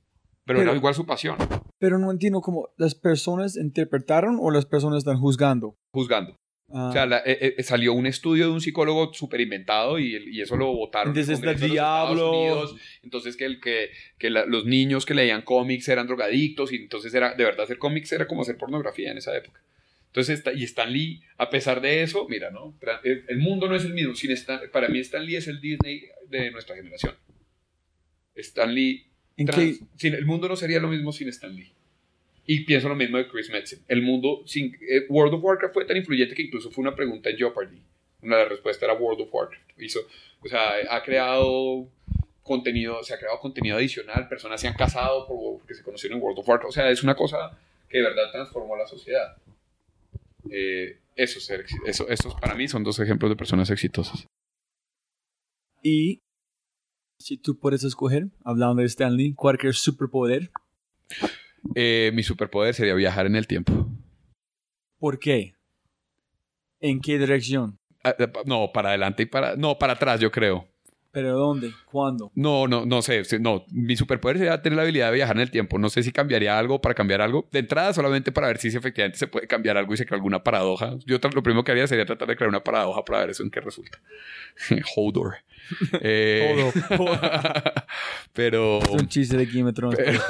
Pero, Pero- era igual su pasión, Pero no entiendo cómo las personas interpretaron o las personas están juzgando. juzgando. Ah, O sea, la- eh, eh, salió un estudio de un psicólogo súper inventado y, y eso lo votaron. Entonces, Estados diablo. Unidos. Entonces, que, el, que, que la- los niños que leían cómics eran drogadictos y entonces era, de verdad, hacer cómics era como hacer pornografía en esa época. Entonces, está- y Stan Lee, a pesar de eso, mira, ¿no? El, el mundo no es el mismo. Sin Stan- para mí, Stan Lee es el Disney de nuestra generación. Stan Lee. ¿En trans- sin, el mundo no sería lo mismo sin Stan Lee. Y pienso lo mismo de Chris Metzen. El mundo sin. eh, World of Warcraft fue tan influyente que incluso fue una pregunta en Jeopardy. Una de las respuestas era World of Warcraft. Hizo, o sea, ha creado contenido, se ha creado contenido adicional, personas se han casado por- porque se conocieron en World of Warcraft. O sea, es una cosa que de verdad transformó la sociedad. Eh, eso, ser exi- eso, esos para mí son dos ejemplos de personas exitosas. Y si tú puedes escoger, hablando de Stanley, cualquier superpoder, Eh, mi superpoder sería viajar en el tiempo. ¿por qué? ¿En qué dirección? Ah, No, para adelante y para... No, para atrás, yo creo. ¿Pero dónde? ¿Cuándo? No, no, no sé. No, mi superpoder sería tener la habilidad de viajar en el tiempo. No sé si cambiaría algo para cambiar algo. De entrada, solamente para ver si efectivamente se puede cambiar algo y se crea alguna paradoja. Yo lo primero que haría sería tratar de crear una paradoja para ver eso en qué resulta. Hodor. Eh, pero... Es un chiste de Thrones. Pero-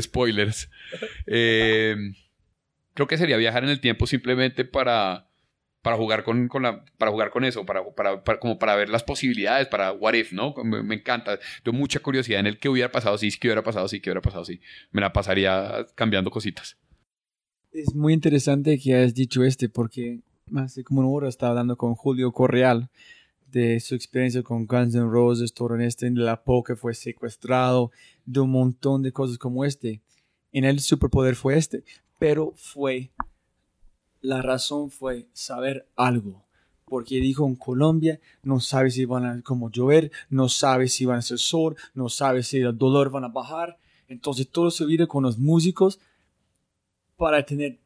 Spoilers. Eh, creo que sería viajar en el tiempo simplemente para, para jugar con, con la, para jugar con eso, para, para, para- como para ver las posibilidades, para what if, ¿no? Me, encanta. Tengo mucha curiosidad en el que hubiera pasado si, qué hubiera pasado si, qué hubiera pasado si. Me la pasaría cambiando cositas. Es muy interesante que hayas dicho este porque hace como una hora estaba hablando con Julio Correal de su experiencia con Guns N' Roses, todo en este, en la que fue secuestrado, de un montón de cosas como este. En el superpoder fue este, pero fue, la razón fue saber algo. Porque dijo en Colombia, no sabe si van a como llover, no sabe si van a hacer sol, no sabe si el dolor van a bajar. Entonces todo se vive con los músicos para tener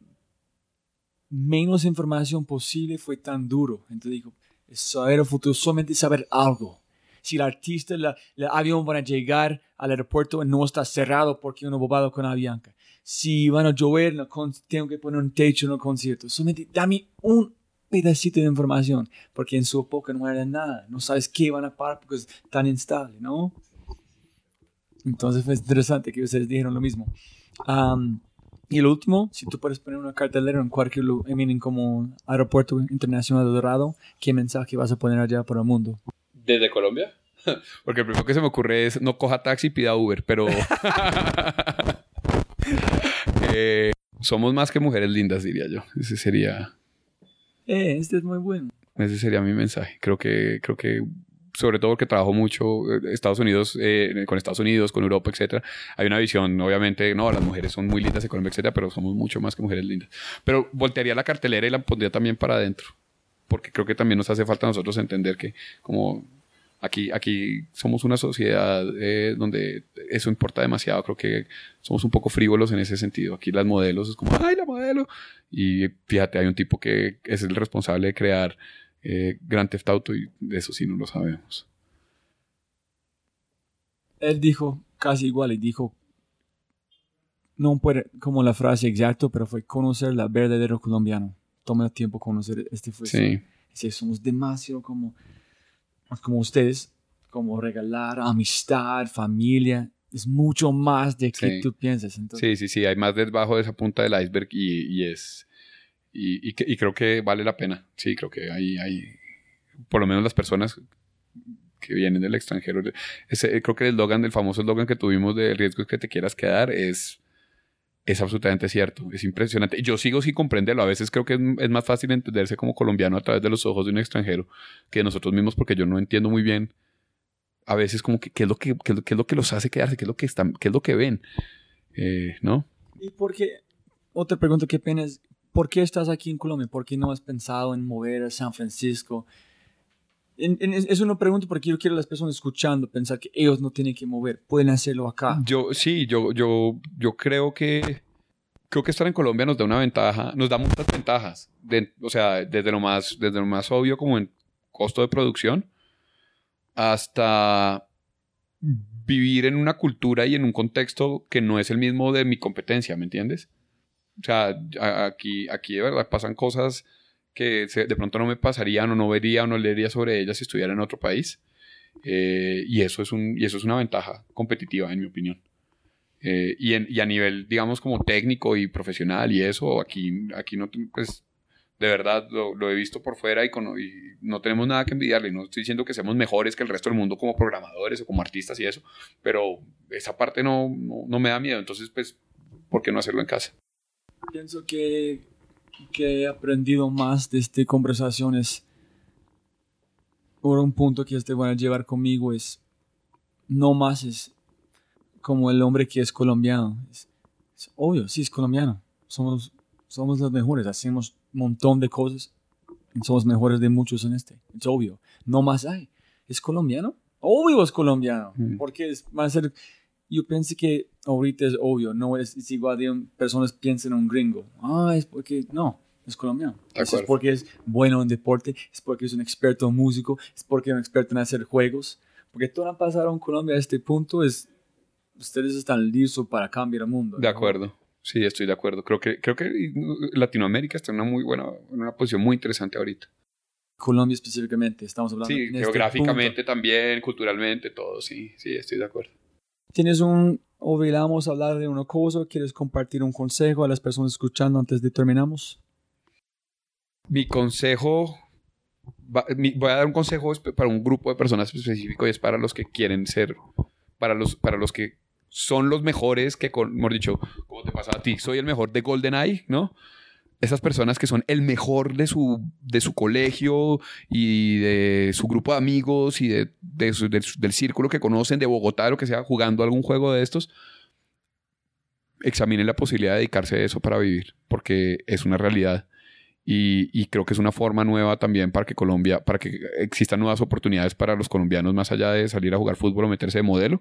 menos información posible fue tan duro. Entonces dijo, saber el futuro, solamente saber algo. Si el artista, el avión van a llegar al aeropuerto no está cerrado porque uno bobado con Avianca. Si van a llover, no con- tengo que poner un techo en el concierto. Solamente dame un pedacito de información, porque en su época no era nada. No sabes qué van a parar porque es tan instable, ¿no? Entonces fue interesante que ustedes dijeron lo mismo. Y el último, si tú puedes poner una cartelera en cualquier lugar, mean, como aeropuerto internacional de Dorado, ¿qué mensaje vas a poner allá para el mundo? ¿Desde Colombia? Porque el primero que se me ocurre es no coja taxi, pida Uber, pero... Eh, somos más que mujeres lindas, diría yo. Ese sería... Eh, este es muy bueno. Ese sería mi mensaje. Creo que, creo que sobre todo porque trabajo mucho eh, Estados Unidos, eh, con Estados Unidos, con Europa, etcétera, hay una visión, obviamente, no, las mujeres son muy lindas Colombia, etcétera, pero somos mucho más que mujeres lindas. Pero voltearía la cartelera y la pondría también para adentro, porque creo que también nos hace falta a nosotros entender que como aquí, aquí somos una sociedad eh, donde eso importa demasiado, creo que somos un poco frívolos en ese sentido. Aquí las modelos es como, ay, la modelo. Y fíjate, hay un tipo que es el responsable de crear eh, Grand Theft Auto y de eso sí no lo sabemos. Él dijo casi igual y dijo, no puede, como la frase exacta, pero fue conocer la verdadero colombiano. Toma tiempo conocer este fue. Sí. Sí, somos demasiado como, como ustedes, como regalar amistad, familia. Es mucho más de que Sí. tú piensas. Entonces, Sí, sí, sí, hay más debajo de esa punta del iceberg y, y es... Y, y y creo que vale la pena. Sí, creo que hay, hay... Por lo menos las personas que vienen del extranjero. Ese, creo que el eslogan, el famoso eslogan que tuvimos de riesgo es que te quieras quedar es... Es absolutamente cierto, es impresionante. Yo sigo sin comprenderlo. A veces creo que es, más fácil entenderse como colombiano a través de los ojos de un extranjero que de nosotros mismos, porque yo no entiendo muy bien a veces como que qué es lo que, qué es lo, que los hace quedarse, qué es lo que están, qué es lo que ven. Eh, ¿No? ¿Y por qué? Otra pregunta que pena es, ¿por qué estás aquí en Colombia? ¿Por qué no has pensado en mover a San Francisco? En- en- es una pregunta porque yo quiero a las personas escuchando pensar que ellos no tienen que mover, pueden hacerlo acá. Yo, sí, yo, yo, yo creo que creo que estar en Colombia nos da una ventaja, nos da muchas ventajas. De- o sea, desde lo más, desde lo más obvio como en costo de producción, hasta vivir en una cultura y en un contexto que no es el mismo de mi competencia, ¿me entiendes? O sea, aquí, aquí de verdad pasan cosas que de pronto no me pasarían o no vería o no leería sobre ellas si estuviera en otro país. Eh, y, eso es un, y eso es una ventaja competitiva, en mi opinión. Eh, y, en- y a nivel, digamos, como técnico y profesional y eso, aquí, aquí no, pues, de verdad lo, lo he visto por fuera y, con- y no tenemos nada que envidiarle. No estoy diciendo que seamos mejores que el resto del mundo como programadores o como artistas y eso, pero esa parte no, no, no me da miedo. Entonces, pues, ¿por qué no hacerlo en casa? Pienso que, que he aprendido más de esta conversación es, por un punto que este van a llevar conmigo es, no más es como el hombre que es colombiano. Es, es obvio, sí es colombiano. Somos, somos los mejores, hacemos un montón de cosas. Somos mejores de muchos en este. Es obvio. No más hay. ¿Es colombiano? Obvio es colombiano. Mm. Porque es, va a ser yo pensé que ahorita es obvio, no es, es igual de un- personas piensan en un gringo. Ah, es porque no, es colombiano. De es porque es bueno en deporte, es porque es un experto en músico, es porque es un experto en hacer juegos. Porque todo lo pasaron en Colombia a este punto es, ustedes están listos para cambiar el mundo. De ¿no? acuerdo. Sí, estoy de acuerdo. Creo que, creo que Latinoamérica está en una muy buena, en una posición muy interesante ahorita. Colombia específicamente, estamos hablando. Sí, este geográficamente punto. también, culturalmente, todo, sí, sí, estoy de acuerdo. ¿Tienes un, olvidamos hablar de una cosa? ¿Quieres compartir un consejo a las personas escuchando antes de terminamos? Mi consejo, va- mi- voy a dar un consejo para un grupo de personas específico y es para los que quieren ser, para los, para los que son los mejores que, con, mejor dicho, como te pasa a ti, soy el mejor de GoldenEye, ¿no? Esas personas que son el mejor de su, de su colegio y de su grupo de amigos y de, del círculo que conocen de Bogotá, lo que sea, jugando algún juego de estos, examinen la posibilidad de dedicarse a eso para vivir, porque es una realidad. Y, y creo que es una forma nueva también para que Colombia, para que existan nuevas oportunidades para los colombianos más allá de salir a jugar fútbol o meterse de modelo.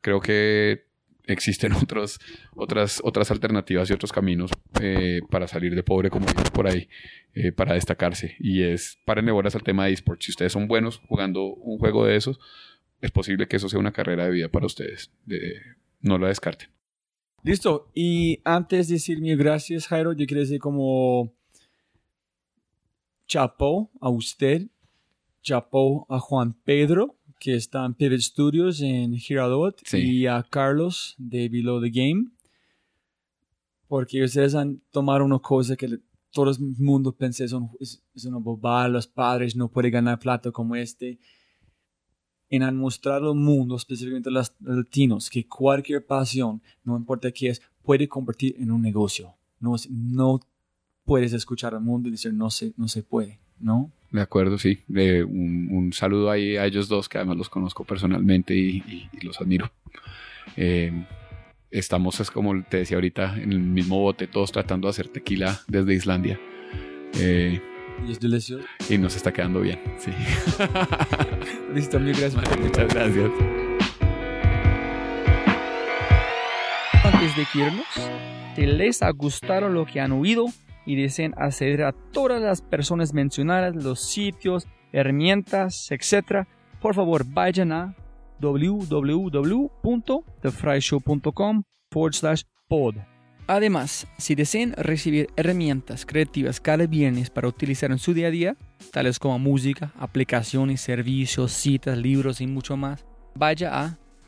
Creo que existen otros, otras, otras alternativas y otros caminos eh, para salir de pobre, como por ahí, eh, para destacarse. Y es, párenle bolas al tema de esports. Si ustedes son buenos jugando un juego de esos, es posible que eso sea una carrera de vida para ustedes. De- no la descarten. Listo. Y antes de decir mil gracias, Jairo, yo quiero decir como chapo a usted, chapo a Juan Pedro, que está en Pivot Studios en Girardot, Sí. y a Carlos de Below the Game. Porque ustedes han tomado una cosa que todo el mundo piensa son, es, es una bobada, los padres no pueden ganar plata como este. Y han mostrado al mundo, específicamente a los latinos, que cualquier pasión, no importa qué es, puede convertir en un negocio. No, no puedes escuchar al mundo y decir no se, no se puede, ¿no? De acuerdo, sí. un, un, saludo ahí a ellos dos, que además los conozco personalmente y, los admiro. Eh, estamos, es como te decía ahorita, en el mismo bote, todos tratando de hacer tequila desde Islandia. Eh, y es delicioso. Y nos está quedando bien, sí. Listo, mil gracias. muchas gracias. Antes de irnos, ¿te les ha gustado lo que han oído? Y desean acceder a todas las personas mencionadas, los sitios, herramientas, etc., por favor vayan a www.thefryshow.com pod. Además, si desean recibir herramientas creativas cada viernes para utilizar en su día a día, tales como música, aplicaciones, servicios, citas, libros y mucho más, vaya a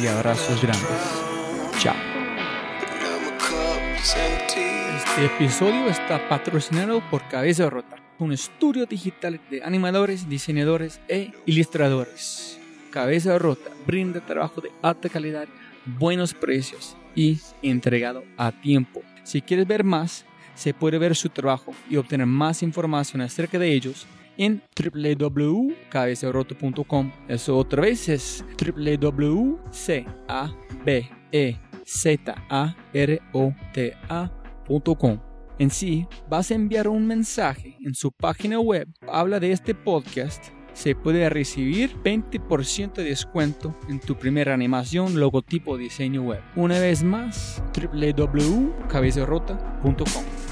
y abrazos grandes. Chao. Este episodio está patrocinado por Cabeza Rota, un estudio digital de animadores, diseñadores e ilustradores. Cabeza Rota brinda trabajo de alta calidad, buenos precios y entregado a tiempo. Si quieres ver más, se puede ver su trabajo y obtener más información acerca de ellos en www.cabezarroto.com. Eso otra vez es www.cabezarrota.com. En sí, vas a enviar un mensaje en su página web. Habla de este podcast. Se puede recibir 20% de descuento en tu primera animación, logotipo, diseño web. Una vez más, www.cabezarrota.com.